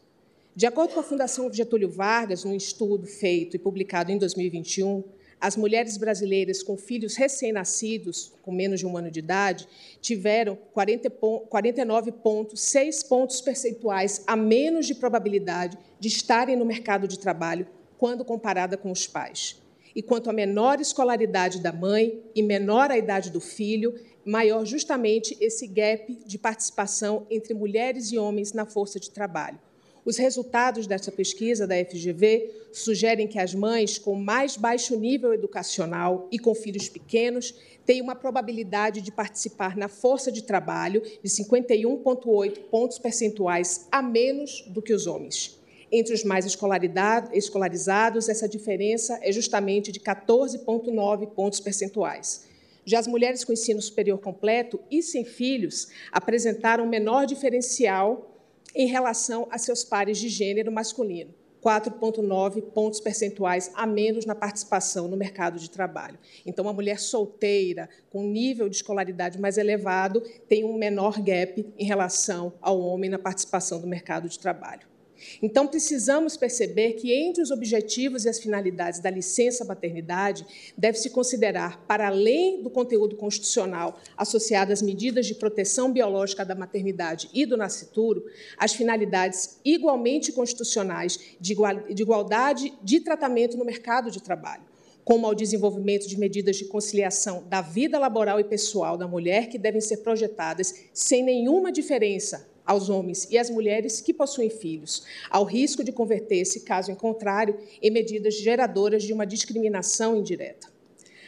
De acordo com a Fundação Getúlio Vargas, num estudo feito e publicado em 2021, as mulheres brasileiras com filhos recém-nascidos, com menos de um ano de idade, tiveram 49,6 pontos percentuais a menos de probabilidade de estarem no mercado de trabalho quando comparada com os pais. E quanto a menor escolaridade da mãe e menor a idade do filho, maior justamente esse gap de participação entre mulheres e homens na força de trabalho. Os resultados dessa pesquisa da FGV sugerem que as mães com mais baixo nível educacional e com filhos pequenos têm uma probabilidade de participar na força de trabalho de 51,8 pontos percentuais a menos do que os homens. Entre os mais escolarizados, essa diferença é justamente de 14,9 pontos percentuais. Já as mulheres com ensino superior completo e sem filhos apresentaram menor diferencial em relação a seus pares de gênero masculino. 4,9 pontos percentuais a menos na participação no mercado de trabalho. Então, uma mulher solteira, com nível de escolaridade mais elevado, tem um menor gap em relação ao homem na participação do mercado de trabalho. Então, precisamos perceber que, entre os objetivos e as finalidades da licença maternidade, deve-se considerar, para além do conteúdo constitucional associado às medidas de proteção biológica da maternidade e do nascituro, as finalidades igualmente constitucionais de igualdade de tratamento no mercado de trabalho como ao desenvolvimento de medidas de conciliação da vida laboral e pessoal da mulher que devem ser projetadas sem nenhuma diferença aos homens e às mulheres que possuem filhos, ao risco de converter-se, caso em contrário, em medidas geradoras de uma discriminação indireta.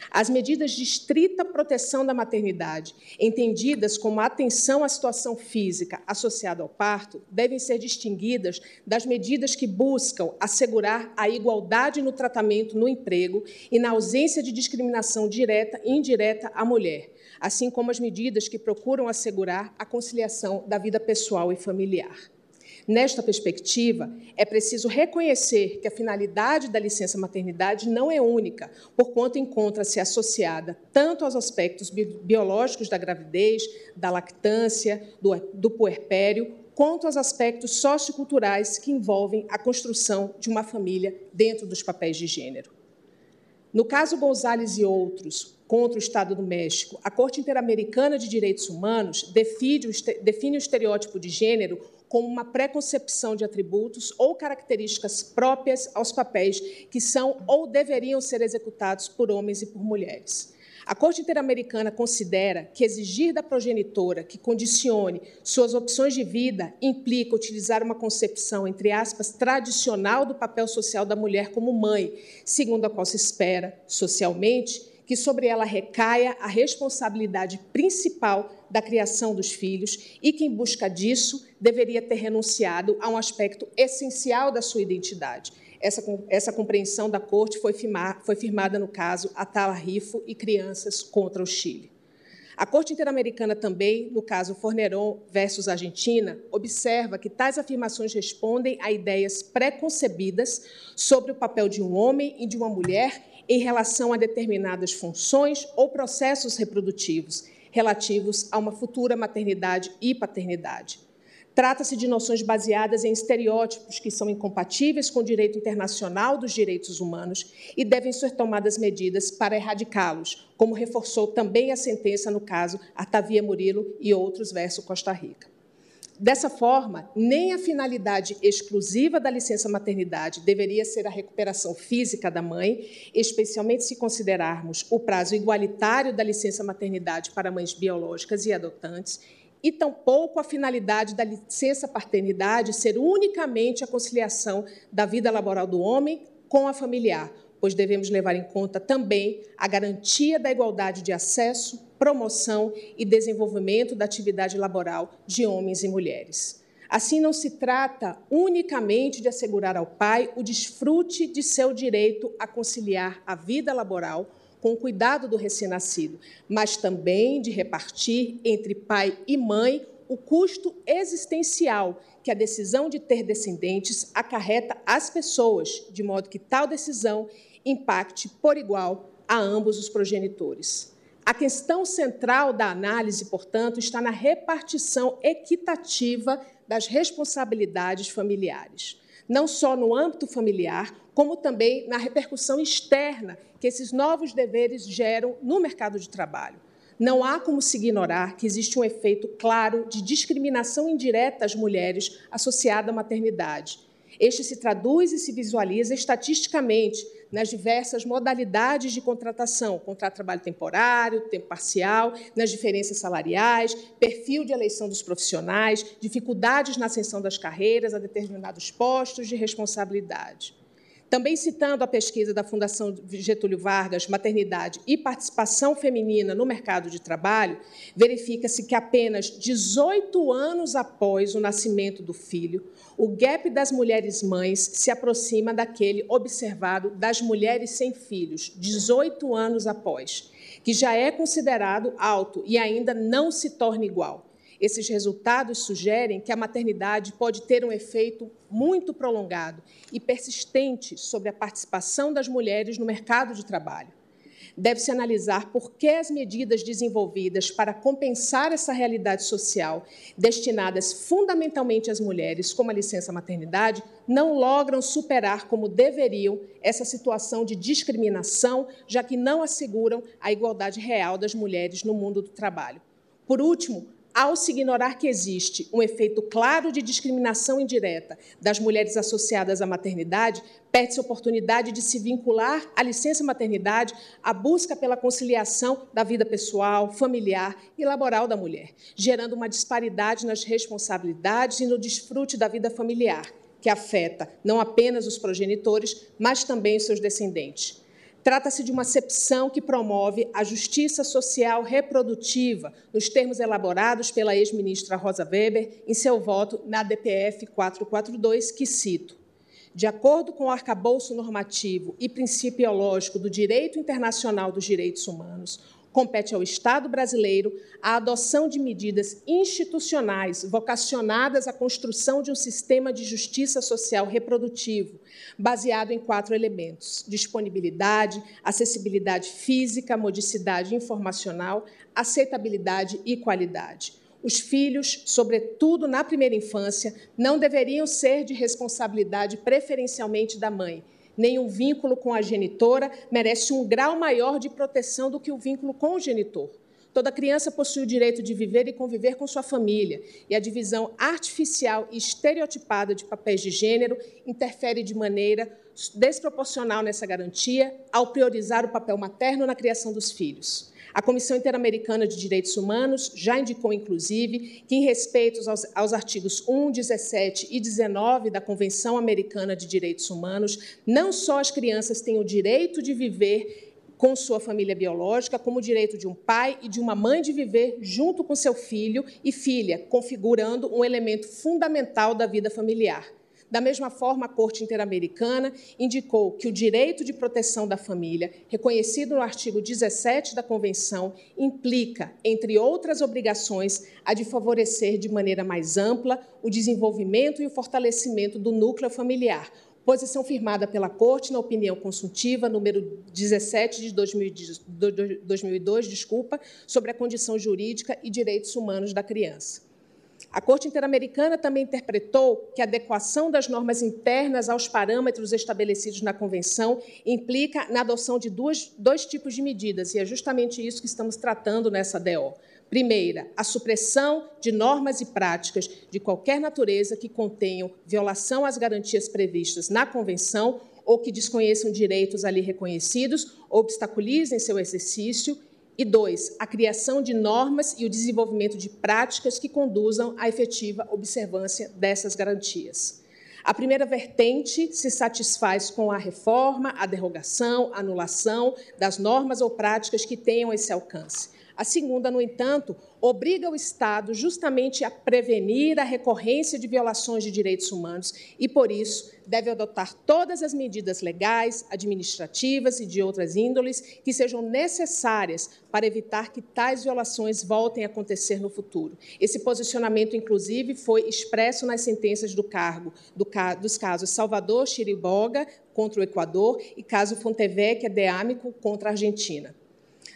As medidas de estrita proteção da maternidade, entendidas como atenção à situação física associada ao parto, devem ser distinguidas das medidas que buscam assegurar a igualdade no tratamento no emprego e na ausência de discriminação direta e indireta à mulher, assim como as medidas que procuram assegurar a conciliação da vida pessoal e familiar. Nesta perspectiva, é preciso reconhecer que a finalidade da licença maternidade não é única, porquanto encontra-se associada tanto aos aspectos biológicos da gravidez, da lactância, do, do puerpério, quanto aos aspectos socioculturais que envolvem a construção de uma família dentro dos papéis de gênero. No caso Gonzales e outros, contra o Estado do México, a Corte Interamericana de Direitos Humanos define o, estereótipo de gênero como uma preconcepção de atributos ou características próprias aos papéis que são ou deveriam ser executados por homens e por mulheres. A Corte Interamericana considera que exigir da progenitora que condicione suas opções de vida implica utilizar uma concepção, entre aspas, tradicional do papel social da mulher como mãe, segundo a qual se espera, socialmente, que sobre ela recaia a responsabilidade principal da criação dos filhos e que, em busca disso, deveria ter renunciado a um aspecto essencial da sua identidade. Essa, essa compreensão da Corte foi, firmar, foi firmada no caso Atala Rifo e Crianças contra o Chile. A Corte Interamericana também, no caso Forneron versus Argentina, observa que tais afirmações respondem a ideias preconcebidas sobre o papel de um homem e de uma mulher em relação a determinadas funções ou processos reprodutivos relativos a uma futura maternidade e paternidade. Trata-se de noções baseadas em estereótipos que são incompatíveis com o direito internacional dos direitos humanos e devem ser tomadas medidas para erradicá-los, como reforçou também a sentença no caso Artavia Murilo e outros verso Costa Rica. Dessa forma, nem a finalidade exclusiva da licença maternidade deveria ser a recuperação física da mãe, especialmente se considerarmos o prazo igualitário da licença maternidade para mães biológicas e adotantes, e tampouco a finalidade da licença paternidade ser unicamente a conciliação da vida laboral do homem com a familiar, pois devemos levar em conta também a garantia da igualdade de acesso, promoção e desenvolvimento da atividade laboral de homens e mulheres. Assim, não se trata unicamente de assegurar ao pai o desfrute de seu direito a conciliar a vida laboral com o cuidado do recém-nascido, mas também de repartir entre pai e mãe o custo existencial que a decisão de ter descendentes acarreta às pessoas, de modo que tal decisão impacte por igual a ambos os progenitores. A questão central da análise, portanto, está na repartição equitativa das responsabilidades familiares não só no âmbito familiar, como também na repercussão externa que esses novos deveres geram no mercado de trabalho. Não há como se ignorar que existe um efeito claro de discriminação indireta às mulheres associada à maternidade. Este se traduz e se visualiza estatisticamente nas diversas modalidades de contratação, contrato de trabalho temporário, tempo parcial, nas diferenças salariais, perfil de eleição dos profissionais, dificuldades na ascensão das carreiras a determinados postos de responsabilidade. Também citando a pesquisa da Fundação Getúlio Vargas, Maternidade e Participação Feminina no Mercado de Trabalho, verifica-se que apenas 18 anos após o nascimento do filho, o gap das mulheres mães se aproxima daquele observado das mulheres sem filhos, 18 anos após, que já é considerado alto e ainda não se torna igual. Esses resultados sugerem que a maternidade pode ter um efeito muito prolongado e persistente sobre a participação das mulheres no mercado de trabalho. Deve-se analisar por que as medidas desenvolvidas para compensar essa realidade social, destinadas fundamentalmente às mulheres, como a licença maternidade, não logram superar como deveriam essa situação de discriminação, já que não asseguram a igualdade real das mulheres no mundo do trabalho. Por último, ao se ignorar que existe um efeito claro de discriminação indireta das mulheres associadas à maternidade, perde-se a oportunidade de se vincular à licença maternidade à busca pela conciliação da vida pessoal, familiar e laboral da mulher, gerando uma disparidade nas responsabilidades e no desfrute da vida familiar, que afeta não apenas os progenitores, mas também os seus descendentes. Trata-se de uma acepção que promove a justiça social reprodutiva, nos termos elaborados pela ex-ministra Rosa Weber em seu voto na DPF 442, que cito: de acordo com o arcabouço normativo e princípio biológico do direito internacional dos direitos humanos, compete ao Estado brasileiro a adoção de medidas institucionais vocacionadas à construção de um sistema de justiça social reprodutivo, baseado em quatro elementos: disponibilidade, acessibilidade física, modicidade informacional, aceitabilidade e qualidade. Os filhos, sobretudo na primeira infância, não deveriam ser de responsabilidade preferencialmente da mãe nenhum vínculo com a genitora merece um grau maior de proteção do que o vínculo com o genitor. Toda criança possui o direito de viver e conviver com sua família, e a divisão artificial e estereotipada de papéis de gênero interfere de maneira desproporcional nessa garantia ao priorizar o papel materno na criação dos filhos. A Comissão Interamericana de Direitos Humanos já indicou, inclusive, que, em respeito aos, aos artigos 1, 17 e 19 da Convenção Americana de Direitos Humanos, não só as crianças têm o direito de viver com sua família biológica, como o direito de um pai e de uma mãe de viver junto com seu filho e filha, configurando um elemento fundamental da vida familiar. Da mesma forma, a Corte Interamericana indicou que o direito de proteção da família, reconhecido no artigo 17 da Convenção, implica, entre outras obrigações, a de favorecer de maneira mais ampla o desenvolvimento e o fortalecimento do núcleo familiar, posição firmada pela Corte na opinião consultiva número 17 de 2002, desculpa, sobre a condição jurídica e direitos humanos da criança. A Corte Interamericana também interpretou que a adequação das normas internas aos parâmetros estabelecidos na Convenção implica na adoção de duas, dois tipos de medidas, e é justamente isso que estamos tratando nessa DO. Primeira, a supressão de normas e práticas de qualquer natureza que contenham violação às garantias previstas na Convenção ou que desconheçam direitos ali reconhecidos obstaculizem seu exercício. E dois, a criação de normas e o desenvolvimento de práticas que conduzam à efetiva observância dessas garantias. A primeira vertente se satisfaz com a reforma, a derrogação, a anulação das normas ou práticas que tenham esse alcance. A segunda, no entanto, obriga o Estado justamente a prevenir a recorrência de violações de direitos humanos e, por isso, deve adotar todas as medidas legais, administrativas e de outras índoles que sejam necessárias para evitar que tais violações voltem a acontecer no futuro. Esse posicionamento, inclusive, foi expresso nas sentenças do cargo do, dos casos Salvador Chiriboga contra o Equador e caso Fontevecchia de Amico contra a Argentina.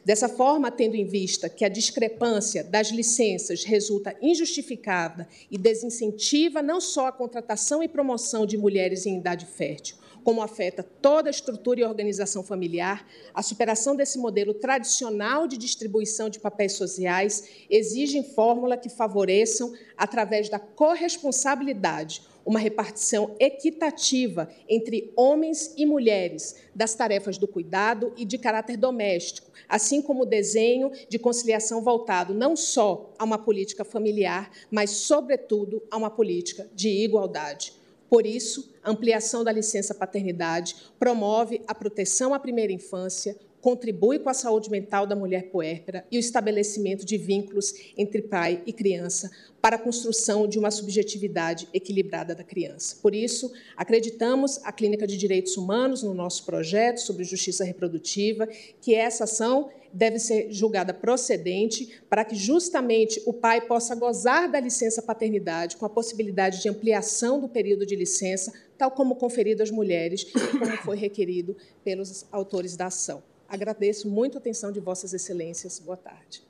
Dessa forma, tendo em vista que a discrepância das licenças resulta injustificada e desincentiva não só a contratação e promoção de mulheres em idade fértil, como afeta toda a estrutura e organização familiar, a superação desse modelo tradicional de distribuição de papéis sociais exige fórmula que favoreçam, através da corresponsabilidade, uma repartição equitativa entre homens e mulheres das tarefas do cuidado e de caráter doméstico, assim como o desenho de conciliação voltado não só a uma política familiar, mas, sobretudo, a uma política de igualdade. Por isso, a ampliação da licença paternidade promove a proteção à primeira infância, contribui com a saúde mental da mulher puérpera e o estabelecimento de vínculos entre pai e criança para a construção de uma subjetividade equilibrada da criança. Por isso, acreditamos a Clínica de Direitos Humanos no nosso projeto sobre justiça reprodutiva, que essa ação deve ser julgada procedente para que justamente o pai possa gozar da licença paternidade com a possibilidade de ampliação do período de licença, tal como conferido às mulheres e como foi requerido pelos autores da ação. Agradeço muito a atenção de Vossas Excelências. Boa tarde.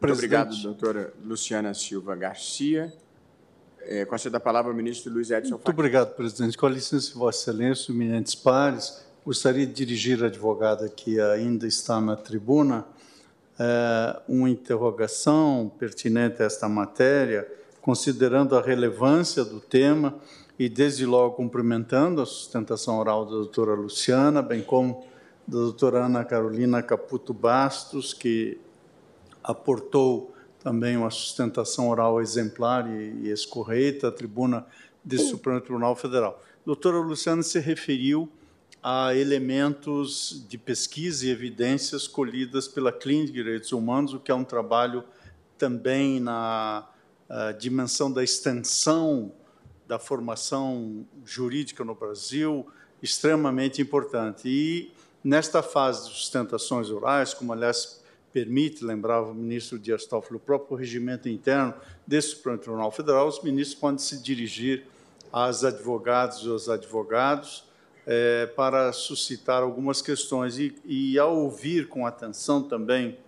Muito obrigado, doutora Luciana Silva Garcia. É, conceda a palavra ao ministro Luiz Edson Muito obrigado, presidente. Com a licença de Vossa Excelência, eminentes pares, gostaria de dirigir à advogada que ainda está na tribuna é, uma interrogação pertinente a esta matéria, considerando a relevância do tema e, desde logo, cumprimentando a sustentação oral da doutora Luciana, bem como da doutora Ana Carolina Caputo Bastos, que aportou também uma sustentação oral exemplar e, e escorreita à tribuna do Supremo Tribunal Federal. A doutora Luciana se referiu a elementos de pesquisa e evidências colhidas pela Clínica de Direitos Humanos, o que é um trabalho também na dimensão da extensão da formação jurídica no Brasil, extremamente importante. E Nesta fase de sustentações orais, como aliás permite, lembrava o ministro Dias Toffoli, o próprio regimento interno desse Supremo Tribunal Federal, os ministros podem se dirigir às advogadas e aos advogados é, para suscitar algumas questões. E, e, ao ouvir com atenção também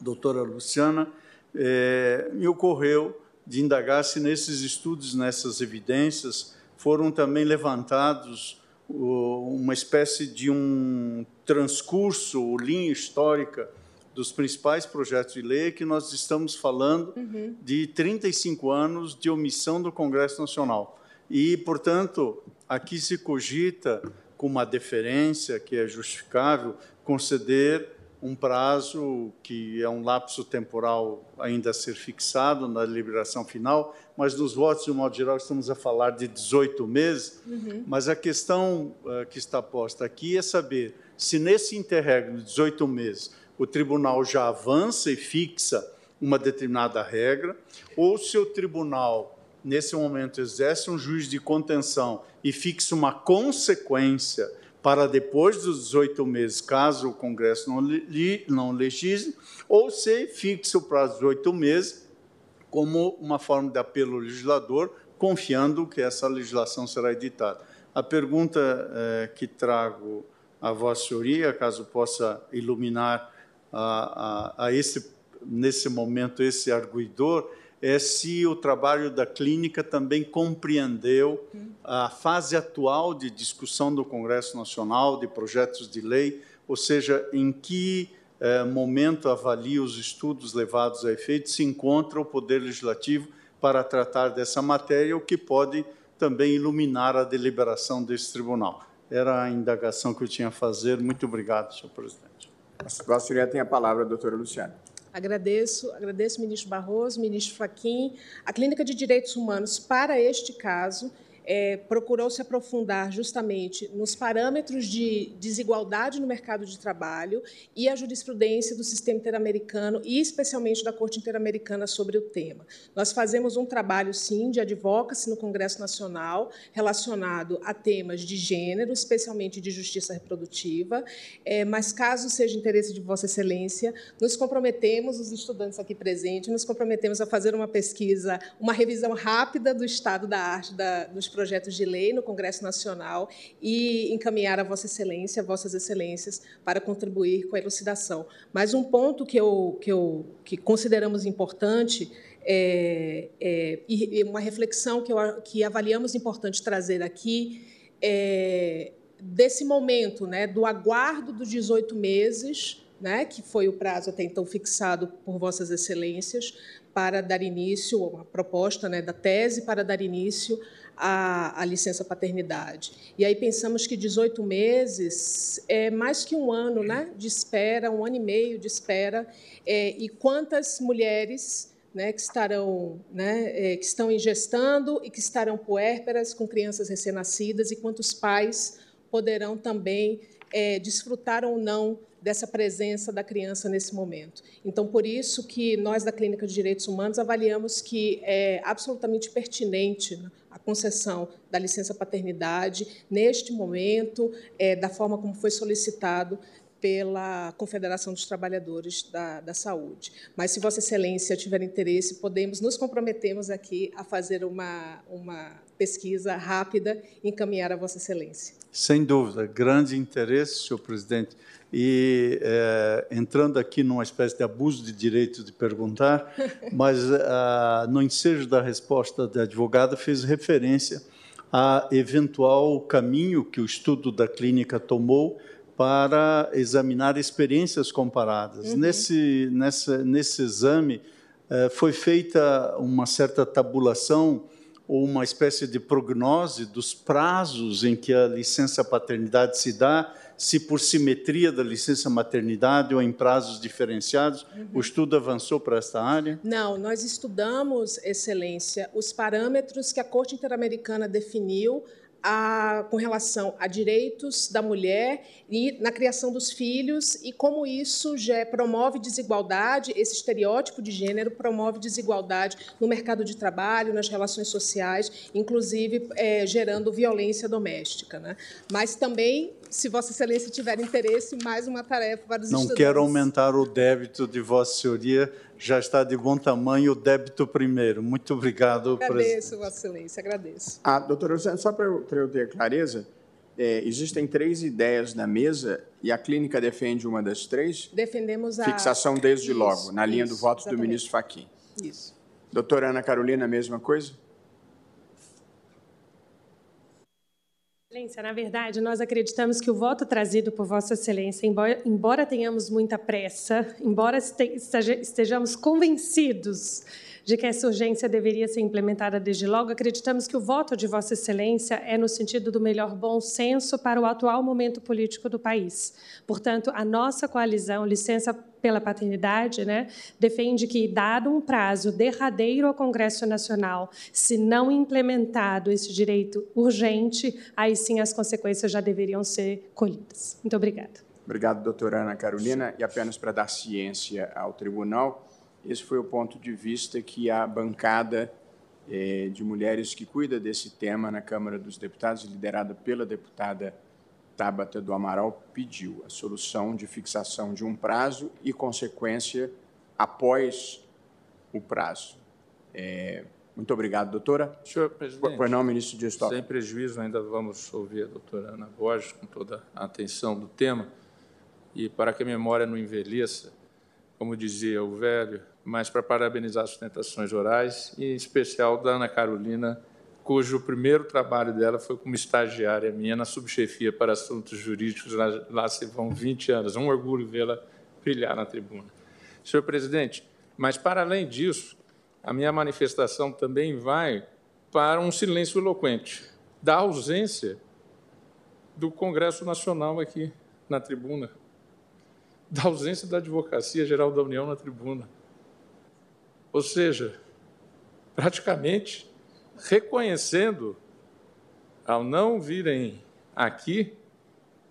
a doutora Luciana, é, me ocorreu de indagar se nesses estudos, nessas evidências, foram também levantados uma espécie de um transcurso, linha histórica dos principais projetos de lei que nós estamos falando uhum. de 35 anos de omissão do Congresso Nacional. E, portanto, aqui se cogita, com uma deferência que é justificável, conceder um prazo que é um lapso temporal ainda a ser fixado na deliberação final, mas nos votos, de um modo geral, estamos a falar de 18 meses. Uhum. Mas a questão uh, que está posta aqui é saber se nesse interregno de 18 meses o tribunal já avança e fixa uma determinada regra, ou se o tribunal nesse momento, exerce um juiz de contenção e fixa uma consequência para depois dos 18 meses, caso o Congresso não, li, não legisle, ou se fixa o prazo de 18 meses como uma forma de apelo ao legislador, confiando que essa legislação será editada. A pergunta eh, que trago à Vossa Senhoria, caso possa iluminar a, a, a esse, nesse momento esse arguidor, é se o trabalho da clínica também compreendeu a fase atual de discussão do Congresso Nacional de projetos de lei, ou seja, em que eh, momento avalia os estudos levados a efeito se encontra o Poder Legislativo para tratar dessa matéria, o que pode também iluminar a deliberação desse tribunal. Era a indagação que eu tinha a fazer. Muito obrigado, senhor presidente. Vossa Senhoria tem a palavra, doutora Luciana. Agradeço, agradeço, ministro Barroso, ministro Faquim. A Clínica de Direitos Humanos, para este caso, é, procurou se aprofundar justamente nos parâmetros de desigualdade no mercado de trabalho e a jurisprudência do sistema interamericano e especialmente da Corte Interamericana sobre o tema. Nós fazemos um trabalho, sim, de advocacy no Congresso Nacional relacionado a temas de gênero, especialmente de justiça reprodutiva, é, mas caso seja interesse de Vossa Excelência, nos comprometemos, os estudantes aqui presentes, nos comprometemos a fazer uma pesquisa, uma revisão rápida do estado da arte da, dos de lei no Congresso Nacional e encaminhar a Vossa Excelência, Vossas Excelências, para contribuir com a elucidação. Mas um ponto que, eu, que, eu, que consideramos importante é, é, e uma reflexão que, eu, que avaliamos importante trazer aqui é desse momento, né, do aguardo dos 18 meses, né, que foi o prazo até então fixado por Vossas Excelências, para dar início, uma proposta né, da tese para dar início a, a, licença paternidade. E aí pensamos que 18 meses é mais que um ano né, de espera, um ano e meio de espera, é, e quantas mulheres né, que estarão, né, é, que estão ingestando e que estarão puérperas com crianças recém-nascidas, e quantos pais poderão também é, desfrutar ou não dessa presença da criança nesse momento. Então, por isso que nós da Clínica de Direitos Humanos avaliamos que é absolutamente pertinente né, a concessão da licença paternidade neste momento, é, da forma como foi solicitado pela Confederação dos Trabalhadores da, da, Saúde. Mas, se Vossa Excelência tiver interesse, podemos, nos comprometemos aqui a fazer uma, uma pesquisa rápida e encaminhar a Vossa Excelência. Sem dúvida, grande interesse, senhor presidente. E é, entrando aqui numa espécie de abuso de direito de perguntar, mas ah, no ensejo da resposta da advogada fez referência a eventual caminho que o estudo da clínica tomou para examinar experiências comparadas. Uhum. Nesse, nessa, nesse exame, eh, foi feita uma certa tabulação ou uma espécie de prognose dos prazos em que a licença paternidade se dá se por simetria da licença maternidade ou em prazos diferenciados, uhum. o estudo avançou para esta área? Não, nós estudamos, Excelência, os parâmetros que a Corte Interamericana definiu a, com relação a direitos da mulher e na criação dos filhos e como isso já promove desigualdade, esse estereótipo de gênero promove desigualdade no mercado de trabalho, nas relações sociais, inclusive é, gerando violência doméstica. Né? Mas também se Vossa Excelência tiver interesse, mais uma tarefa para os Não estudantes. quero aumentar o débito de Vossa Senhoria, já está de bom tamanho o débito primeiro. Muito obrigado, agradeço, presidente. Agradeço, Vossa Excelência, agradeço. Ah, doutora Luciana, só para eu, eu, ter clareza, é, existem três ideias na mesa e a clínica defende uma das três? Defendemos a... Fixação desde isso, logo, na linha isso, do voto exatamente. do ministro Fachin. Isso. Doutora Ana Carolina, a mesma coisa? Excelência, na verdade, nós acreditamos que o voto trazido por Vossa Excelência, embora, embora tenhamos muita pressa, embora estejamos convencidos de que essa urgência deveria ser implementada desde logo, acreditamos que o voto de Vossa Excelência é no sentido do melhor bom senso para o atual momento político do país. Portanto, a nossa coalizão, licença pela paternidade, né, defende que, dado um prazo derradeiro ao Congresso Nacional, se não implementado esse direito urgente, aí sim as consequências já deveriam ser colhidas. Muito obrigada. Obrigado, doutora Ana Carolina. E apenas para dar ciência ao tribunal, esse foi o ponto de vista que a bancada eh, de mulheres que cuida desse tema na Câmara dos Deputados, liderada pela deputada Tabata do Amaral, pediu a solução de fixação de um prazo e consequência após o prazo. É, muito obrigado, doutora. Senhor presidente. Pois não, ministro Dias Toffoli. Sem prejuízo, ainda vamos ouvir a doutora Ana Borges com toda a atenção do tema. E para que a memória não envelheça, como dizia o velho, mas para parabenizar as sustentações orais, e em especial da Ana Carolina, cujo primeiro trabalho dela foi como estagiária minha na subchefia para assuntos jurídicos, lá, lá se vão 20 anos. Um orgulho vê-la brilhar na tribuna. Senhor presidente, mas para além disso, a minha manifestação também vai para um silêncio eloquente da ausência do Congresso Nacional aqui na tribuna, da ausência da Advocacia Geral da União na tribuna. Ou seja, praticamente reconhecendo, ao não virem aqui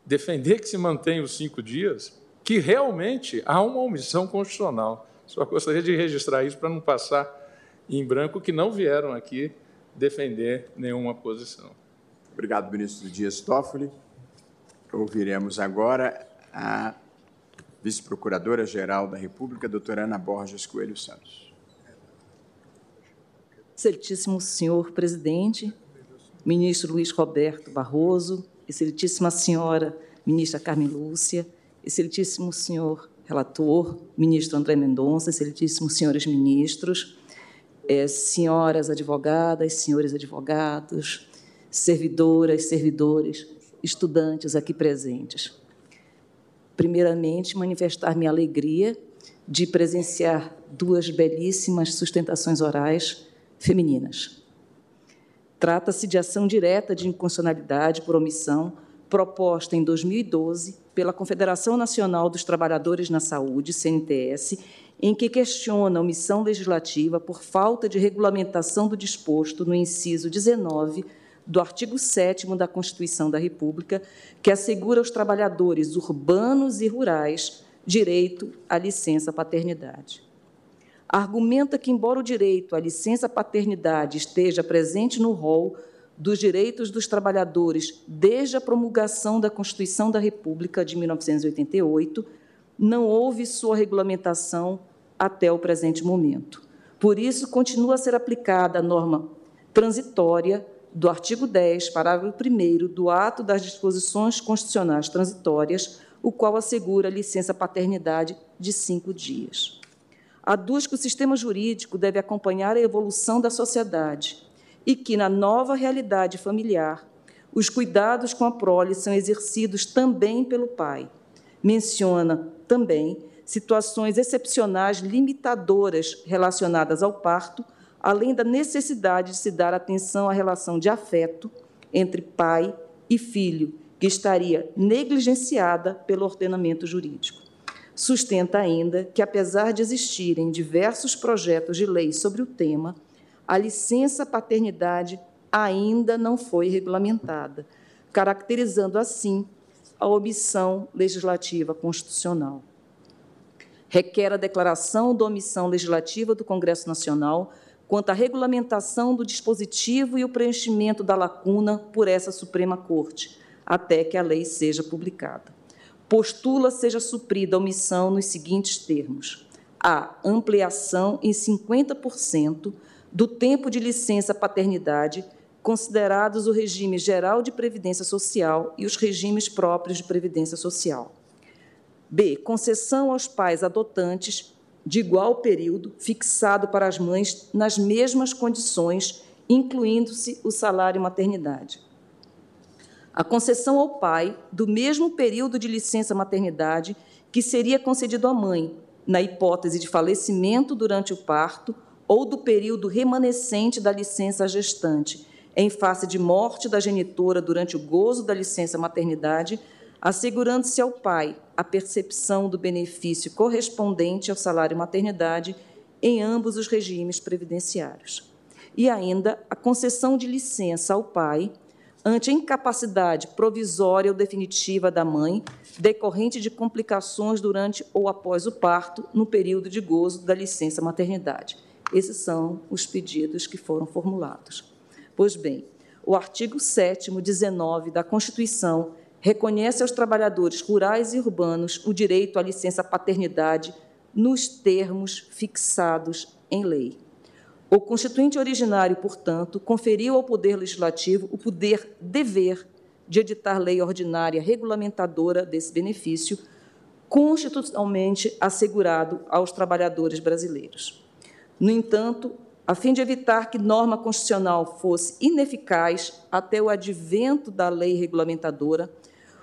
defender que se mantenha os cinco dias, que realmente há uma omissão constitucional. Só gostaria de registrar isso para não passar em branco que não vieram aqui defender nenhuma posição. Obrigado, ministro Dias Toffoli. Ouviremos agora a vice-procuradora-geral da República, doutora Ana Borges Coelho Santos. Excelentíssimo senhor presidente, ministro Luiz Roberto Barroso, excelentíssima senhora ministra Carmen Lúcia, excelentíssimo senhor relator, ministro André Mendonça, excelentíssimos senhores ministros, é, senhoras advogadas, senhores advogados, servidoras, servidores, estudantes aqui presentes. Primeiramente, manifestar minha alegria de presenciar duas belíssimas sustentações orais femininas. Trata-se de ação direta de inconstitucionalidade por omissão proposta em 2012 pela Confederação Nacional dos Trabalhadores na Saúde, CNTS, em que questiona a omissão legislativa por falta de regulamentação do disposto no inciso 19 do artigo 7 da Constituição da República, que assegura aos trabalhadores urbanos e rurais direito à licença paternidade. Argumenta que, embora o direito à licença paternidade esteja presente no rol dos direitos dos trabalhadores desde a promulgação da Constituição da República de 1988, não houve sua regulamentação até o presente momento. Por isso, continua a ser aplicada a norma transitória do artigo 10, parágrafo 1 do ato das disposições constitucionais transitórias, o qual assegura a licença paternidade de cinco dias. Aduz que o sistema jurídico deve acompanhar a evolução da sociedade e que, na nova realidade familiar, os cuidados com a prole são exercidos também pelo pai. Menciona também situações excepcionais limitadoras relacionadas ao parto, além da necessidade de se dar atenção à relação de afeto entre pai e filho, que estaria negligenciada pelo ordenamento jurídico. Sustenta ainda que, apesar de existirem diversos projetos de lei sobre o tema, a licença paternidade ainda não foi regulamentada, caracterizando assim a omissão legislativa constitucional requer a declaração da omissão legislativa do Congresso Nacional quanto à regulamentação do dispositivo e o preenchimento da lacuna por essa Suprema Corte, até que a lei seja publicada. Postula seja suprida a omissão nos seguintes termos: a ampliação em 50% do tempo de licença paternidade, considerados o regime geral de previdência social e os regimes próprios de previdência social. B. Concessão aos pais adotantes de igual período fixado para as mães nas mesmas condições, incluindo-se o salário maternidade. A concessão ao pai do mesmo período de licença maternidade que seria concedido à mãe, na hipótese de falecimento durante o parto ou do período remanescente da licença gestante, em face de morte da genitora durante o gozo da licença maternidade, assegurando-se ao pai a percepção do benefício correspondente ao salário maternidade em ambos os regimes previdenciários. E ainda a concessão de licença ao pai ante incapacidade provisória ou definitiva da mãe decorrente de complicações durante ou após o parto no período de gozo da licença maternidade. Esses são os pedidos que foram formulados. Pois bem, o artigo 7 19 da Constituição reconhece aos trabalhadores rurais e urbanos o direito à licença paternidade nos termos fixados em lei. O constituinte originário, portanto, conferiu ao Poder Legislativo o poder dever de editar lei ordinária regulamentadora desse benefício, constitucionalmente assegurado aos trabalhadores brasileiros. No entanto, a fim de evitar que norma constitucional fosse ineficaz até o advento da lei regulamentadora,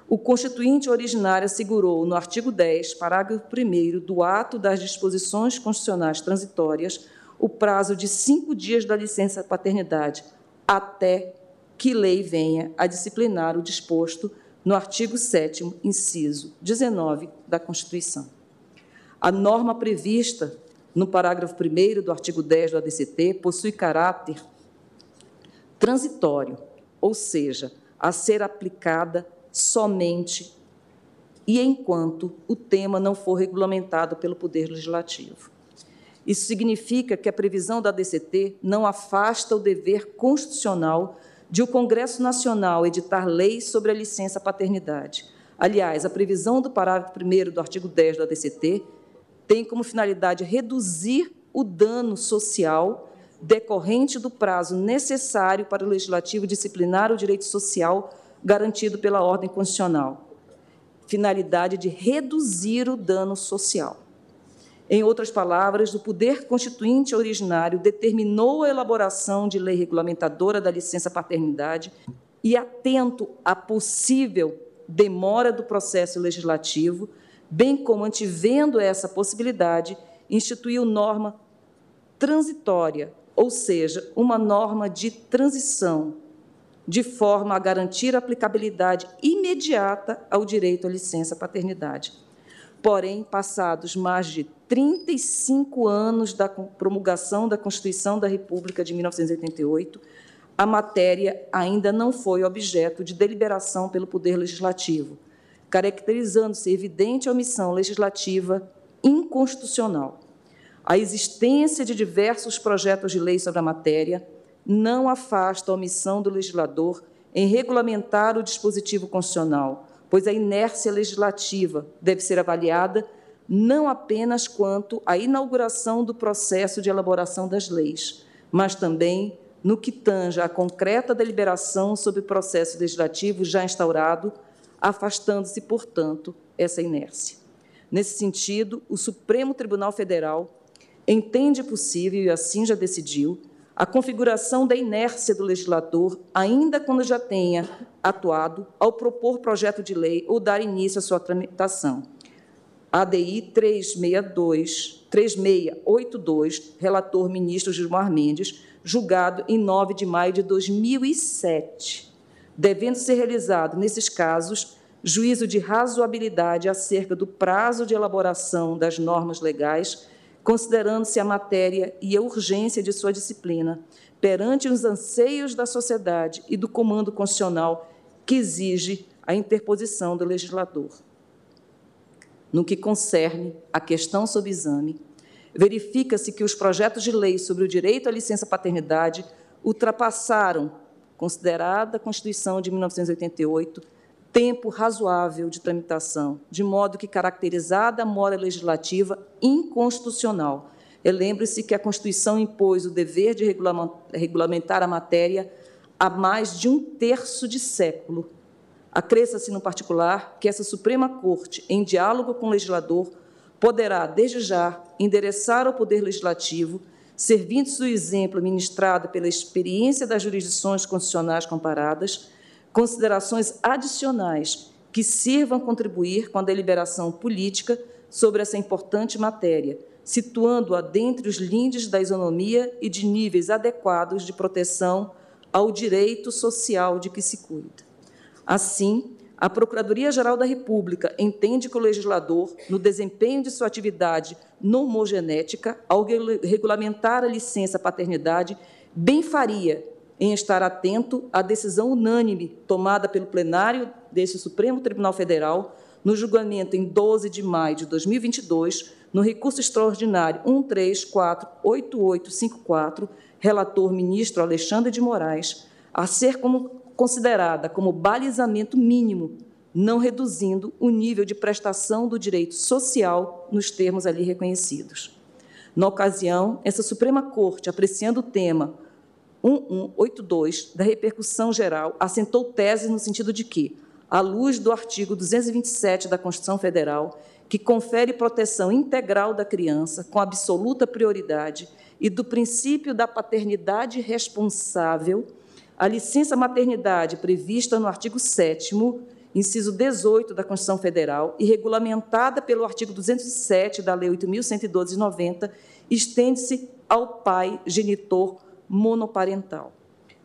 o Constituinte originário assegurou, no artigo 10, parágrafo 1 do ato das disposições constitucionais transitórias, o prazo de cinco dias da licença paternidade, até que lei venha a disciplinar o disposto no artigo 7, inciso 19 da Constituição. A norma prevista no parágrafo 1 do artigo 10 do ADCT possui caráter transitório, ou seja, a ser aplicada somente e enquanto o tema não for regulamentado pelo Poder Legislativo. Isso significa que a previsão da DCT não afasta o dever constitucional de o Congresso Nacional editar leis sobre a licença paternidade. Aliás, a previsão do parágrafo 1 do artigo 10 da DCT tem como finalidade reduzir o dano social decorrente do prazo necessário para o legislativo disciplinar o direito social garantido pela ordem constitucional. Finalidade de reduzir o dano social. Em outras palavras, o poder constituinte originário determinou a elaboração de lei regulamentadora da licença paternidade e, atento à possível demora do processo legislativo, bem como antevendo essa possibilidade, instituiu norma transitória, ou seja, uma norma de transição de forma a garantir a aplicabilidade imediata ao direito à licença paternidade. Porém, passados mais de 35 anos da promulgação da Constituição da República de 1988, a matéria ainda não foi objeto de deliberação pelo Poder Legislativo, caracterizando-se evidente omissão legislativa inconstitucional. A existência de diversos projetos de lei sobre a matéria não afasta a omissão do legislador em regulamentar o dispositivo constitucional, pois a inércia legislativa deve ser avaliada não apenas quanto à inauguração do processo de elaboração das leis, mas também no que tange à concreta deliberação sobre o processo legislativo já instaurado, afastando-se, portanto, essa inércia. Nesse sentido, o Supremo Tribunal Federal entende possível, e assim já decidiu, a configuração da inércia do legislador, ainda quando já tenha atuado, ao propor projeto de lei ou dar início à sua tramitação. ADI 362, 3682, relator ministro Gilmar Mendes, julgado em 9 de maio de 2007, devendo ser realizado, nesses casos, juízo de razoabilidade acerca do prazo de elaboração das normas legais considerando-se a matéria e a urgência de sua disciplina, perante os anseios da sociedade e do comando constitucional que exige a interposição do legislador. No que concerne à questão sob exame, verifica-se que os projetos de lei sobre o direito à licença paternidade ultrapassaram, considerada a Constituição de 1988, tempo razoável de tramitação, de modo que caracterizada a mora legislativa inconstitucional. Lembre-se que a Constituição impôs o dever de regulamentar a matéria há mais de um terço de século. Acresça-se, no particular, que essa Suprema Corte, em diálogo com o legislador, poderá, desde já, endereçar ao Poder Legislativo, servindo-se do exemplo ministrado pela experiência das jurisdições constitucionais comparadas, considerações adicionais que sirvam contribuir com a deliberação política sobre essa importante matéria, situando-a dentre os lindes da isonomia e de níveis adequados de proteção ao direito social de que se cuida. Assim, a Procuradoria-Geral da República entende que o legislador, no desempenho de sua atividade nomogenética, ao regulamentar a licença paternidade, bem faria em estar atento à decisão unânime tomada pelo plenário deste Supremo Tribunal Federal no julgamento em 12 de maio de 2022, no recurso extraordinário 1348854, relator ministro Alexandre de Moraes, a ser como, considerada como balizamento mínimo, não reduzindo o nível de prestação do direito social nos termos ali reconhecidos. Na ocasião, essa Suprema Corte, apreciando o tema 1182 da repercussão geral, assentou tese no sentido de que, à luz do artigo 227 da Constituição Federal, que confere proteção integral da criança com absoluta prioridade e do princípio da paternidade responsável, a licença maternidade prevista no artigo 7 inciso 18 da Constituição Federal e regulamentada pelo artigo 207 da Lei 8.112 de 90, estende-se ao pai genitor monoparental.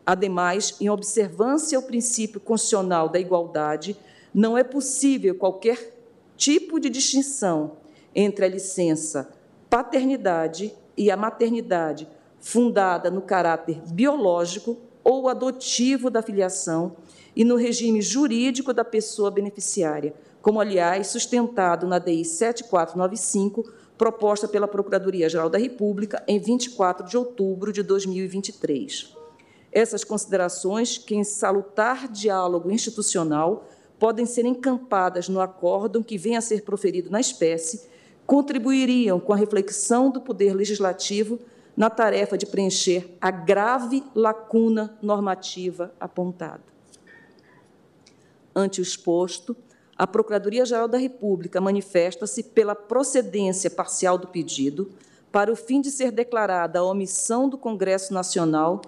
Ademais, em observância ao princípio constitucional da igualdade, não é possível qualquer tipo de distinção entre a licença paternidade e a maternidade fundada no caráter biológico ou adotivo da filiação e no regime jurídico da pessoa beneficiária, como, aliás, sustentado na DI 7495, proposta pela Procuradoria-Geral da República em 24 de outubro de 2023. Essas considerações, que em salutar diálogo institucional podem ser encampadas no acórdão que venha a ser proferido na espécie, contribuiriam com a reflexão do Poder Legislativo na tarefa de preencher a grave lacuna normativa apontada. Ante o exposto, a Procuradoria-Geral da República manifesta-se pela procedência parcial do pedido, para o fim de ser declarada a omissão do Congresso Nacional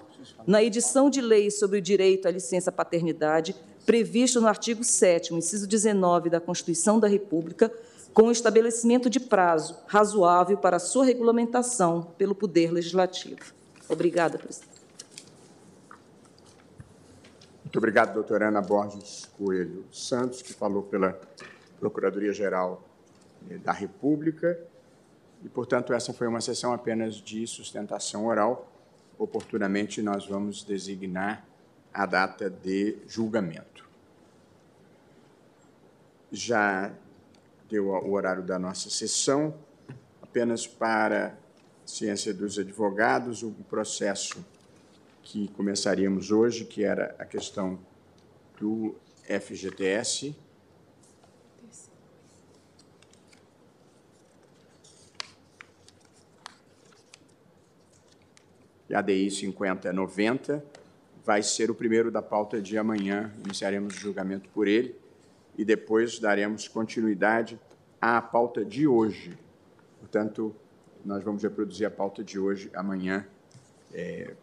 na edição de lei sobre o direito à licença paternidade, previsto no artigo 7 inciso 19 da Constituição da República, com o estabelecimento de prazo razoável para sua regulamentação pelo Poder Legislativo. Obrigada, presidente. Muito obrigado, doutora Ana Borges Coelho Santos, que falou pela Procuradoria-Geral eh, da República. E, portanto, essa foi uma sessão apenas de sustentação oral. Oportunamente, nós vamos designar a data de julgamento. Já o horário da nossa sessão, apenas para ciência dos advogados, o processo que começaríamos hoje, que era a questão do FGTS. E a DI 5090 vai ser o primeiro da pauta de amanhã. Iniciaremos o julgamento por ele e depois daremos continuidade à pauta de hoje. Portanto, nós vamos reproduzir a pauta de hoje amanhã, é,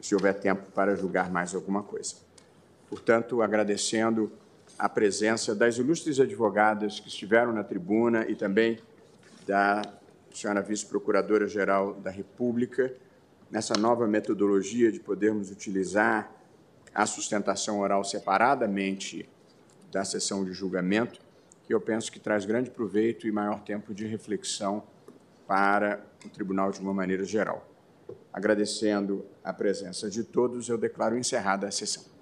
se houver tempo para julgar mais alguma coisa. Portanto, agradecendo a presença das ilustres advogadas que estiveram na tribuna e também da senhora vice-procuradora-geral da República, nessa nova metodologia de podermos utilizar a sustentação oral separadamente da sessão de julgamento, que eu penso que traz grande proveito e maior tempo de reflexão para o tribunal de uma maneira geral. Agradecendo a presença de todos, eu declaro encerrada a sessão.